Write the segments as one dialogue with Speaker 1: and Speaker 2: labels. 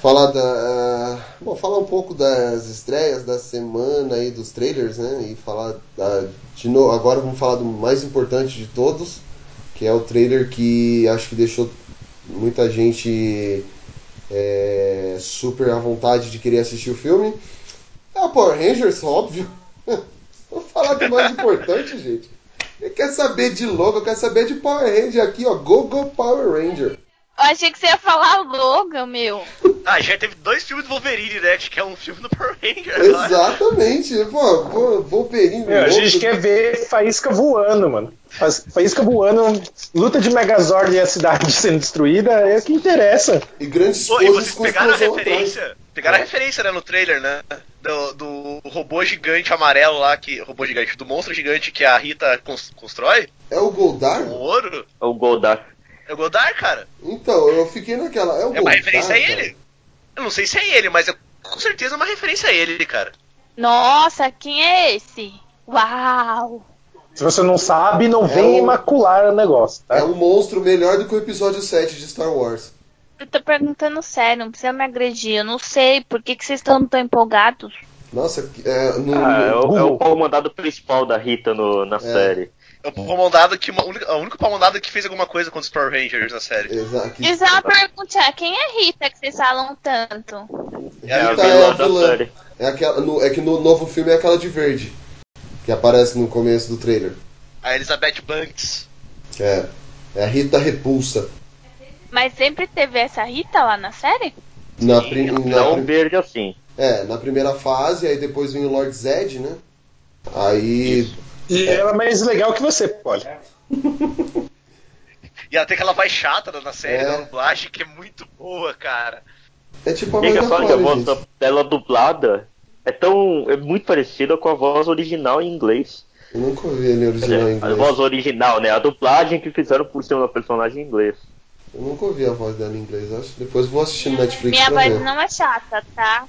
Speaker 1: falar da. Uh, bom, falar um pouco das estreias da semana aí dos trailers, né? E falar da, de novo. Agora vamos falar do mais importante de todos, que é o trailer que acho que deixou muita gente é, super à vontade de querer assistir o filme. É o Power Rangers, óbvio. Vou falar do mais importante, gente. Quer saber de logo, quer saber de Power Ranger aqui, ó. Go Go Power Ranger.
Speaker 2: Eu achei que você ia falar Logan, meu.
Speaker 3: Ah, já teve dois filmes do Wolverine, né? Que é um filme do Power Ranger.
Speaker 1: Exatamente. Pô, Wolverine.
Speaker 4: Meu, a gente quer ver Faísca voando, mano. Faísca voando, luta de Megazord e a cidade sendo destruída é o que interessa.
Speaker 1: E grandes
Speaker 3: Pô, e vocês pegaram a referência. Atrás. Pegaram a referência, né, no trailer, né? Do, do robô gigante amarelo lá, que. Robô gigante, do monstro gigante que a Rita constrói.
Speaker 1: É o Goldar?
Speaker 3: O ouro?
Speaker 5: É o Goldar.
Speaker 3: É o Godard, cara.
Speaker 1: Então, eu fiquei naquela. É, o
Speaker 3: é uma referência a ele. Eu não sei se é ele, mas é com certeza uma referência a ele, cara.
Speaker 2: Nossa, quem é esse? Uau!
Speaker 4: Se você não sabe, não é vem um... macular o negócio, tá?
Speaker 1: É um monstro melhor do que o episódio 7 de Star Wars.
Speaker 2: Eu tô perguntando sério, não precisa me agredir. Eu não sei por que, que vocês estão tão empolgados.
Speaker 1: Nossa, é, no,
Speaker 5: ah, é, o, é o comandado principal da Rita no, na é. série.
Speaker 3: É o palmondado que. Uma, a única palmondada que fez alguma coisa contra os Power Rangers na série.
Speaker 1: Exato.
Speaker 2: Isso é uma pergunta, quem é Rita que vocês falam tanto?
Speaker 1: É a Rita é a vilã. É, aquela, no, é que no novo filme é aquela de verde. Que aparece no começo do trailer.
Speaker 3: A Elizabeth Banks.
Speaker 1: É. É a Rita Repulsa.
Speaker 2: Mas sempre teve essa Rita lá na série?
Speaker 1: Na, Sim, na,
Speaker 5: não verde assim.
Speaker 1: É, na primeira fase, aí depois vem o Lord Zed, né? Aí. Isso.
Speaker 4: E é. ela é mais legal que você, pode.
Speaker 3: e ela tem aquela voz chata na série é. da dublagem que é muito boa, cara.
Speaker 1: É tipo a
Speaker 5: voz da que a voz dela dublada é tão. é muito parecida com a voz original em inglês.
Speaker 1: Eu nunca ouvi ele original em inglês.
Speaker 5: A voz original, né? A dublagem que fizeram por ser uma personagem em inglês.
Speaker 1: Eu nunca ouvi a voz dela em inglês, acho. Depois vou assistir no Netflix
Speaker 2: Minha
Speaker 1: voz
Speaker 2: ver. não é chata, tá?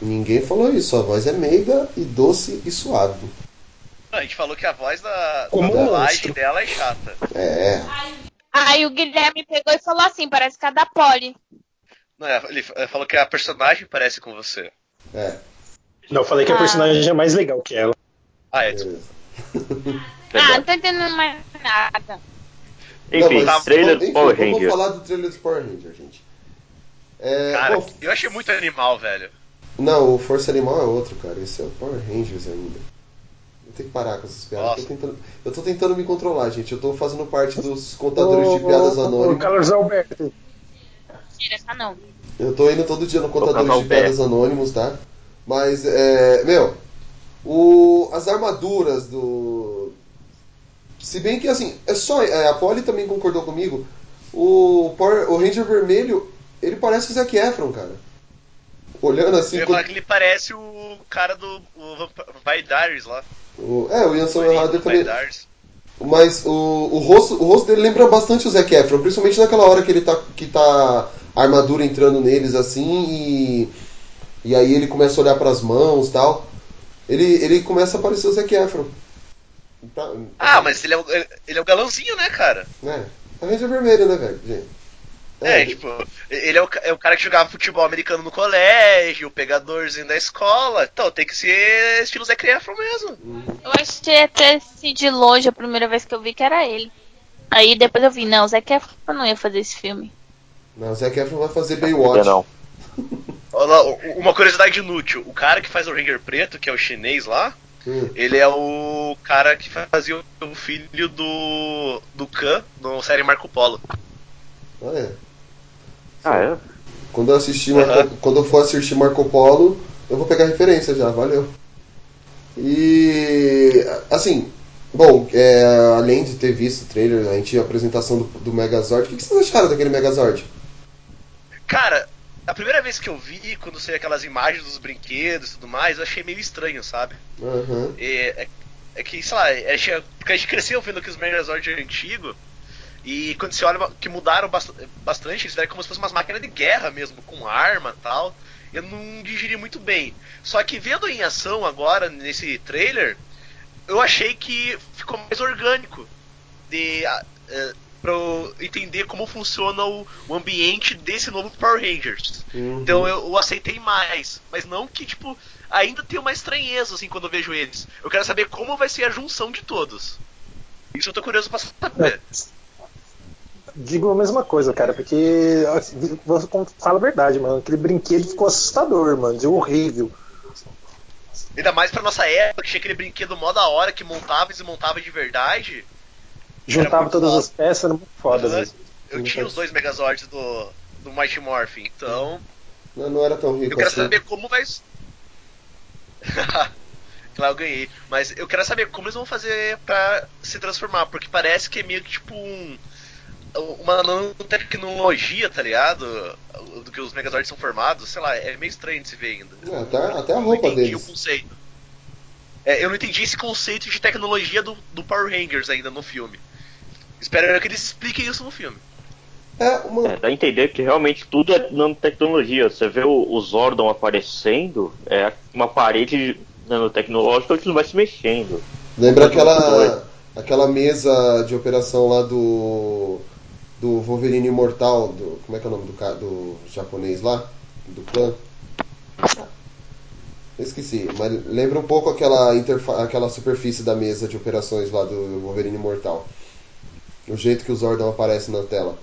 Speaker 1: Ninguém falou isso, a voz é meiga e doce e suave.
Speaker 3: A gente falou que a voz da, Como da dublagem dela é chata.
Speaker 1: É.
Speaker 2: Aí o Guilherme pegou e falou assim, parece que a da Polly.
Speaker 3: Não, ele falou que a personagem parece com você.
Speaker 1: É.
Speaker 4: Não, eu falei que ah. a personagem é mais legal que ela.
Speaker 3: Ah, é, desculpa.
Speaker 2: ah, não tô entendendo mais nada.
Speaker 5: Enfim, não, trailer
Speaker 1: do
Speaker 5: Power Ranger.
Speaker 1: Vamos falar do trailer do Power Ranger, gente.
Speaker 3: É, cara, bom, eu achei muito animal, velho.
Speaker 1: Não, o Força Animal é outro, cara. Esse é o Power Rangers ainda. Eu tenho que parar com essas piadas. Eu tô, tentando, eu tô tentando me controlar, gente. Eu tô fazendo parte dos contadores de piadas anônimas.
Speaker 4: Carlos Alberto.
Speaker 2: Tira essa não.
Speaker 1: Eu tô indo todo dia no contadores de piadas anônimos, tá? Mas, é. Meu, o, as armaduras do. Se bem que, assim, é só. É, a Polly também concordou comigo. O, Power, o Ranger Vermelho, ele parece o Zac Efron, cara. Olhando assim. Eu
Speaker 3: ia falar que ele parece o cara do o Vampire Diaries lá.
Speaker 1: O, é, o Ian Somerhalder também. Mas o, o, rosto, o rosto dele lembra bastante o Zac Efron, principalmente naquela hora que ele tá. que tá a armadura entrando neles assim e. E aí ele começa a olhar para as mãos tal. Ele, ele começa a parecer o Zac Efron.
Speaker 3: Tá, ah, mas ele é, o, ele é o galãozinho, né, cara?
Speaker 1: É. A Ranger vermelha, né, velho? Gente.
Speaker 3: É, é, tipo, ele é o, é o, cara que jogava futebol americano no colégio, o pegadorzinho da escola. Então, tem que ser estilo Zac Efron mesmo.
Speaker 2: Eu achei até assim de longe a primeira vez que eu vi que era ele. Aí depois eu vi, não, o Zac Efron não ia fazer esse filme.
Speaker 1: Não, o Zac Efron vai fazer Baywatch.
Speaker 5: Não.
Speaker 3: Uma curiosidade inútil: o cara que faz o Ranger Preto, que é o chinês lá, hum. ele é o cara que fazia o filho do. do Khan no série Marco Polo.
Speaker 1: Ah, é.
Speaker 5: Ah, é?
Speaker 1: Quando eu assistir Marco, quando eu for assistir Marco Polo, eu vou pegar referência já, valeu. E assim, bom, é, além de ter visto o trailer, a gente a apresentação do, do Megazord, o que, que vocês acharam daquele Megazord?
Speaker 3: Cara, a primeira vez que eu vi, quando saiu aquelas imagens dos brinquedos e tudo mais, eu achei meio estranho, sabe?
Speaker 1: Uhum.
Speaker 3: É, é, é, que, sei lá, é, porque a gente cresceu vendo que os Megazord é antigo e quando você olha que mudaram bastante, eles fizeram como se fossem umas máquinas de guerra mesmo, com arma e tal. Eu não digeri muito bem. Só que vendo em ação agora, nesse trailer, eu achei que ficou mais orgânico. De, uh, pra eu entender como funciona o, o ambiente desse novo Power Rangers.
Speaker 1: Uhum.
Speaker 3: Então eu, eu aceitei mais. Mas não que, tipo, ainda tenho uma estranheza, assim, quando eu vejo eles. Eu quero saber como vai ser a junção de todos. Isso eu tô curioso pra saber.
Speaker 4: Digo a mesma coisa, cara, porque assim, você fala a verdade, mano. Aquele brinquedo ficou assustador, mano. De horrível.
Speaker 3: Ainda mais pra nossa época, que tinha aquele brinquedo mó da hora que montava e desmontava de verdade.
Speaker 4: Juntava todas
Speaker 3: foda.
Speaker 4: as peças, era muito foda,
Speaker 3: Uhum. Eu tinha os dois Megazords do, do Mighty Morphin, então.
Speaker 1: Não, não era tão rico
Speaker 3: Eu quero
Speaker 1: assim.
Speaker 3: saber como vai. claro, eu ganhei. Mas eu quero saber como eles vão fazer pra se transformar, porque parece que é meio que tipo um. Uma nanotecnologia, tá ligado? Do que os Megazords são formados, sei lá, é meio estranho de se ver ainda.
Speaker 1: É, até, até a
Speaker 3: não
Speaker 1: roupa
Speaker 3: entendi
Speaker 1: deles.
Speaker 3: o conceito. É, eu não entendi esse conceito de tecnologia do, do Power Rangers ainda no filme. Espero que eles expliquem isso no filme.
Speaker 1: É, uma.
Speaker 5: É, dá a entender que realmente tudo é nanotecnologia. Você vê o, o Zordon aparecendo, é uma parede nanotecnológica que não vai se mexendo.
Speaker 1: Lembra aquela, aquela mesa de operação lá do. Do Wolverine Imortal, do. Como é que é o nome do, do japonês lá? Do clã? Esqueci, mas lembra um pouco aquela, aquela superfície da mesa de operações lá do Wolverine Imortal. O jeito que o Zordon aparece na tela.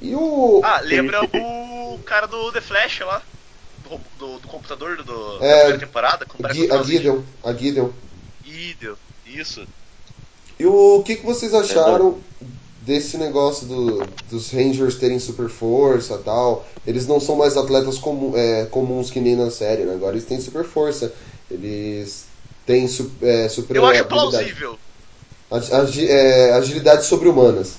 Speaker 1: E o.
Speaker 3: Ah, lembra o cara do The Flash lá? Do, do, do computador do,
Speaker 1: É,
Speaker 3: da primeira temporada?
Speaker 1: Gui- a. Gideon. A Gideon.
Speaker 3: Gideon, isso.
Speaker 1: E o que, que vocês acharam desse negócio do- dos Rangers terem super força e tal? Eles não são mais atletas é, comuns que nem na série, né? Agora eles têm super força. Eles têm su, é, super
Speaker 3: Eu acho
Speaker 1: habilidade.
Speaker 3: plausível.
Speaker 1: Agi- agi- é, agilidades sobre-humanas.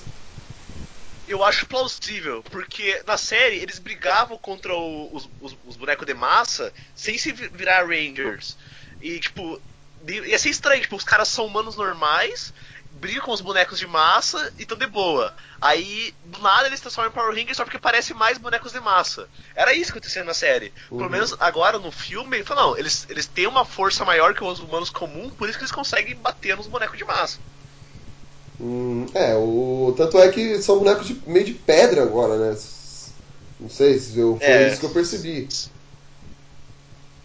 Speaker 3: Eu acho plausível, porque na série eles brigavam contra o- os, os- os bonecos de massa sem se vi- virar Rangers. E, tipo, ia ser estranho, tipo, os caras são humanos normais, brigam com os bonecos de massa e tão de boa. Aí, do nada, eles transformam em Power Rangers só porque parece mais bonecos de massa. Era isso que acontecia na série. Pelo
Speaker 1: Uhum.
Speaker 3: menos agora no filme, ele falou, não, eles, eles têm uma força maior que os humanos comuns, por isso que eles conseguem bater nos bonecos de massa.
Speaker 1: Hum, é, o tanto é que são bonecos de, meio de pedra agora, né? Não sei se eu, foi
Speaker 3: É.
Speaker 1: isso que eu percebi.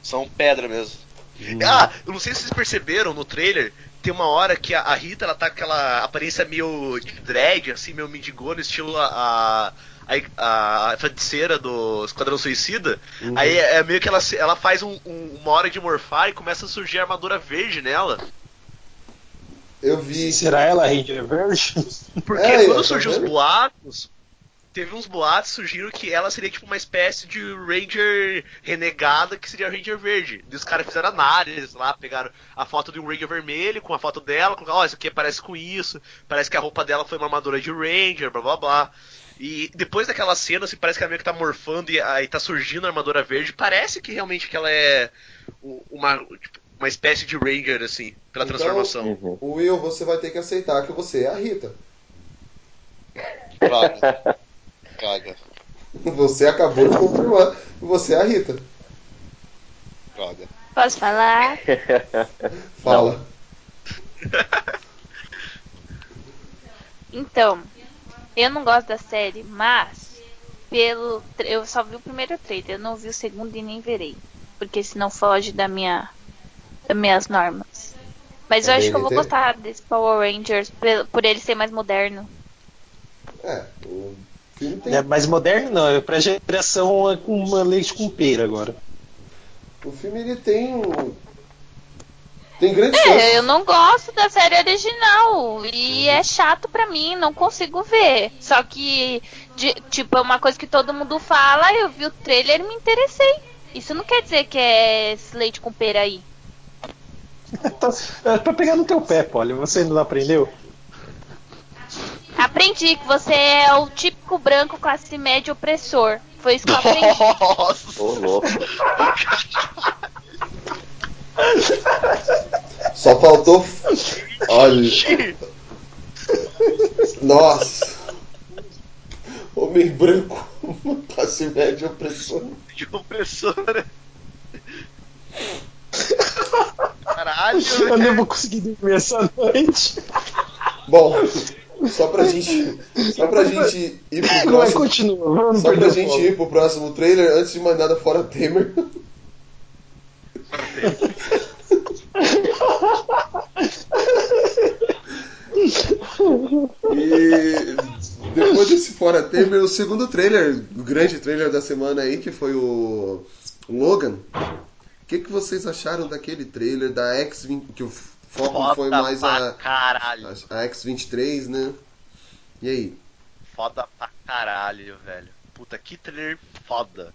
Speaker 3: São pedra mesmo. Ah, eu não sei se vocês perceberam no trailer, tem uma hora que a, a Rita ela tá com aquela aparência meio de dread, assim, meio mendigona, estilo a, a, a, a feiticeira do Esquadrão Suicida.
Speaker 1: Uhum.
Speaker 3: Aí é meio que ela, ela faz um- um- uma hora de morfar e começa a surgir a armadura verde nela.
Speaker 1: Eu vi.
Speaker 4: Será ela Ranger Verde?
Speaker 3: Porque
Speaker 1: É,
Speaker 3: quando
Speaker 1: tá
Speaker 3: surgiu os boatos, teve uns boatos que surgiram que ela seria tipo uma espécie de Ranger renegada que seria a Ranger verde. E os caras fizeram análise lá, pegaram a foto de um Ranger vermelho com a foto dela, colocaram, ó, isso aqui parece com isso, parece que a roupa dela foi uma armadura de Ranger, blá blá blá. E depois daquela cena, assim, parece que ela meio que tá morfando e aí tá surgindo a armadura verde. Parece que realmente que ela é uma, tipo, uma espécie de Ranger, assim, pela
Speaker 1: Então,
Speaker 3: transformação.
Speaker 5: Uhum.
Speaker 1: Will, você vai ter que aceitar que você é a Rita.
Speaker 3: Caga. Caga.
Speaker 1: Você acabou de confirmar você é a Rita.
Speaker 3: Caga.
Speaker 2: Posso falar?
Speaker 1: Fala.
Speaker 2: Então, eu não gosto da série, mas pelo eu só vi o primeiro trailer, eu não vi o segundo e nem verei, porque senão foge da minha das minhas normas. Mas eu
Speaker 1: É
Speaker 2: acho que eu vou gostar desse Power Rangers por ele ser mais moderno.
Speaker 1: É, o tem.
Speaker 4: É mais moderno não, é pra geração é com uma leite com pera agora.
Speaker 1: O filme ele tem. Tem grande chance.
Speaker 2: É, eu não gosto da série original e é chato pra mim, não consigo ver. Só que, de- tipo, é uma coisa que todo mundo fala, eu vi o trailer e me interessei. Isso não quer dizer que é esse leite com pera aí.
Speaker 4: Tá- é pra pegar no teu pé, Polly, você ainda não aprendeu?
Speaker 2: Aprendi que você é o típico branco classe média opressor. Foi isso que eu aprendi.
Speaker 3: Nossa!
Speaker 5: Ô, louco.
Speaker 1: Só faltou. Olha. Nossa. Homem branco, classe média opressor.
Speaker 3: de opressora. Caralho,
Speaker 4: Eu não vou conseguir dormir essa noite.
Speaker 1: Bom, Só pra gente. Só pra gente ir pro próximo.
Speaker 4: continua. Vamos
Speaker 1: Só pra gente ir pro próximo trailer, antes de mais nada fora Temer. E depois desse fora Temer, o segundo trailer, o grande trailer da semana aí, que foi o Logan. O que, que vocês acharam daquele trailer da X20, que o foco
Speaker 3: Foda
Speaker 1: foi mais
Speaker 3: pra
Speaker 1: a,
Speaker 3: caralho.
Speaker 1: a X23, né? E aí?
Speaker 3: Foda pra caralho, velho. Puta, que trailer foda.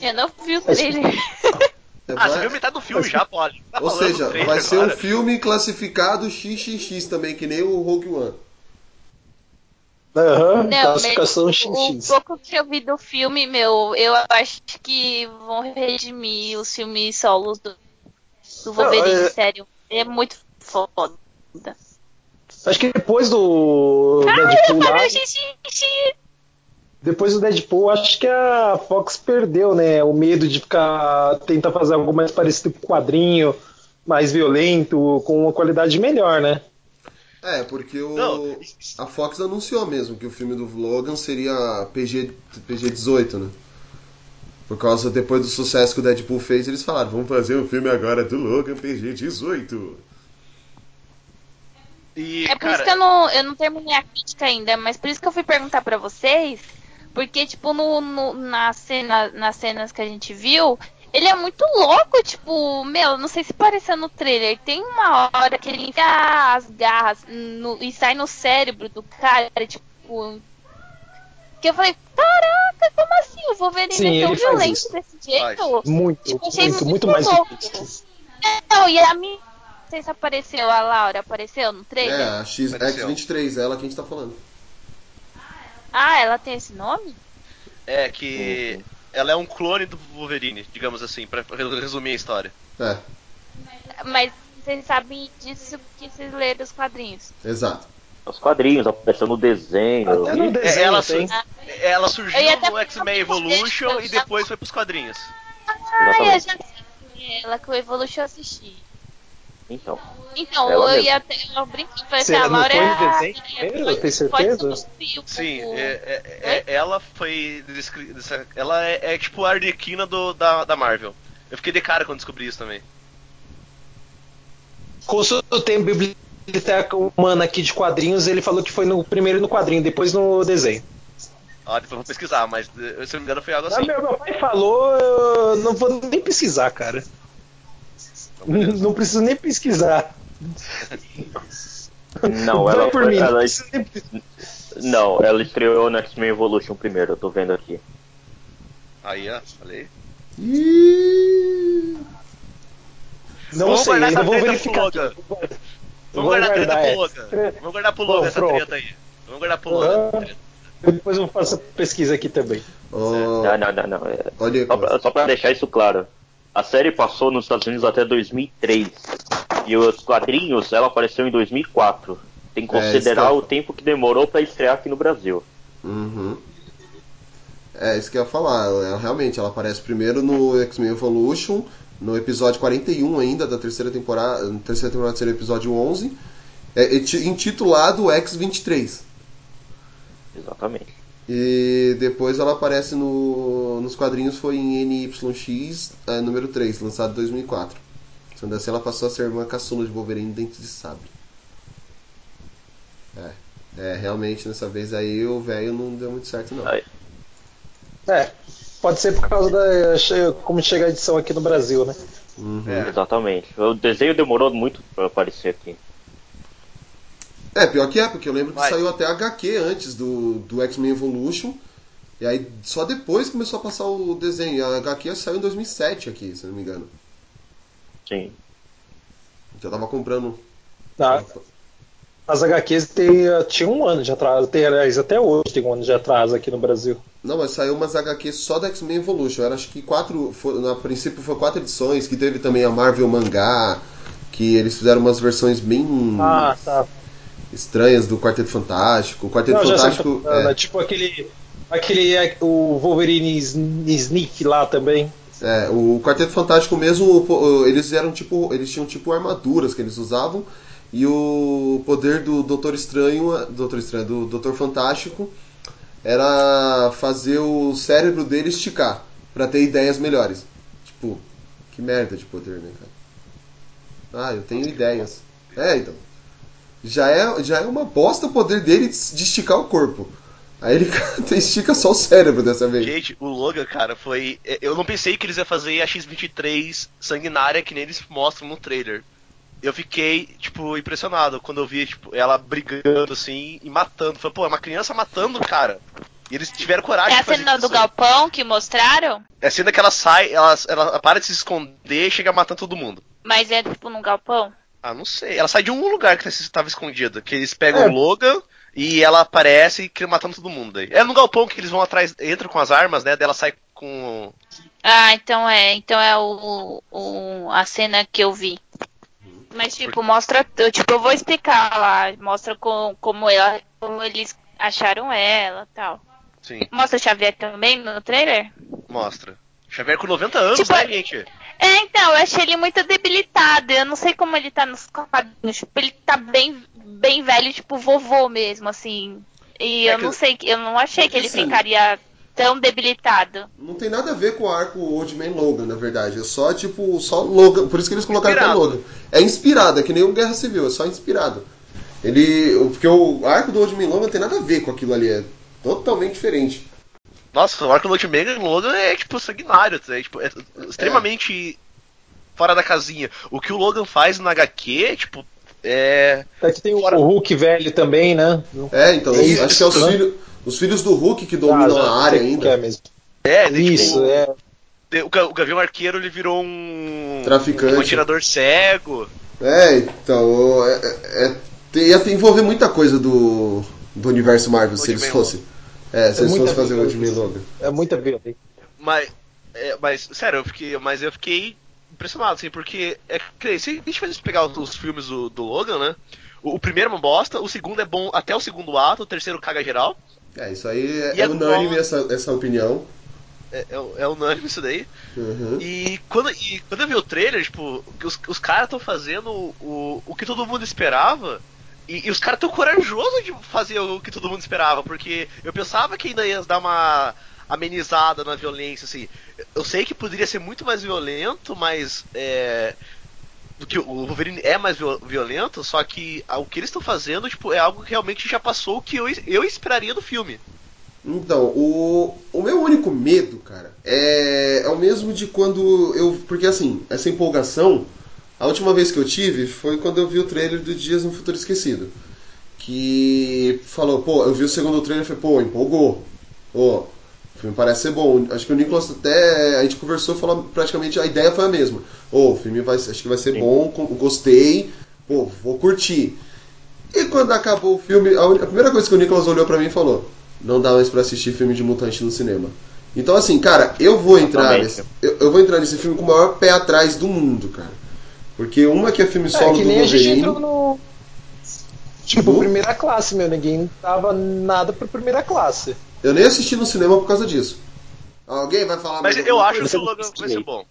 Speaker 2: Eu não vi o trailer.
Speaker 1: É,
Speaker 3: Ah, você
Speaker 1: vai-
Speaker 3: viu metade do filme já, pode. Tá
Speaker 1: Ou seja, vai ser um filme classificado XXX também, que nem o Rogue One.
Speaker 4: Aham, classificação
Speaker 2: mas
Speaker 4: XX.
Speaker 2: O pouco que eu vi do filme, meu, eu acho que vão redimir os filmes solos do, do Wolverine,
Speaker 4: Não, é-
Speaker 2: sério. É muito foda.
Speaker 4: Acho que depois do
Speaker 2: Ai,
Speaker 4: Deadpool lá, depois do Deadpool, acho que a Fox perdeu, né? O medo de ficar tentar fazer algo mais parecido com quadrinho, mais violento, com uma qualidade melhor, né?
Speaker 1: É, porque o,
Speaker 3: Não.
Speaker 1: a Fox anunciou mesmo que o filme do Logan seria PG, PG-18, né? Por causa, depois do sucesso que o Deadpool fez, eles falaram, vamos fazer um filme agora do Logan PG-18.
Speaker 3: E,
Speaker 2: É por
Speaker 3: cara,
Speaker 2: isso que eu não, eu não terminei a crítica ainda, mas por isso que eu fui perguntar pra vocês, porque, tipo, no, no- na cena, nas cenas que a gente viu, ele é muito louco, tipo, meu, não sei se pareceu no trailer, tem uma hora que ele enfia as garras no- e sai no cérebro do cara, tipo. Que eu falei, caraca, como assim? O Wolverine
Speaker 4: Sim,
Speaker 2: é tão
Speaker 4: faz
Speaker 2: violento
Speaker 4: isso.
Speaker 2: desse jeito?
Speaker 4: Muito,
Speaker 2: Tipo,
Speaker 4: muito,
Speaker 2: muito
Speaker 4: muito mais
Speaker 2: louco.
Speaker 4: que
Speaker 2: Não, e a minha. Não sei se apareceu, a Laura apareceu no trailer?
Speaker 1: É, a X,
Speaker 3: Apareceu.
Speaker 1: X23, é ela que a gente tá falando.
Speaker 2: Ah, ela tem esse nome?
Speaker 3: é que ela é um clone do Wolverine, digamos assim, pra resumir a história.
Speaker 1: É,
Speaker 2: Mas vocês sabem disso que vocês leram os quadrinhos.
Speaker 1: exato.
Speaker 5: Os quadrinhos, apareceu no desenho. eu
Speaker 4: Até no desenho
Speaker 3: ela,
Speaker 4: tem.
Speaker 3: ela surgiu
Speaker 2: Eu
Speaker 3: no X-Men Evolution e depois foi pros quadrinhos.
Speaker 2: Ah, eu
Speaker 5: Exatamente.
Speaker 2: já sei. Ela que o Evolution eu assisti.
Speaker 5: Então,
Speaker 2: Então,
Speaker 5: Ela
Speaker 2: eu
Speaker 5: mesma.
Speaker 2: ia até. Eu brinquei, falei assim, a Laura
Speaker 4: foi
Speaker 2: é a-
Speaker 4: Tem certeza?
Speaker 3: Sim, é- é- é- ela foi. Ela é, é tipo a Arlequina do, da, da Marvel. Eu fiquei de cara quando descobri isso também.
Speaker 4: Consultei a biblioteca humana aqui de quadrinhos, ele falou que foi no primeiro no quadrinho, depois no desenho.
Speaker 3: Ah, depois eu vou pesquisar, mas eh, se eu não me engano foi algo
Speaker 4: Ah,
Speaker 3: assim.
Speaker 4: meu, meu pai falou, eu não vou nem pesquisar, cara. Não preciso nem pesquisar.
Speaker 5: não, ela,
Speaker 4: por mim, não
Speaker 5: ela,
Speaker 4: preciso nem pesquisar.
Speaker 5: não, ela estreou no X-Men Evolution primeiro, eu tô vendo aqui.
Speaker 3: Aí, ó, falei.
Speaker 4: Não
Speaker 3: Vamos
Speaker 4: sei, ainda vou verificar.
Speaker 3: Vamos
Speaker 4: vou
Speaker 3: guardar a treta pro
Speaker 4: essa.
Speaker 3: Logan. Vamos guardar pro Logan essa treta aí. Vamos guardar pro Logan. essa treta.
Speaker 4: Depois eu faço pesquisa aqui também.
Speaker 1: ó,
Speaker 5: Não, não, não, não. é-
Speaker 1: olha
Speaker 5: Só pra, só pra deixar isso claro. A série passou nos Estados Unidos até 2003. E os quadrinhos, ela apareceu em 2004. Tem que
Speaker 1: É,
Speaker 5: considerar
Speaker 1: eu-
Speaker 5: o tempo que demorou pra estrear aqui no Brasil.
Speaker 1: Uhum. É, isso que eu ia falar. Ela, realmente, ela aparece primeiro no X-Men Evolution, no episódio 41 ainda, da terceira temporada, na terceira temporada seria o episódio 11, é, eti- intitulado X-23.
Speaker 5: Exatamente.
Speaker 1: E depois ela aparece no, nos quadrinhos, foi em NYX, é, número 3, lançado em 2004. Sendo assim, ela passou a ser uma caçula de Wolverine dentro de sabre. É, é, realmente, nessa vez aí, o velho não deu muito certo, não.
Speaker 4: É, pode ser por causa da como chega a edição aqui no Brasil, né?
Speaker 1: Uhum.
Speaker 3: É.
Speaker 5: Exatamente. O desenho demorou muito pra aparecer aqui.
Speaker 1: É, pior que é, porque eu lembro que
Speaker 3: Vai.
Speaker 1: saiu até HQ antes do, do X-Men Evolution. E aí só depois começou a passar o desenho. E a HQ saiu em 2007 aqui, se eu não me engano.
Speaker 5: Sim.
Speaker 1: Já tava comprando.
Speaker 4: Ah, as HQs tem, tinha um ano de atraso, tem, aliás, até hoje tem um ano de atraso aqui no Brasil.
Speaker 1: Não, mas saiu umas HQs só do X-Men Evolution. Era acho que quatro. Foi, na princípio foi quatro edições, que teve também a Marvel Mangá, que eles fizeram umas versões bem
Speaker 4: Ah, tá.
Speaker 1: estranhas do Quarteto Fantástico. O Quarteto
Speaker 4: Não, sei
Speaker 1: Fantástico.
Speaker 4: tá
Speaker 1: é,
Speaker 4: é tipo aquele. Aquele. é, O Wolverine Sn- Sneak lá também.
Speaker 1: É, o Quarteto Fantástico mesmo, eles eram tipo, eles tinham tipo armaduras que eles usavam E o poder do Doutor Estranho, Doutor Estranho, do Doutor Fantástico, era fazer o cérebro dele esticar pra ter ideias melhores. Tipo, que merda de poder, né, cara? Ah, eu tenho ideias. É, então. Já é, já é uma bosta o poder dele de esticar o corpo. Aí ele estica só o cérebro dessa vez.
Speaker 3: Gente, o Logan, cara, foi. Eu não pensei que eles iam fazer a X-23 sanguinária que nem eles mostram no trailer. Eu fiquei, tipo, impressionado quando eu vi, tipo, ela brigando assim e matando. Falei, pô, é uma criança matando, cara. E eles tiveram coragem
Speaker 2: É a cena do
Speaker 3: isso.
Speaker 2: galpão que mostraram?
Speaker 3: É a cena que ela sai, ela, ela para de se esconder e chega matando todo mundo.
Speaker 2: Mas é tipo num galpão?
Speaker 3: Ah, não sei. Ela sai de um lugar que estava escondido. Que eles pegam
Speaker 4: É.
Speaker 3: o Logan e ela aparece e matando todo mundo daí. É no galpão que eles vão atrás, entram com as armas, né? Daí ela sai com.
Speaker 2: Ah, então é. Então é o, o- a cena que eu vi. Mas tipo, mostra. Tipo, eu vou explicar lá. Mostra com, como, ela, como eles acharam ela tal.
Speaker 3: Sim,
Speaker 2: Mostra o Xavier também no trailer?
Speaker 3: mostra. Xavier com 90 anos,
Speaker 2: Tipo,
Speaker 3: né, gente?
Speaker 2: É, então, eu achei ele muito debilitado. Eu não sei como ele tá nos quadrinhos. Tipo, ele tá bem, bem velho, tipo vovô mesmo, assim. E
Speaker 3: É
Speaker 2: eu
Speaker 3: que-
Speaker 2: não sei, eu não achei que ele
Speaker 1: Assim,
Speaker 2: ficaria tão debilitado.
Speaker 1: Não tem nada a ver com o arco Old Man Logan, na verdade. É só, tipo, só Logan. Por isso que eles colocaram até
Speaker 3: Inspirado.
Speaker 1: Logan. É inspirado, é que nem o Guerra Civil, é só inspirado. Ele. Porque o arco do Old Man Logan não tem nada a ver com aquilo ali, é totalmente diferente.
Speaker 3: Nossa, o arco do Ultimate Logan é tipo sanguinário, é, tipo, é extremamente fora da casinha. O que o Logan faz na HQ, tipo, é.
Speaker 4: Até que tem o, o Hulk velho também, né?
Speaker 1: É, então,
Speaker 4: Isso,
Speaker 1: acho que é os,
Speaker 4: né?
Speaker 1: Os filhos do Hulk que dominam
Speaker 4: Ah,
Speaker 1: a área ainda.
Speaker 4: É mesmo.
Speaker 3: É, daí,
Speaker 4: Isso,
Speaker 3: tipo,
Speaker 4: é.
Speaker 3: o, o Gavião Arqueiro ele virou um.
Speaker 1: Traficante.
Speaker 3: Um atirador cego.
Speaker 1: É, então. É, é, é- tem- ia ter- envolver muita coisa do, do universo Marvel se eles fossem. É, se
Speaker 4: É
Speaker 1: eles fossem fazer o Old. Man Logan.
Speaker 4: É muita violência.
Speaker 3: Mas, é, mas, sério, eu fiquei, mas eu fiquei impressionado, assim, porque é, se a gente fosse pegar os, os filmes do, do Logan, né? O, o primeiro é uma bosta, o segundo é bom até o segundo ato, o terceiro caga geral.
Speaker 1: É, isso aí é, é unânime essa, essa opinião.
Speaker 3: É, é, é unânime isso daí.
Speaker 1: Uhum.
Speaker 3: E quando, e quando eu vi o trailer, tipo, os, os caras estão fazendo o, o que todo mundo esperava. E, e os caras tão corajosos de fazer o que todo mundo esperava, porque eu pensava que ainda ia dar uma amenizada na violência, assim. Eu sei que poderia ser muito mais violento, mas é, do que o Wolverine é mais viol- violento, só que o que eles estão fazendo, tipo, é algo que realmente já passou o que eu, eu esperaria do filme.
Speaker 1: Então, o, o meu único medo, cara, é, é o mesmo de quando eu. Porque assim, essa empolgação, a última vez que eu tive foi quando eu vi o trailer do Dias no Futuro Esquecido. Que falou, pô, eu vi o segundo trailer e falei, pô, empolgou. Pô, filme parece ser bom. Acho que o Nicolas até. A gente conversou falou praticamente a ideia foi a mesma. Ô, o filme vai, acho que vai ser
Speaker 5: Sim.
Speaker 1: bom, gostei, pô, vou curtir. E quando acabou o filme, a, a primeira coisa que o Nicolas olhou pra mim e falou: Não dá mais pra assistir filme de mutante no cinema. Então, assim, cara, eu vou entrar nesse, eu, eu vou entrar nesse filme com o maior pé atrás do mundo, cara. Porque uma que é filme
Speaker 4: É,
Speaker 1: solo
Speaker 4: que
Speaker 1: do
Speaker 4: nem a gente
Speaker 1: Wolverine.
Speaker 4: entrou no. Tipo,
Speaker 1: Uhum.
Speaker 4: primeira classe, meu. Ninguém dava nada pra primeira classe.
Speaker 1: Eu nem assisti no cinema por causa disso. Alguém vai falar
Speaker 3: Mas eu acho que o Logan vai ser bom.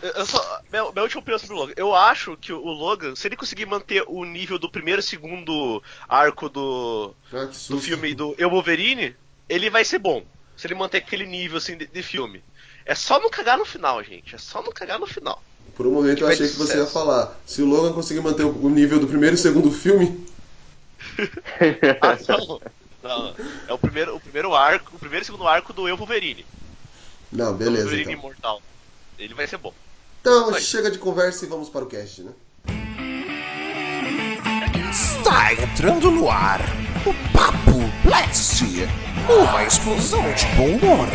Speaker 3: Eu, só, meu, meu último opinião sobre o Logan. Eu acho que o Logan, se ele conseguir manter o nível do primeiro e segundo arco do,
Speaker 1: Ah,
Speaker 3: do filme do Eu Wolverine, ele vai ser bom. Se ele manter aquele nível assim de, de filme. É só não cagar no final, gente. É só não cagar no final.
Speaker 1: Por um momento eu achei que você ia falar. Se o Logan conseguir manter o o nível do primeiro e segundo filme.
Speaker 3: Ah, não. Não, é o primeiro, o primeiro arco, o primeiro e segundo arco do Eu Wolverine.
Speaker 1: Não, beleza.
Speaker 3: Wolverine
Speaker 1: Então,
Speaker 3: Imortal. Ele vai ser bom.
Speaker 1: então
Speaker 3: Vai.
Speaker 1: chega de conversa e vamos para o cast, né?
Speaker 6: Está entrando no ar o Papo Blast, uma explosão de bom humor.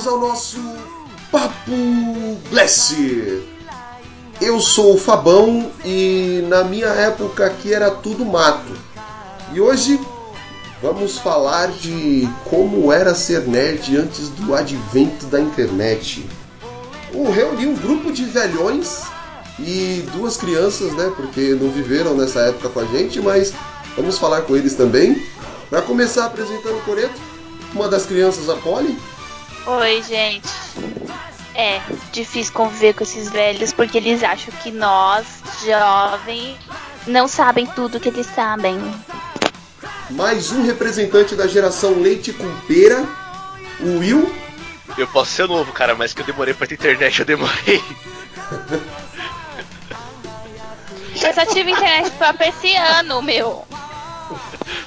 Speaker 1: Bem-vindos ao nosso Papo Blast. Eu sou o Fabão e na minha época aqui era tudo mato. E hoje vamos falar de como era ser nerd antes do advento da internet. um, reuni um grupo de velhões e duas crianças, né? Porque não viveram nessa época com a gente, mas vamos falar com eles também. Para começar apresentando o Coreto, uma das crianças, a Polly.
Speaker 2: Oi, gente. É difícil conviver com esses velhos porque eles acham que nós, jovens, não sabem tudo que eles sabem.
Speaker 1: Mais um representante da geração leite com pera, o Will.
Speaker 3: Eu posso ser novo, cara, mas que eu demorei pra ter internet, eu demorei.
Speaker 2: Eu só tive internet pra esse ano, meu.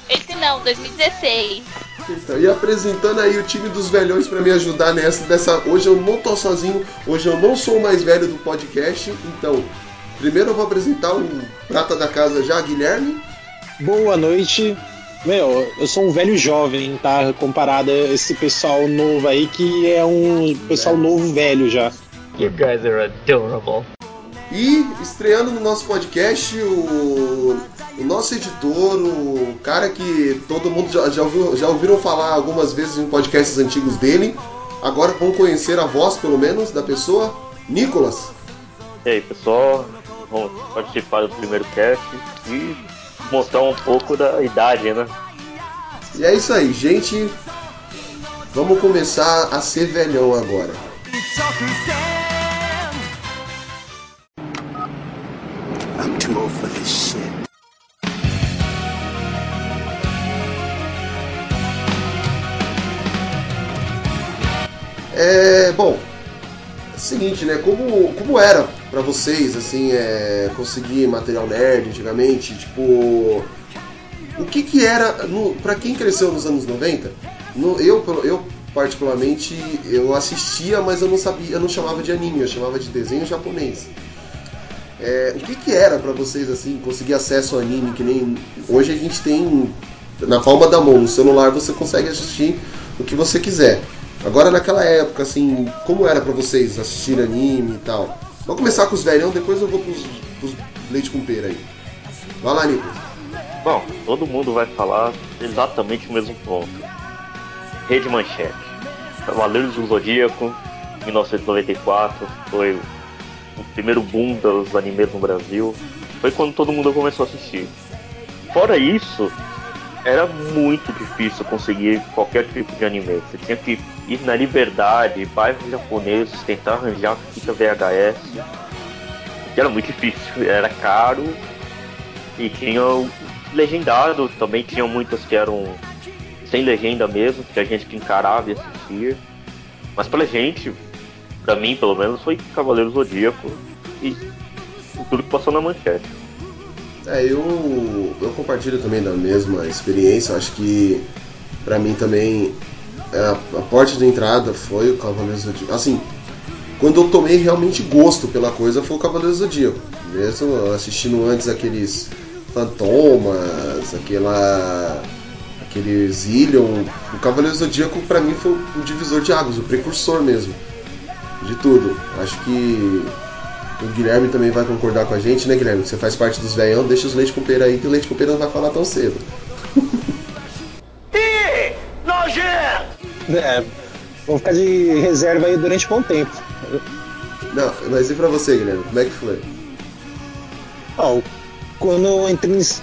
Speaker 2: Esse não, 2016.
Speaker 1: Então, e apresentando aí o time dos velhões para me ajudar nessa dessa. Hoje eu não tô sozinho, hoje eu não sou o mais velho do podcast, então primeiro eu vou apresentar o prata da casa já, Guilherme.
Speaker 4: Boa noite. Meu, eu sou um velho jovem, tá? Comparado a esse pessoal novo aí que é um pessoal novo velho já.
Speaker 5: You guys are adorable.
Speaker 1: E estreando no nosso podcast, o, o nosso editor, o cara que todo mundo já, já, ouviu, já ouviram falar algumas vezes em podcasts antigos dele, agora vão conhecer a voz, pelo menos, da pessoa, Nicolas.
Speaker 5: E aí, pessoal, vamos participar do primeiro cast e mostrar um pouco da idade, né?
Speaker 1: E é isso aí, gente. Vamos começar a ser velhão agora.
Speaker 6: I'm too old for this shit.
Speaker 1: É, bom, é o seguinte, né? Como, como era pra vocês, assim, é, conseguir material nerd antigamente? Tipo, o que que era, no, pra quem cresceu nos anos 90, no, eu, eu particularmente, eu assistia, mas eu não sabia, eu não chamava de anime, eu chamava de desenho japonês. É, o que que era pra vocês, assim, conseguir acesso ao anime, que nem hoje a gente tem na palma da mão, no celular você consegue assistir o que você quiser. Agora naquela época, assim, como era pra vocês assistir anime e tal? Vamos começar com os velhão, depois eu vou pros, pros leite com pera aí. Vai lá, Nicolas.
Speaker 5: Bom, todo mundo vai falar exatamente o mesmo ponto. Rede Manchete. Cavaleiros do Zodíaco, 1994, foi o primeiro boom dos animes no Brasil. Foi quando todo mundo começou a assistir. Fora isso, era muito difícil conseguir qualquer tipo de anime. Você tinha que ir na liberdade, bairros japoneses, tentar arranjar fita VHS. Que era muito difícil, era caro e tinha legendado, também tinham muitas que eram sem legenda mesmo, que a gente que encarava e assistia. Mas pra gente, pra mim pelo menos, foi Cavaleiro Zodíaco e tudo que passou na manchete.
Speaker 1: É, eu, eu compartilho também da mesma experiência. Acho que pra mim também a, a porta de entrada foi o Cavaleiro Zodíaco. Assim, quando eu tomei realmente gosto pela coisa foi o Cavaleiro Zodíaco. Mesmo assistindo antes aqueles Fantomas, aquela. aqueles Zillion. O Cavaleiro Zodíaco pra mim foi o divisor de águas, o precursor mesmo. De tudo. Acho que o Guilherme também vai concordar com a gente, né, Guilherme? Você faz parte dos velhão, deixa os leite com pera aí, que o leite com pera não vai falar tão cedo.
Speaker 4: É, vamos ficar de reserva aí durante um bom tempo.
Speaker 1: Não, mas e pra você, Guilherme? Como é que foi?
Speaker 4: Ó, quando eu entrei nesse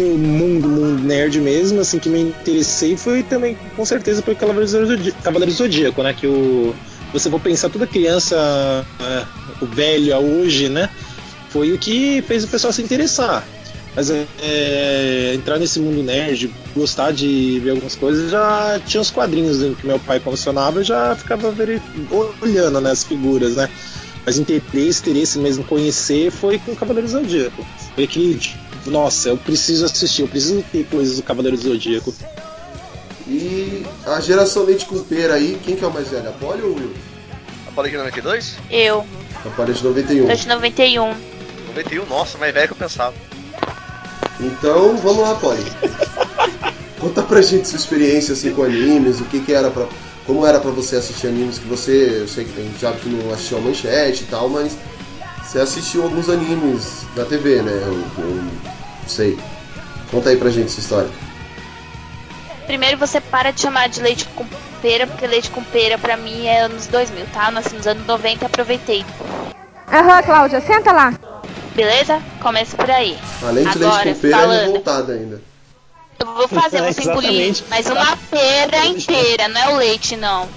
Speaker 4: mundo, mundo nerd mesmo, assim, que me interessei foi também, com certeza, Cavaleiros do Zodíaco, né? Que o. Você for pensar, toda criança, é, o velho a hoje, né? Foi o que fez o pessoal se interessar. Mas é, entrar nesse mundo nerd, gostar de ver algumas coisas, já tinha os quadrinhos que meu pai colecionava, eu já ficava olhando né, as figuras, né? Mas interesse, interesse mesmo conhecer foi com o Cavaleiro Zodíaco. Foi aquele, tipo, nossa, eu preciso assistir, eu preciso ter coisas do Cavaleiro Zodíaco.
Speaker 1: E a geração leite com pera aí, quem que é o mais velho? A Polly ou o Will?
Speaker 3: A Polly de 92?
Speaker 2: Eu,
Speaker 1: A Polly é de 91.
Speaker 2: tô de 91.
Speaker 3: 91, nossa, mais velho que eu pensava.
Speaker 1: Então, vamos lá, Polly. Conta pra gente sua experiência assim com animes, o que que era pra... Como era pra você assistir animes que você... Eu sei que gente já que não assistiu a manchete e tal, mas... Você assistiu alguns animes na TV, né? Eu, eu não sei. Conta aí pra gente essa história.
Speaker 2: Primeiro você para de chamar de leite com pera, porque leite com pera pra mim é anos 2000, tá? Eu nasci nos anos 90 e aproveitei.
Speaker 7: Aham, Cláudia, senta lá.
Speaker 2: Beleza? Começa por aí.
Speaker 1: Além de
Speaker 2: Agora,
Speaker 1: leite com pera, é
Speaker 2: falando.
Speaker 1: revoltada ainda.
Speaker 2: Eu vou fazer
Speaker 4: É,
Speaker 2: você engolir, mas uma pera inteira, não é o leite, não.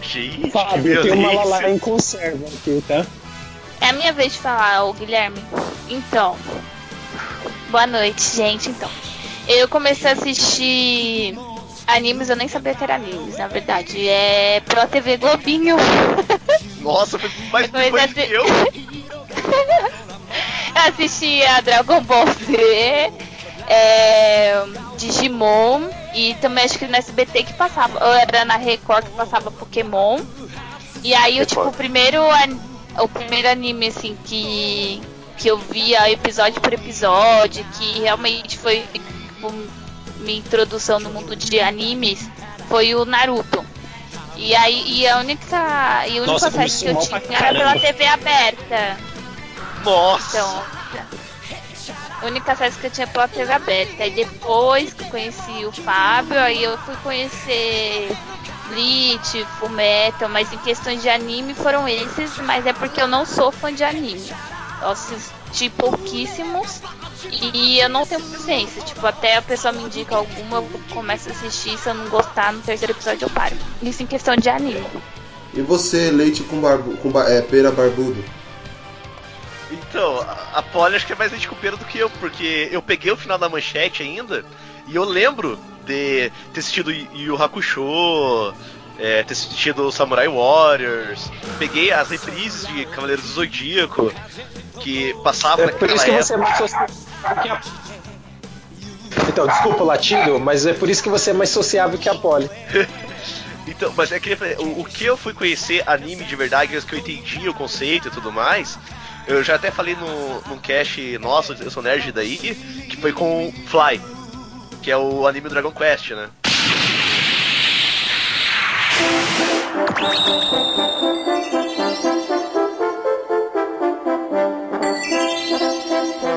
Speaker 3: Gente,
Speaker 4: Fábio,
Speaker 3: que
Speaker 4: tem uma lalá em conserva aqui, tá?
Speaker 2: É a minha vez de falar, ô Guilherme. Então, boa noite, gente. Então, eu comecei a assistir animes, eu nem sabia que era animes, na verdade. É Pro TV Globinho.
Speaker 3: Nossa, foi mais
Speaker 2: Eu
Speaker 3: depois que eu.
Speaker 2: Eu assisti a Dragon Ball Z, é, Digimon e também acho que no SBT que passava, ou era na Record que passava Pokémon. E aí eu, tipo, o primeiro, o primeiro anime assim que, que eu via episódio por episódio, que realmente foi minha introdução no mundo de animes, foi o Naruto. E aí e a única, e o único
Speaker 4: Nossa,
Speaker 2: acesso que eu tinha era pela. TV aberta.
Speaker 3: Nossa!
Speaker 2: Então, a única acesso que eu tinha pela TV aberta. Aí depois que eu conheci o Fábio, aí eu fui conhecer Bleach, Fullmetal, mas em questões de anime foram esses, mas é porque eu não sou fã de anime. Eu assisti pouquíssimos e eu não tenho paciência. Tipo, até a pessoa me indica alguma, eu começo a assistir, se eu não gostar, no terceiro episódio eu paro. Isso em questão de anime.
Speaker 1: E você, leite com, barbu com ba- é, pera barbudo?
Speaker 3: Então, a- a Polly acho que é mais leite cupeiro do que eu, porque eu peguei o final da manchete ainda, e eu lembro de ter assistido Yu Hakusho, é, ter assistido Samurai Warriors, peguei as reprises de Cavaleiros do Zodíaco, que passavam
Speaker 4: É por
Speaker 3: naquela
Speaker 4: isso que
Speaker 3: época.
Speaker 4: você é mais a... Então, desculpa o latido, mas é por isso que você é mais sociável que a Polly.
Speaker 3: Então, mas é que o, o que eu fui conhecer anime de verdade, que eu entendi o conceito e tudo mais, eu já até falei no, num cast nosso, eu sou nerd daí, que foi com Fly, que é o anime do Dragon Quest, né?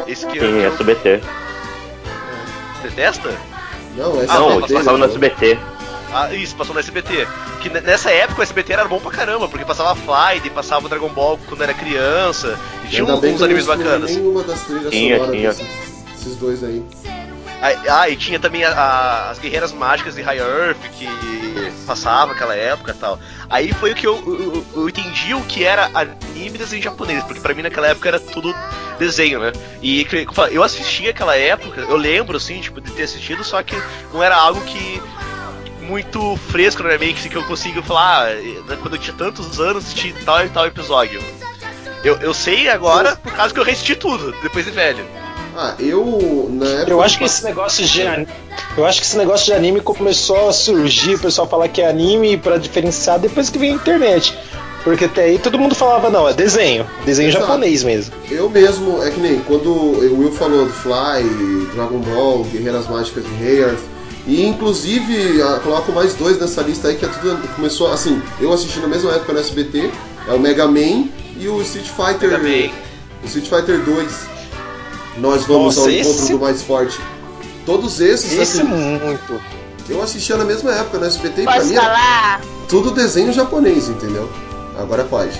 Speaker 3: Esse que
Speaker 5: Sim,
Speaker 3: eu
Speaker 5: SBT.
Speaker 3: detesta?
Speaker 1: Não, é
Speaker 3: Ah,
Speaker 5: Não, isso passava no? SBT.
Speaker 3: Ah, isso, passou no SBT. Que ne- nessa época o SBT era bom pra caramba, porque passava Fly, e passava Dragon Ball quando era criança, e tinha uns animes bacanas.
Speaker 1: nenhuma das trilhas
Speaker 5: Tinha,
Speaker 1: sonoras
Speaker 5: tinha.
Speaker 1: desses, desses dois aí.
Speaker 3: Ah, e tinha também a- a- as Guerreiras Mágicas de High Earth, que passava naquela época e tal. Aí foi o que eu, eu, eu entendi o que era anime desenho japonês, porque pra mim naquela época era tudo desenho, né? E eu assisti aquela época, eu lembro, assim, tipo, de ter assistido, só que não era algo que muito fresco na minha mente, assim, que eu consigo falar, ah, né, quando eu tinha tantos anos, assisti tal e tal episódio. Eu, eu sei agora por causa que eu reassisti tudo, depois de velho.
Speaker 1: Ah, eu na época.
Speaker 4: Eu acho que esse negócio de anime, eu acho que esse negócio de anime começou a surgir, o pessoal falar que é anime pra diferenciar depois que veio a internet. Porque até aí todo mundo falava, não, é desenho, desenho
Speaker 1: Exato.
Speaker 4: japonês mesmo.
Speaker 1: Eu mesmo, é que nem quando o Will falou do Fly, Dragon Ball, Guerreiras Mágicas de Hearth, e inclusive ah, coloco mais dois nessa lista aí que é tudo começou assim. Eu assisti na mesma época no SBT, é o Mega Man e o Street Fighter,
Speaker 3: Mega Man.
Speaker 1: o Street Fighter 2. Nós vamos
Speaker 4: Nossa,
Speaker 1: ao encontro
Speaker 4: esse-
Speaker 1: do mais forte. Todos esses,
Speaker 4: Esse
Speaker 1: assim,
Speaker 4: muito.
Speaker 1: eu assistia na mesma época no SBT e pra
Speaker 2: Posso
Speaker 1: mim
Speaker 2: falar?
Speaker 1: tudo desenho japonês, entendeu? Agora pode.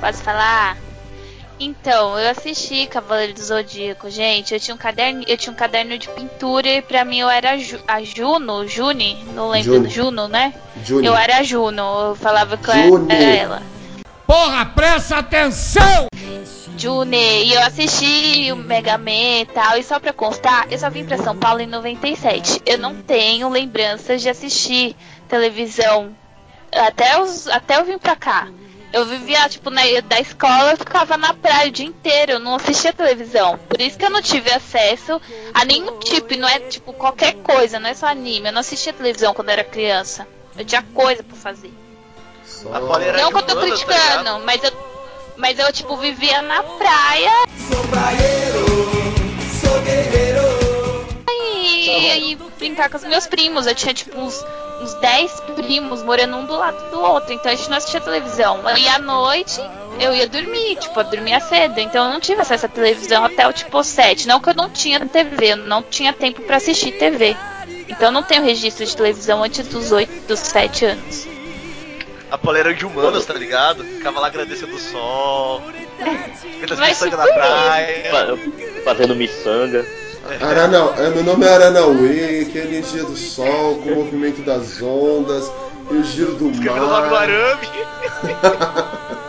Speaker 2: Posso falar? Então, eu assisti Cavaleiro do Zodíaco, gente. Eu tinha um caderno, eu tinha um caderno de pintura e pra mim eu era a, Ju- a Juno, Juni, não lembro,
Speaker 1: Juni.
Speaker 2: Juno, né?
Speaker 1: Júnior.
Speaker 2: Eu era a Juno, eu falava que eu
Speaker 1: Juni.
Speaker 2: era ela.
Speaker 6: Porra, presta atenção!
Speaker 2: Juni, e eu assisti o Mega Man e tal, e só pra constar, eu só vim pra São Paulo em 97. Eu não tenho lembranças de assistir televisão até, os, até eu vim pra cá. Eu vivia, tipo, na, da escola, eu ficava na praia o dia inteiro, eu não assistia televisão. Por isso que eu não tive acesso a nenhum tipo, não é, tipo, qualquer coisa, não é só anime. Eu não assistia televisão quando era criança. Eu tinha coisa pra fazer.
Speaker 1: Só-
Speaker 2: Não que eu tô
Speaker 3: tá
Speaker 2: criticando,
Speaker 3: ligado?
Speaker 2: mas eu, mas eu, tipo, vivia na praia. E, e brincar com os meus primos. Eu tinha, tipo, uns uns 10 primos morando um do lado do outro. Então a gente não assistia televisão. E à noite eu ia dormir, tipo, eu dormia cedo. Então eu não tive acesso à televisão até o tipo 7. Não que eu não tinha TV, eu não tinha tempo pra assistir TV. Então eu não tenho registro de televisão antes dos 8, dos 7 anos.
Speaker 3: A poleira de humanos, tá ligado? Ficava lá agradecendo o sol.
Speaker 2: Mas
Speaker 3: miçangas na praia.
Speaker 5: Fa- Fazendo miçanga.
Speaker 1: Aranau, é, meu nome é Aranauê, que é a energia do sol, com o movimento das ondas e o giro do
Speaker 3: Escrevendo o nome do
Speaker 1: mar.
Speaker 3: arame.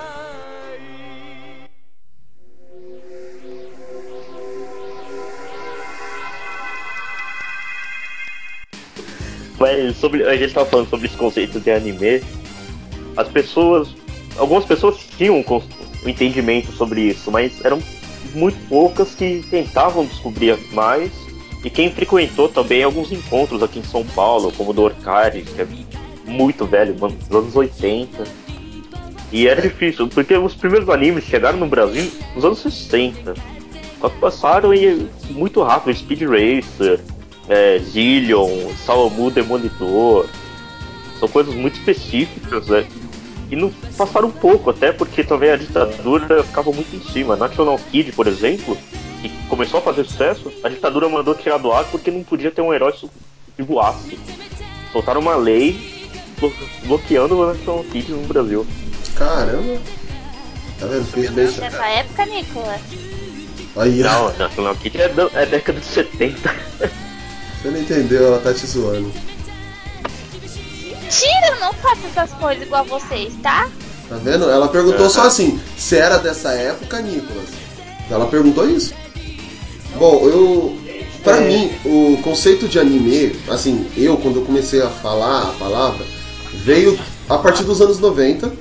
Speaker 5: Mas sobre, a gente tava falando sobre esse conceito de anime. As pessoas. Algumas pessoas tinham um entendimento sobre isso, mas eram muito poucas que tentavam descobrir mais. E quem frequentou também alguns encontros aqui em São Paulo, como o do Orcari, que é muito velho, mano, dos anos 80. E era difícil, porque os primeiros animes chegaram no Brasil nos anos 60. Só que passaram e muito rápido, Speed Racer, é, Zillion, Salamu Demolidor. São coisas muito específicas, né? E não passaram um pouco, até porque também a ditadura ficava muito em cima. National Kid, por exemplo, que começou a fazer sucesso, a ditadura mandou tirar do ar porque não podia ter um herói que voasse. Soltaram uma lei blo- bloqueando o National Kid no Brasil.
Speaker 1: Caramba! Tá vendo? Fez bem.
Speaker 2: Nessa época, Nicolas.
Speaker 1: Aí,
Speaker 5: Não, National Kid é, é década de 70.
Speaker 1: você não entendeu, ela tá te zoando.
Speaker 2: Mentira, eu não faço essas coisas igual vocês, tá?
Speaker 1: Tá vendo? Ela perguntou só assim, se era dessa época, Nicolas. Ela perguntou isso. Bom, eu. Pra mim, o conceito de anime, assim, eu quando eu comecei a falar a palavra, veio a partir dos anos 90,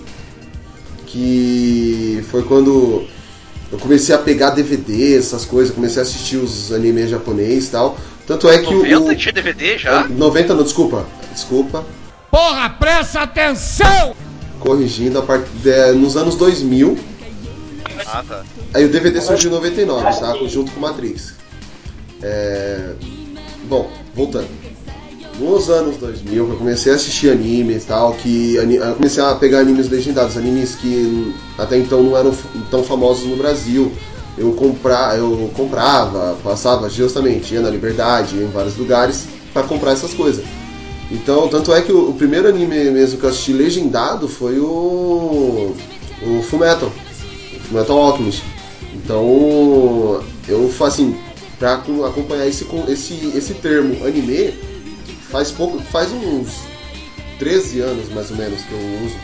Speaker 1: que foi quando eu comecei a pegar DVD, essas coisas, comecei a assistir os animes japonês e tal. Tanto é que o-
Speaker 3: 90
Speaker 1: o.
Speaker 3: tinha DVD já?
Speaker 1: 90 não, desculpa. Desculpa.
Speaker 6: Porra, presta atenção!
Speaker 1: Corrigindo, a part... de- nos anos 2000,
Speaker 3: Ah, tá.
Speaker 1: Aí o DVD surgiu em 99, tá? Junto com Matrix. É... Bom, voltando. Nos anos 2000, eu comecei a assistir animes e tal, que eu comecei a pegar animes legendados, animes que até então não eram tão famosos no Brasil. Eu, compra, eu comprava, passava justamente, ia na Liberdade, ia em vários lugares para comprar essas coisas. Então, tanto é que o, o primeiro anime mesmo que eu assisti legendado foi o, o Fullmetal. Metal Alchemist. Então, eu assim, pra acom- acompanhar esse, esse, esse termo anime, faz pouco, faz uns 13 anos mais ou menos que eu uso.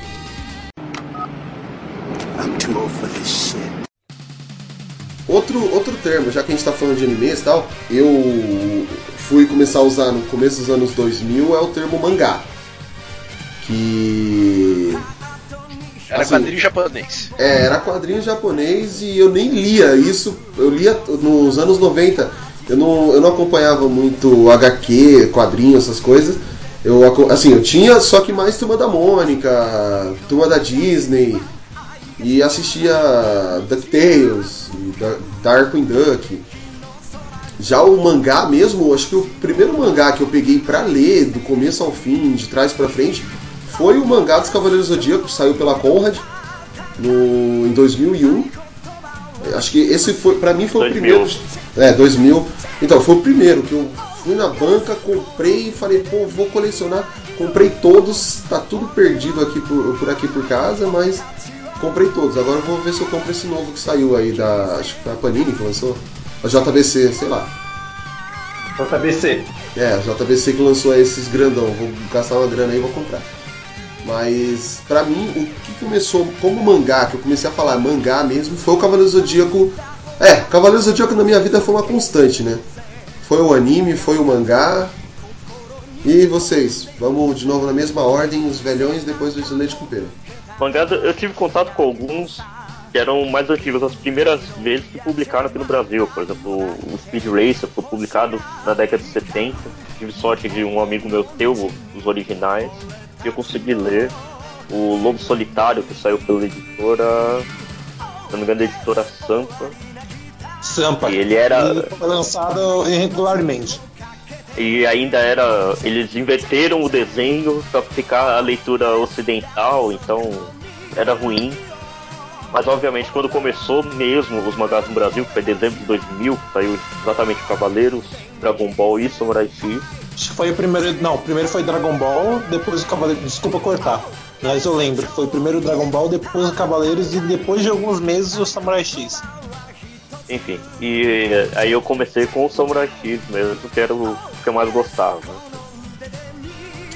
Speaker 6: I'm too old for this shit.
Speaker 1: Outro, outro termo, já que a gente tá falando de animes e tal, eu fui começar a usar no começo dos anos 2000 é o termo mangá. Que
Speaker 3: Era
Speaker 1: Assim,
Speaker 3: quadrinho japonês.
Speaker 1: É, era quadrinho japonês e eu nem lia isso. Eu lia nos anos 90. Eu não, eu não acompanhava muito HQ, quadrinho, essas coisas. Eu, assim, eu tinha só que mais Turma da Mônica, Turma da Disney. E assistia DuckTales, Da- Darkwing Duck. Já o mangá mesmo, acho que o primeiro mangá que eu peguei pra ler, do começo ao fim, de trás pra frente, foi o mangá dos Cavaleiros do Zodíaco, que saiu pela Conrad no, em 2001. Acho que esse foi, pra mim, foi
Speaker 5: 2000.
Speaker 1: o primeiro. É, 2000. Então, foi o primeiro que eu fui na banca, comprei e falei, pô, vou colecionar. Comprei todos, tá tudo perdido aqui por, por aqui por casa, mas comprei todos. Agora eu vou ver se eu compro esse novo que saiu aí da. Acho que foi a Panini que lançou. A JBC, sei lá.
Speaker 4: JBC.
Speaker 1: É, a JBC que lançou esses grandão. Vou gastar uma grana aí e vou comprar. Mas, pra mim, o que começou como mangá, que eu comecei a falar mangá mesmo, foi o Cavaleiro Zodíaco. É, Cavaleiro Zodíaco na minha vida foi uma constante, né? Foi o anime, foi o mangá. E vocês? Vamos de novo na mesma ordem, os velhões, depois o leite com pera.
Speaker 5: Mangás, eu tive contato com alguns que eram mais antigos, as primeiras vezes que publicaram aqui no Brasil. Por exemplo, o Speed Racer foi publicado na década de 70. Tive sorte de um amigo meu ter os originais e eu consegui ler. O Lobo Solitário, que saiu pela editora. Se não me engano, editora Sampa.
Speaker 4: Sampa.
Speaker 5: E ele era.
Speaker 4: E foi lançado irregularmente.
Speaker 5: E ainda era. Eles inverteram o desenho pra ficar a leitura ocidental, então era ruim. Mas obviamente quando começou mesmo os mangás no Brasil, que foi em dezembro de 2000, saiu exatamente Cavaleiros, Dragon Ball e Samurai X.
Speaker 4: Acho que foi o primeiro. Não, o primeiro foi Dragon Ball, depois o Cavaleiro. Desculpa cortar. Mas eu lembro, foi primeiro o Dragon Ball, depois o Cavaleiros e depois de alguns meses o Samurai X.
Speaker 5: Enfim, e eh, aí eu comecei com o Samurai X mesmo, que era o que eu mais gostava.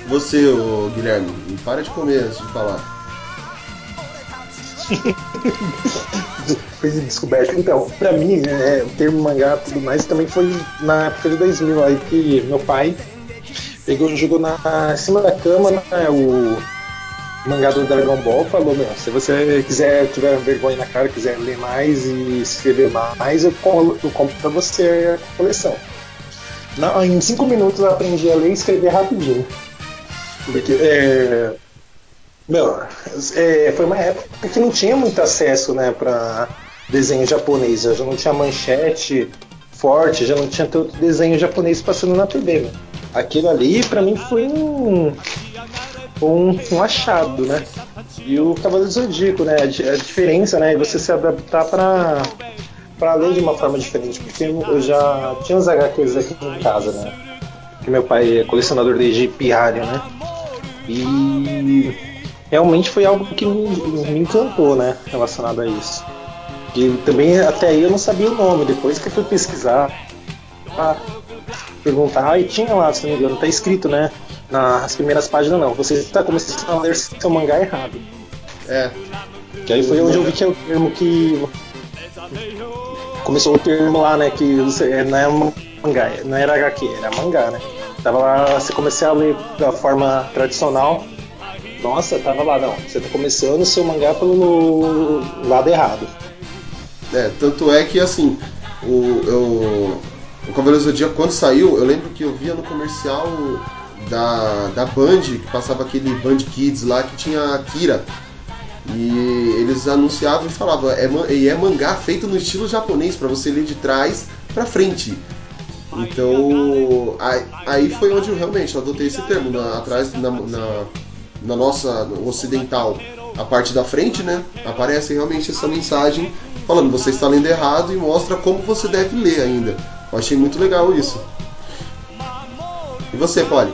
Speaker 1: Você, Guilherme, para de comer antes de falar.
Speaker 4: Foi descoberto. Então, pra mim, é, o termo mangá e tudo mais também foi na época de 2000, aí que meu pai pegou jogou na, em cima da cama né, o mangá do Dragon Ball falou, meu, se você quiser, tiver vergonha na cara, quiser ler mais e escrever mais, eu, colo- eu compro pra você a coleção. Não, em cinco minutos eu aprendi a ler e escrever rapidinho. Porque, é, meu, é, foi uma época que não tinha muito acesso, né, pra desenho japonês. Já não tinha manchete forte, já não tinha tanto desenho japonês passando na TV? Aquilo ali, pra mim, foi um, um, um achado, né? E o Cavaleiro do Zodíaco, né? A, a diferença, né? É você se adaptar pra, pra ler de uma forma diferente. Porque eu já tinha uns HQs aqui em casa, né? Porque meu pai é colecionador desde pirralho, né? E realmente foi algo que me, me encantou, né? Relacionado a isso. E também até aí eu não sabia o nome, depois que eu fui pesquisar, perguntar, ah, e tinha lá, se não me engano, tá escrito, né? Nas primeiras páginas não, você está começando a ler seu mangá errado.
Speaker 1: É,
Speaker 4: Que aí foi onde eu vi que é o termo que. Começou o termo lá, né? Que é, não é mangá, não era HQ, era mangá, né? Tava lá, você comecei a ler da forma tradicional. Nossa, tava lá, não. Você tá começando o seu mangá pelo lado errado.
Speaker 1: É, tanto é que assim, o, eu, o Cavaleiro do Zodíaco quando saiu, eu lembro que eu via no comercial da, da Band, que passava aquele Band Kids lá que tinha a Kira. E eles anunciavam e falavam, é, e é mangá feito no estilo japonês, pra você ler de trás pra frente. Então, aí, aí foi onde eu realmente adotei esse termo, na, atrás, na, na, na nossa no ocidental, a parte da frente, né? Aparece realmente essa mensagem falando, você está lendo errado e mostra como você deve ler ainda. Eu achei muito legal isso. E você, Polly?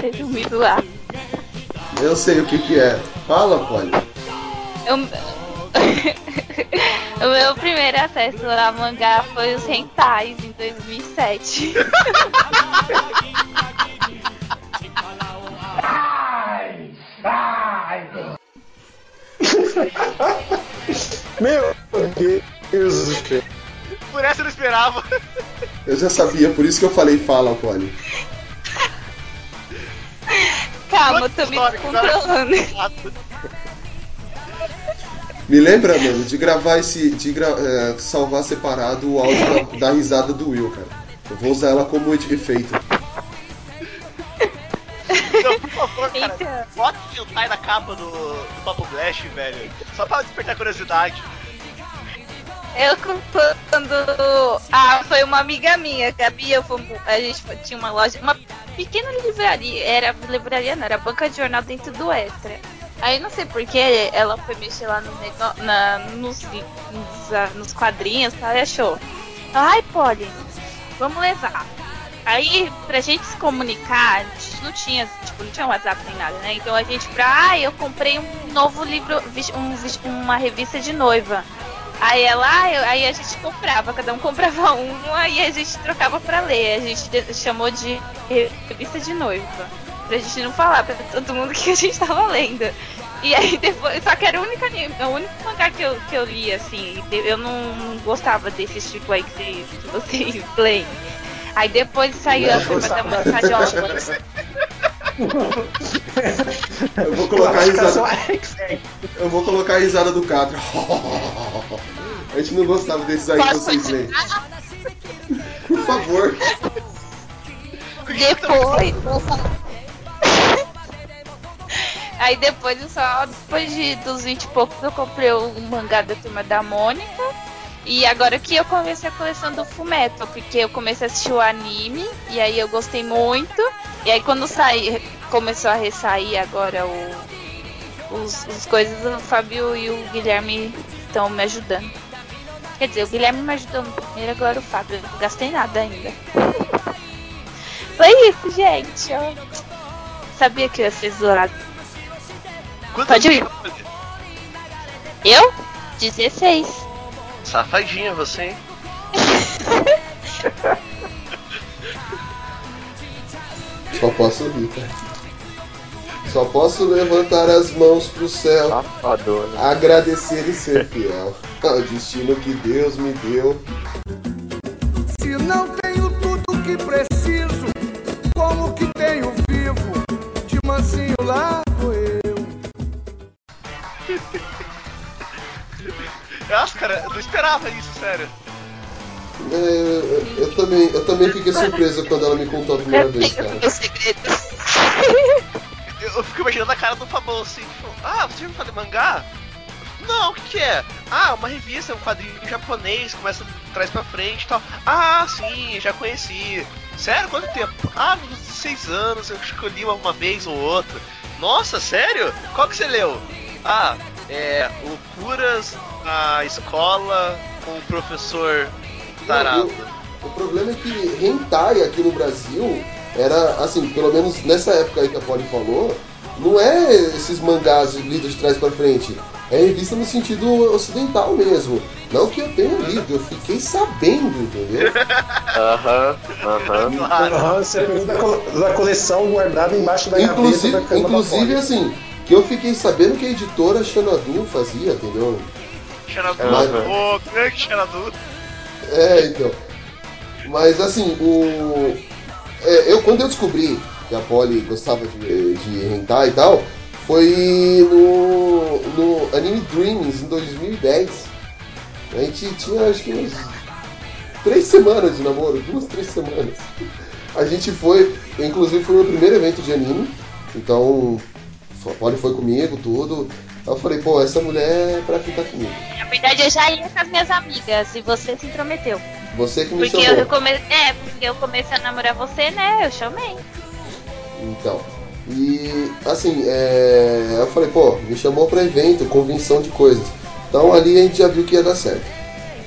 Speaker 2: Resumido lá.
Speaker 1: Eu sei o que que é. Fala, Polly.
Speaker 2: Eu... o meu primeiro acesso a mangá foi os Hentais em 2007.
Speaker 4: Meu Deus do céu.
Speaker 3: Por essa eu não esperava.
Speaker 1: Eu já sabia, por isso que eu falei fala, Polly.
Speaker 2: Calma, eu tô me controlando.
Speaker 1: Me lembra, mano, de gravar esse. de gra- é, salvar separado o áudio da, da risada do Will, cara. Eu vou usar ela como efeito.
Speaker 3: Favor, cara.
Speaker 2: Então.
Speaker 3: Bota o hentai na capa do, do Papo Blast, velho. Só pra despertar curiosidade.
Speaker 2: Eu quando. Ah, foi uma amiga minha, que a Bia, fomos- a gente tinha uma loja, uma pequena livraria, era livraria, não, era banca de jornal dentro do Extra. Aí não sei porquê, ela foi mexer lá no nego- na, nos, nos, nos quadrinhos tá, e achou. Ai, Polly, vamos levar. Aí, pra gente se comunicar, a gente não tinha, tipo, não tinha WhatsApp nem nada, né? Então a gente, pra. Ah, eu comprei um novo livro, um uma revista de noiva. Aí ela, aí a gente comprava, cada um comprava uma e a gente trocava pra ler. A gente chamou de revista de noiva. Pra gente não falar pra todo mundo que a gente tava lendo. E aí depois, só que era o único, anime- o único mangá que eu, que eu li, assim. Eu não gostava desse tipo aí que vocês leem. Aí depois saiu a turma da Mancadiola.
Speaker 1: Eu vou colocar a risada. Eu vou colocar a risada do Catra. A gente não gostava desses aí que vocês leem. Por favor.
Speaker 2: Depois. Aí depois, eu só depois de, dos 20 e poucos, eu comprei o mangá da turma da Mônica. E agora que eu comecei a coleção do Fumeto, porque eu comecei a assistir o anime, e aí eu gostei muito. E aí quando saí, começou a ressair agora o, os, os coisas, o Fábio e o Guilherme estão me ajudando. Quer dizer, o Guilherme me ajudou no primeiro, agora o Fábio. Eu não gastei nada ainda. Foi isso, gente. Eu sabia que eu ia ser zoado.
Speaker 3: Quantos
Speaker 2: Pode ir. Eu? 16.
Speaker 3: Safadinha você, hein?
Speaker 1: Só posso ouvir, cara. Só posso levantar as mãos pro céu,
Speaker 5: Safadona.
Speaker 1: agradecer e ser fiel ao destino que Deus me deu.
Speaker 6: Se não tenho tudo que preciso, como que tenho vivo? De mansinho largo eu.
Speaker 3: Nossa, cara, eu não esperava isso, sério.
Speaker 1: É, eu, eu também, eu também fiquei surpreso quando ela me contou a primeira vez, cara.
Speaker 3: Eu, eu fico imaginando a cara do Fabão assim, tipo, ah, você já me fala de mangá? Não, o que, que é? Ah, uma revista, um quadrinho japonês, começa de trás pra frente e tal. Ah, sim, já conheci. Sério? Quanto tempo? Ah, uns 16 anos, eu li uma vez ou outra. Nossa, sério? Qual que você leu? Ah, é. Loucuras na escola com o professor Tarado.
Speaker 1: O, o problema é que hentai aqui no Brasil era, assim, pelo menos nessa época aí que a Polly falou, não é esses mangás lidos de trás pra frente. É revista no sentido ocidental mesmo. Não que eu tenha lido, eu fiquei sabendo, entendeu?
Speaker 5: Aham, aham.
Speaker 4: Você da, cole- da coleção guardada embaixo da
Speaker 1: inclusive,
Speaker 4: gaveta da cama
Speaker 1: inclusive
Speaker 4: da
Speaker 1: assim, que eu fiquei sabendo que a editora Xanadu fazia, entendeu?
Speaker 3: Xanadu.
Speaker 5: Aham.
Speaker 3: Ô, grande Xanadu.
Speaker 1: É, então. Mas assim, o. é, eu quando eu descobri que a Polly gostava de, de hentai e tal, foi no, no Anime Dreams em 2010. A gente tinha acho que uns três semanas de namoro, duas, três semanas. A gente foi, inclusive foi o meu primeiro evento de anime, então a Polly foi comigo, tudo. Eu falei, pô, essa mulher é pra ficar comigo.
Speaker 2: Na verdade, eu já ia com as minhas amigas e você se intrometeu.
Speaker 1: Você que me
Speaker 2: Porque
Speaker 1: chamou.
Speaker 2: eu come... É, porque eu comecei a namorar você, né? Eu chamei.
Speaker 1: Então. E assim, é, eu falei, pô, me chamou pra evento, convenção de coisas. Então ali a gente já viu que ia dar certo.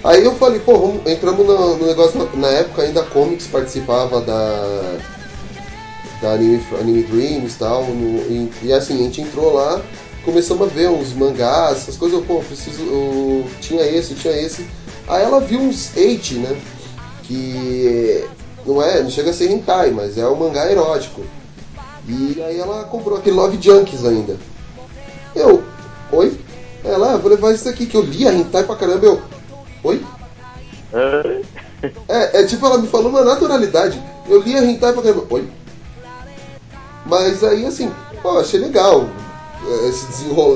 Speaker 1: Aí eu falei, pô, vamos- entramos no, no negócio, na época ainda a Comics participava da. Da Anime, Anime Dreams e tal. no- e, e assim, a gente entrou lá, começamos a ver uns mangás, essas coisas, eu, pô, preciso. Eu, tinha esse, tinha esse. Aí ela viu uns eight, né? Que não é, não chega a ser hentai, mas é um mangá erótico. E aí ela comprou aquele Love Junkies ainda. Eu, oi? Ela, ah, vou levar isso aqui que eu li a hentai pra caramba. Eu, oi? É, é tipo, ela me falou uma naturalidade. Eu li a hentai pra caramba. Oi? Mas aí, assim, pô, achei legal. Eh, Essa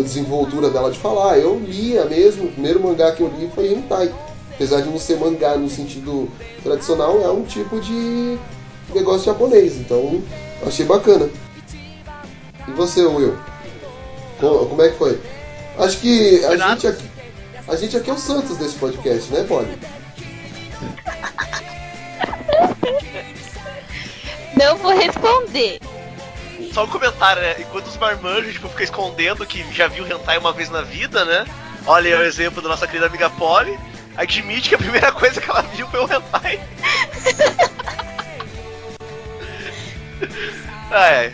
Speaker 1: desenvoltura dela de falar. Eu lia mesmo. O primeiro mangá que eu li foi hentai. Apesar de não ser mangá no sentido tradicional, é um tipo de negócio japonês. Então, achei bacana. E você, Will? Co- Como é que foi? Acho que a gente, aqui, a gente aqui é o Santos desse podcast, né, Polly?
Speaker 2: Não vou responder.
Speaker 3: Só um comentário, né? Enquanto os marmanjos, tipo, ficam escondendo que já viu hentai uma vez na vida, né? Olha aí o exemplo da nossa querida amiga Polly. Admite que a primeira coisa que ela viu foi o hentai. ah, é.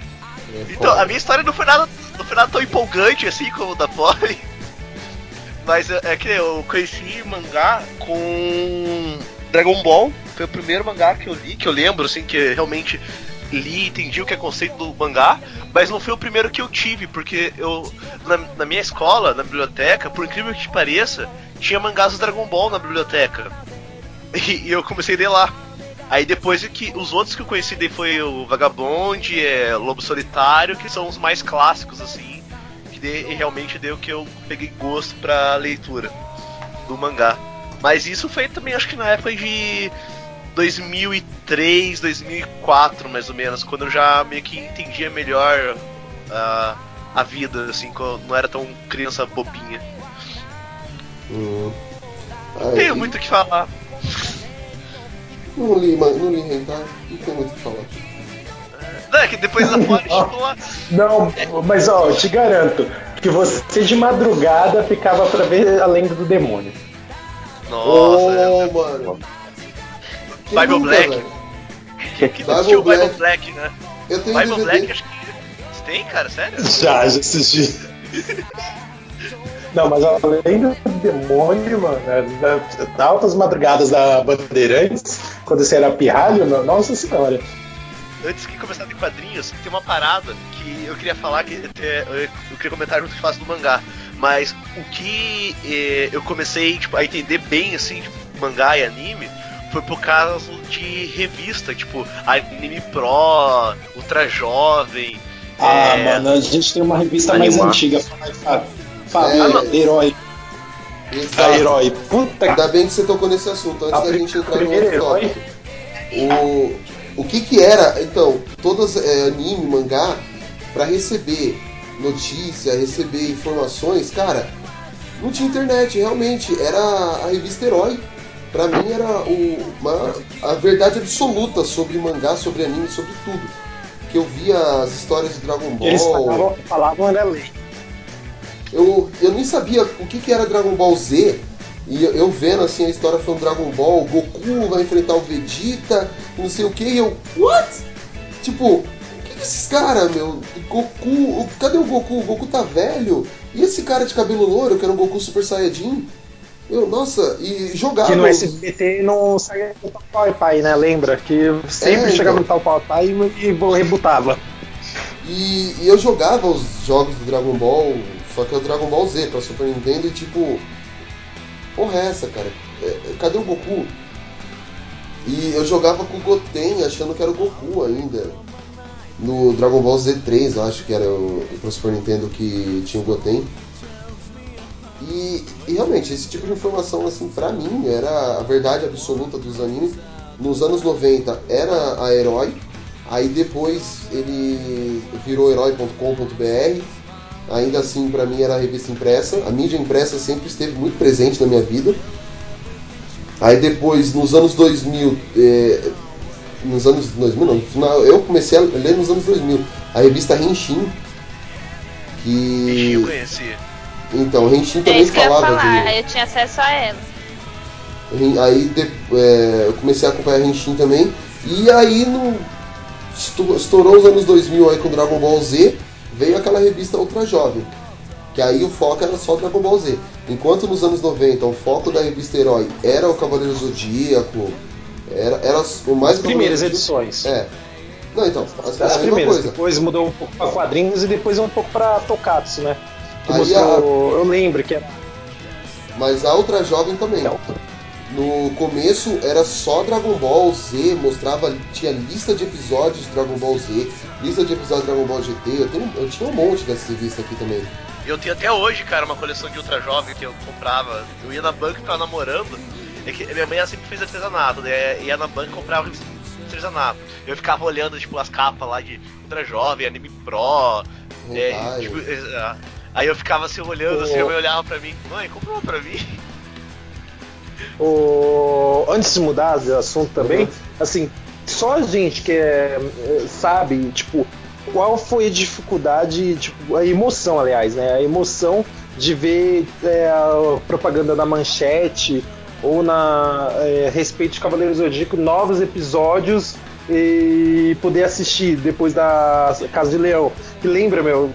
Speaker 3: Então, a minha história não foi nada, não foi nada tão empolgante assim como da Polly. Mas é, é que eu conheci mangá com Dragon Ball. Foi o primeiro mangá que eu li, que eu lembro, assim, que realmente li entendi o que é conceito do mangá. Mas não foi o primeiro que eu tive, porque eu. Na, na minha escola, na biblioteca, por incrível que pareça, tinha mangás do Dragon Ball na biblioteca. E, e eu comecei a ler lá. Aí depois é que os outros que eu conheci daí foi o Vagabond, é, Lobo Solitário, que são os mais clássicos assim, que de- realmente deu que eu peguei gosto pra leitura do mangá. Mas isso foi também acho que na época de 2003, 2004 mais ou menos, quando eu já meio que entendia melhor ah, a vida, assim, quando eu não era tão criança bobinha.
Speaker 1: Hum. Aí,
Speaker 3: Tenho muito o que falar.
Speaker 1: Não li, man- não li Hentai, não tem muito o que falar.
Speaker 3: Não, é que depois da fora chegou lá.
Speaker 4: Não, mas ó, eu te garanto que você de madrugada ficava pra ver a lenda do demônio.
Speaker 3: Nossa, é.
Speaker 1: oh, mano.
Speaker 3: Bible
Speaker 1: nunca,
Speaker 3: Black.
Speaker 1: velho?
Speaker 3: que, que
Speaker 1: Bible
Speaker 3: assistiu o Bible
Speaker 1: Black.
Speaker 3: Black, né?
Speaker 1: Eu tenho
Speaker 3: Bible
Speaker 1: DVD.
Speaker 3: Black, acho que. Você tem, cara? Sério?
Speaker 4: Já, já assisti. Não, mas a lenda do demônio, mano, é da, da altas madrugadas da Bandeirantes, quando você era pirralho, no- nossa senhora.
Speaker 3: Antes que começar de quadrinhos, tem uma parada que eu queria falar, que até, eu queria comentar junto que faz do mangá. Mas o que eh, eu comecei tipo, a entender bem, assim, tipo, mangá e anime, foi por causa de revista, tipo, Anime Pro, Ultra Jovem.
Speaker 4: Ah,
Speaker 3: é,
Speaker 4: mano, a gente tem uma revista mais
Speaker 5: Animar.
Speaker 4: antiga, Fala, Fala, Fala,
Speaker 1: É.
Speaker 4: Herói, a
Speaker 1: Exato.
Speaker 4: Herói. Puta que
Speaker 1: Ainda bem que você tocou nesse assunto, antes
Speaker 4: A
Speaker 1: da gente entrar no outro
Speaker 4: herói?
Speaker 1: tópico. O, o que que era, então, todas é, anime, mangá, pra receber notícia, receber informações, cara, não tinha internet, realmente, era a revista Herói. Pra mim era o, uma- a verdade absoluta sobre mangá, sobre anime, sobre tudo. Que eu via as histórias de Dragon Ball.
Speaker 4: eles falavam, falavam era lei.
Speaker 1: Eu, eu nem sabia o que, que era Dragon Ball Z. E eu, eu vendo assim a história foi um Dragon Ball, o Goku vai enfrentar o Vegeta, não sei o que, e eu. What? Tipo, o que, que esses caras, meu? Goku. o- Cadê o Goku? O Goku tá velho? E esse cara de cabelo louro, que era um Goku Super Saiyajin? Eu, nossa, e jogava.
Speaker 4: Que no SBT não saía no tal pau pai, né? Lembra? Que sempre
Speaker 1: É,
Speaker 4: chegava
Speaker 1: então.
Speaker 4: no tal pau pai e rebutava.
Speaker 1: E, e eu jogava os jogos do Dragon Ball, só que é o Dragon Ball Z pra Super Nintendo e tipo. Porra é essa, cara? É, é, cadê o Goku? E eu jogava com o Goten achando que era o Goku ainda. No Dragon Ball Z3, eu acho que era o, pro Super Nintendo que tinha o Goten. E, e realmente, esse tipo de informação, assim, pra mim, era a verdade absoluta dos animes. Nos anos 90 era a Herói, aí depois ele virou herói.com.br. Ainda assim, pra mim, era a revista impressa. A mídia impressa sempre esteve muito presente na minha vida. Aí depois, nos anos 2000, eh, nos anos 2000 não, final- eu comecei a ler nos anos 2000, a revista Henshin,
Speaker 3: Ixi, eu
Speaker 1: que... Então, Henshin
Speaker 2: É
Speaker 1: também
Speaker 2: isso que eu ia
Speaker 1: falava
Speaker 2: falar,
Speaker 1: de...
Speaker 2: eu tinha acesso a ela.
Speaker 1: Aí de- é, eu comecei a acompanhar Henshin também. E aí no, estourou os anos 2000 aí com Dragon Ball Z, veio aquela revista Ultra Jovem. Que aí o foco era só Dragon Ball Z. Enquanto nos anos 90 o foco da revista Herói era o Cavaleiro Zodíaco, era, era o mais
Speaker 4: As primeiras edições.
Speaker 1: É. Não, então, as, a mesma
Speaker 4: primeiras,
Speaker 1: coisa.
Speaker 4: depois mudou um pouco pra quadrinhos e depois um pouco pra Tokatsu, né? Que
Speaker 1: Aí
Speaker 4: mostrou, eu lembro que era
Speaker 1: Mas a Ultra Jovem também. No começo era só Dragon Ball Z, mostrava, tinha lista de episódios de Dragon Ball Z, lista de episódios de Dragon Ball GT, eu, tenho, eu tinha um monte dessa revista aqui também.
Speaker 3: Eu tenho até hoje, cara, uma coleção de Ultra Jovem que eu comprava. Eu ia na banca e tava namorando. É que minha mãe ela sempre fez artesanato, né? Ia na banca e comprava artesanato. Eu ficava olhando, tipo, as capas lá de Ultra Jovem, Anime Pro. É, tipo, é, aí eu ficava assim olhando, assim, a mãe olhava pra mim, mãe, compra uma pra mim.
Speaker 4: o... Antes de mudar de assunto também,
Speaker 1: Uhum.
Speaker 4: assim, só a gente que é, sabe, tipo, qual foi a dificuldade, tipo, a emoção, aliás, né? A emoção de ver é, a propaganda na manchete ou na é, respeito de Cavaleiro Zodíaco, novos episódios e poder assistir depois da Casa de Leão. Que lembra, meu,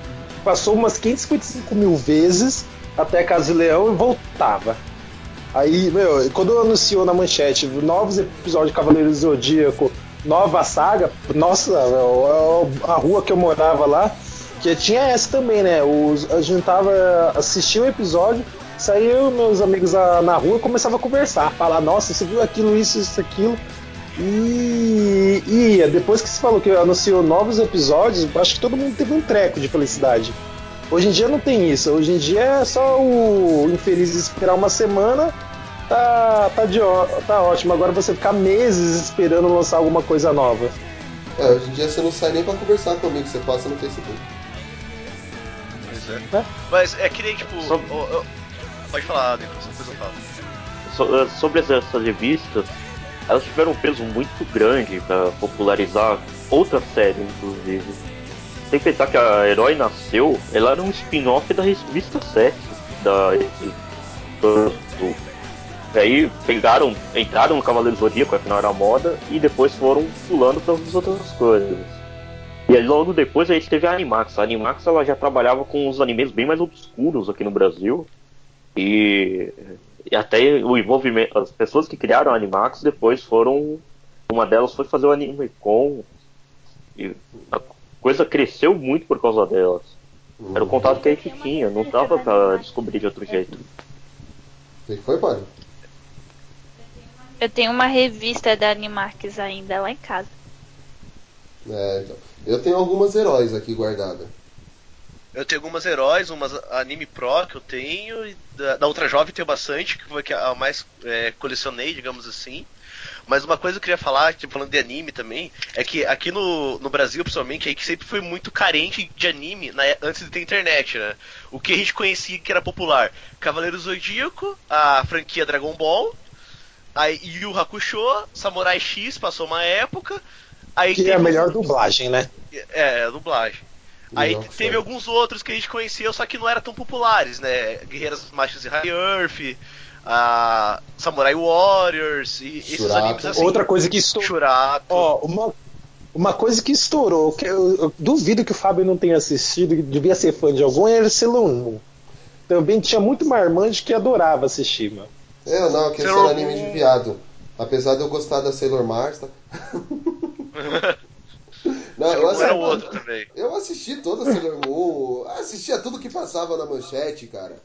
Speaker 4: passou umas 555 mil vezes até Casa de Leão e voltava. Aí, meu, quando anunciou na manchete novos episódios de Cavaleiro do Zodíaco, nova saga, nossa, meu, a rua que eu morava lá, que tinha essa também, né? Os, a gente tava assistia o episódio, saiu meus amigos na, rua começava a conversar, falar, nossa, você viu aquilo, isso, isso, aquilo. E, e depois que você falou que anunciou novos episódios, acho que todo mundo teve um treco de felicidade. Hoje em dia não tem isso. Hoje em dia é só o infeliz esperar uma semana, tá, tá, de, tá ótimo. Agora você ficar meses esperando lançar alguma coisa nova.
Speaker 1: É, hoje em dia você não sai nem pra conversar comigo, você passa no Facebook.
Speaker 3: Pois é. Mas é que nem, tipo.
Speaker 5: Só-
Speaker 3: ó, ó, pode falar, depois, depois eu falo.
Speaker 5: so- eh, sobre essas revistas, elas tiveram um peso muito grande para popularizar outras séries, inclusive. Tem que pensar que a Herói Nasceu, ela era um spin-off da revista 7 da do, do- e aí pegaram, entraram no Cavaleiro Zodíaco, afinal era moda, e depois foram pulando para as outras coisas. E aí logo depois a gente teve a Animax. A Animax ela já trabalhava com os animes bem mais obscuros aqui no Brasil. E, e até o envolvimento. As pessoas que criaram a Animax depois foram. Uma delas foi fazer o anime com. E a coisa cresceu muito por causa delas. Era o contato que a gente tinha, não dava pra descobrir de outro jeito.
Speaker 1: O que foi, Padre?
Speaker 2: Eu tenho uma revista da Animax ainda lá em casa.
Speaker 1: É, então. Eu tenho algumas heróis aqui guardadas.
Speaker 3: Eu tenho algumas heróis, umas anime pro que eu tenho, e da, da Ultra Jovem tenho bastante, que foi que a mais é, colecionei, digamos assim. Mas uma coisa que eu queria falar, tipo, falando de anime também, é que aqui no, no Brasil, principalmente, a gente sempre foi muito carente de anime na- antes de ter internet, né? O que a gente conhecia que era popular? Cavaleiro Zodíaco, a franquia Dragon Ball, aí Yu Hakusho, Samurai X passou uma época, aí
Speaker 4: Que é a melhor dublagem, né?
Speaker 3: é, a dublagem. Aí
Speaker 1: Não,
Speaker 3: teve alguns outros que a gente conhecia, só que não eram tão populares, né? Guerreiras Machos e High Earth, a Samurai Warriors e esses animes assim.
Speaker 4: Outra coisa que estourou.
Speaker 3: Shurato.
Speaker 4: Ó, uma, uma coisa que estourou, que eu, eu duvido que o Fábio não tenha assistido, que devia ser fã de algum, era Sailor Moon. Também tinha muito marmante que adorava assistir, mano.
Speaker 1: Eu não, aquele
Speaker 3: Sailor
Speaker 1: era anime de viado. Apesar de eu gostar da Sailor Mars, tá? Não, eu
Speaker 3: não era o
Speaker 1: assisti,
Speaker 3: outro também.
Speaker 1: eu assisti toda a Sailor Moon, assistia tudo que passava na manchete, cara.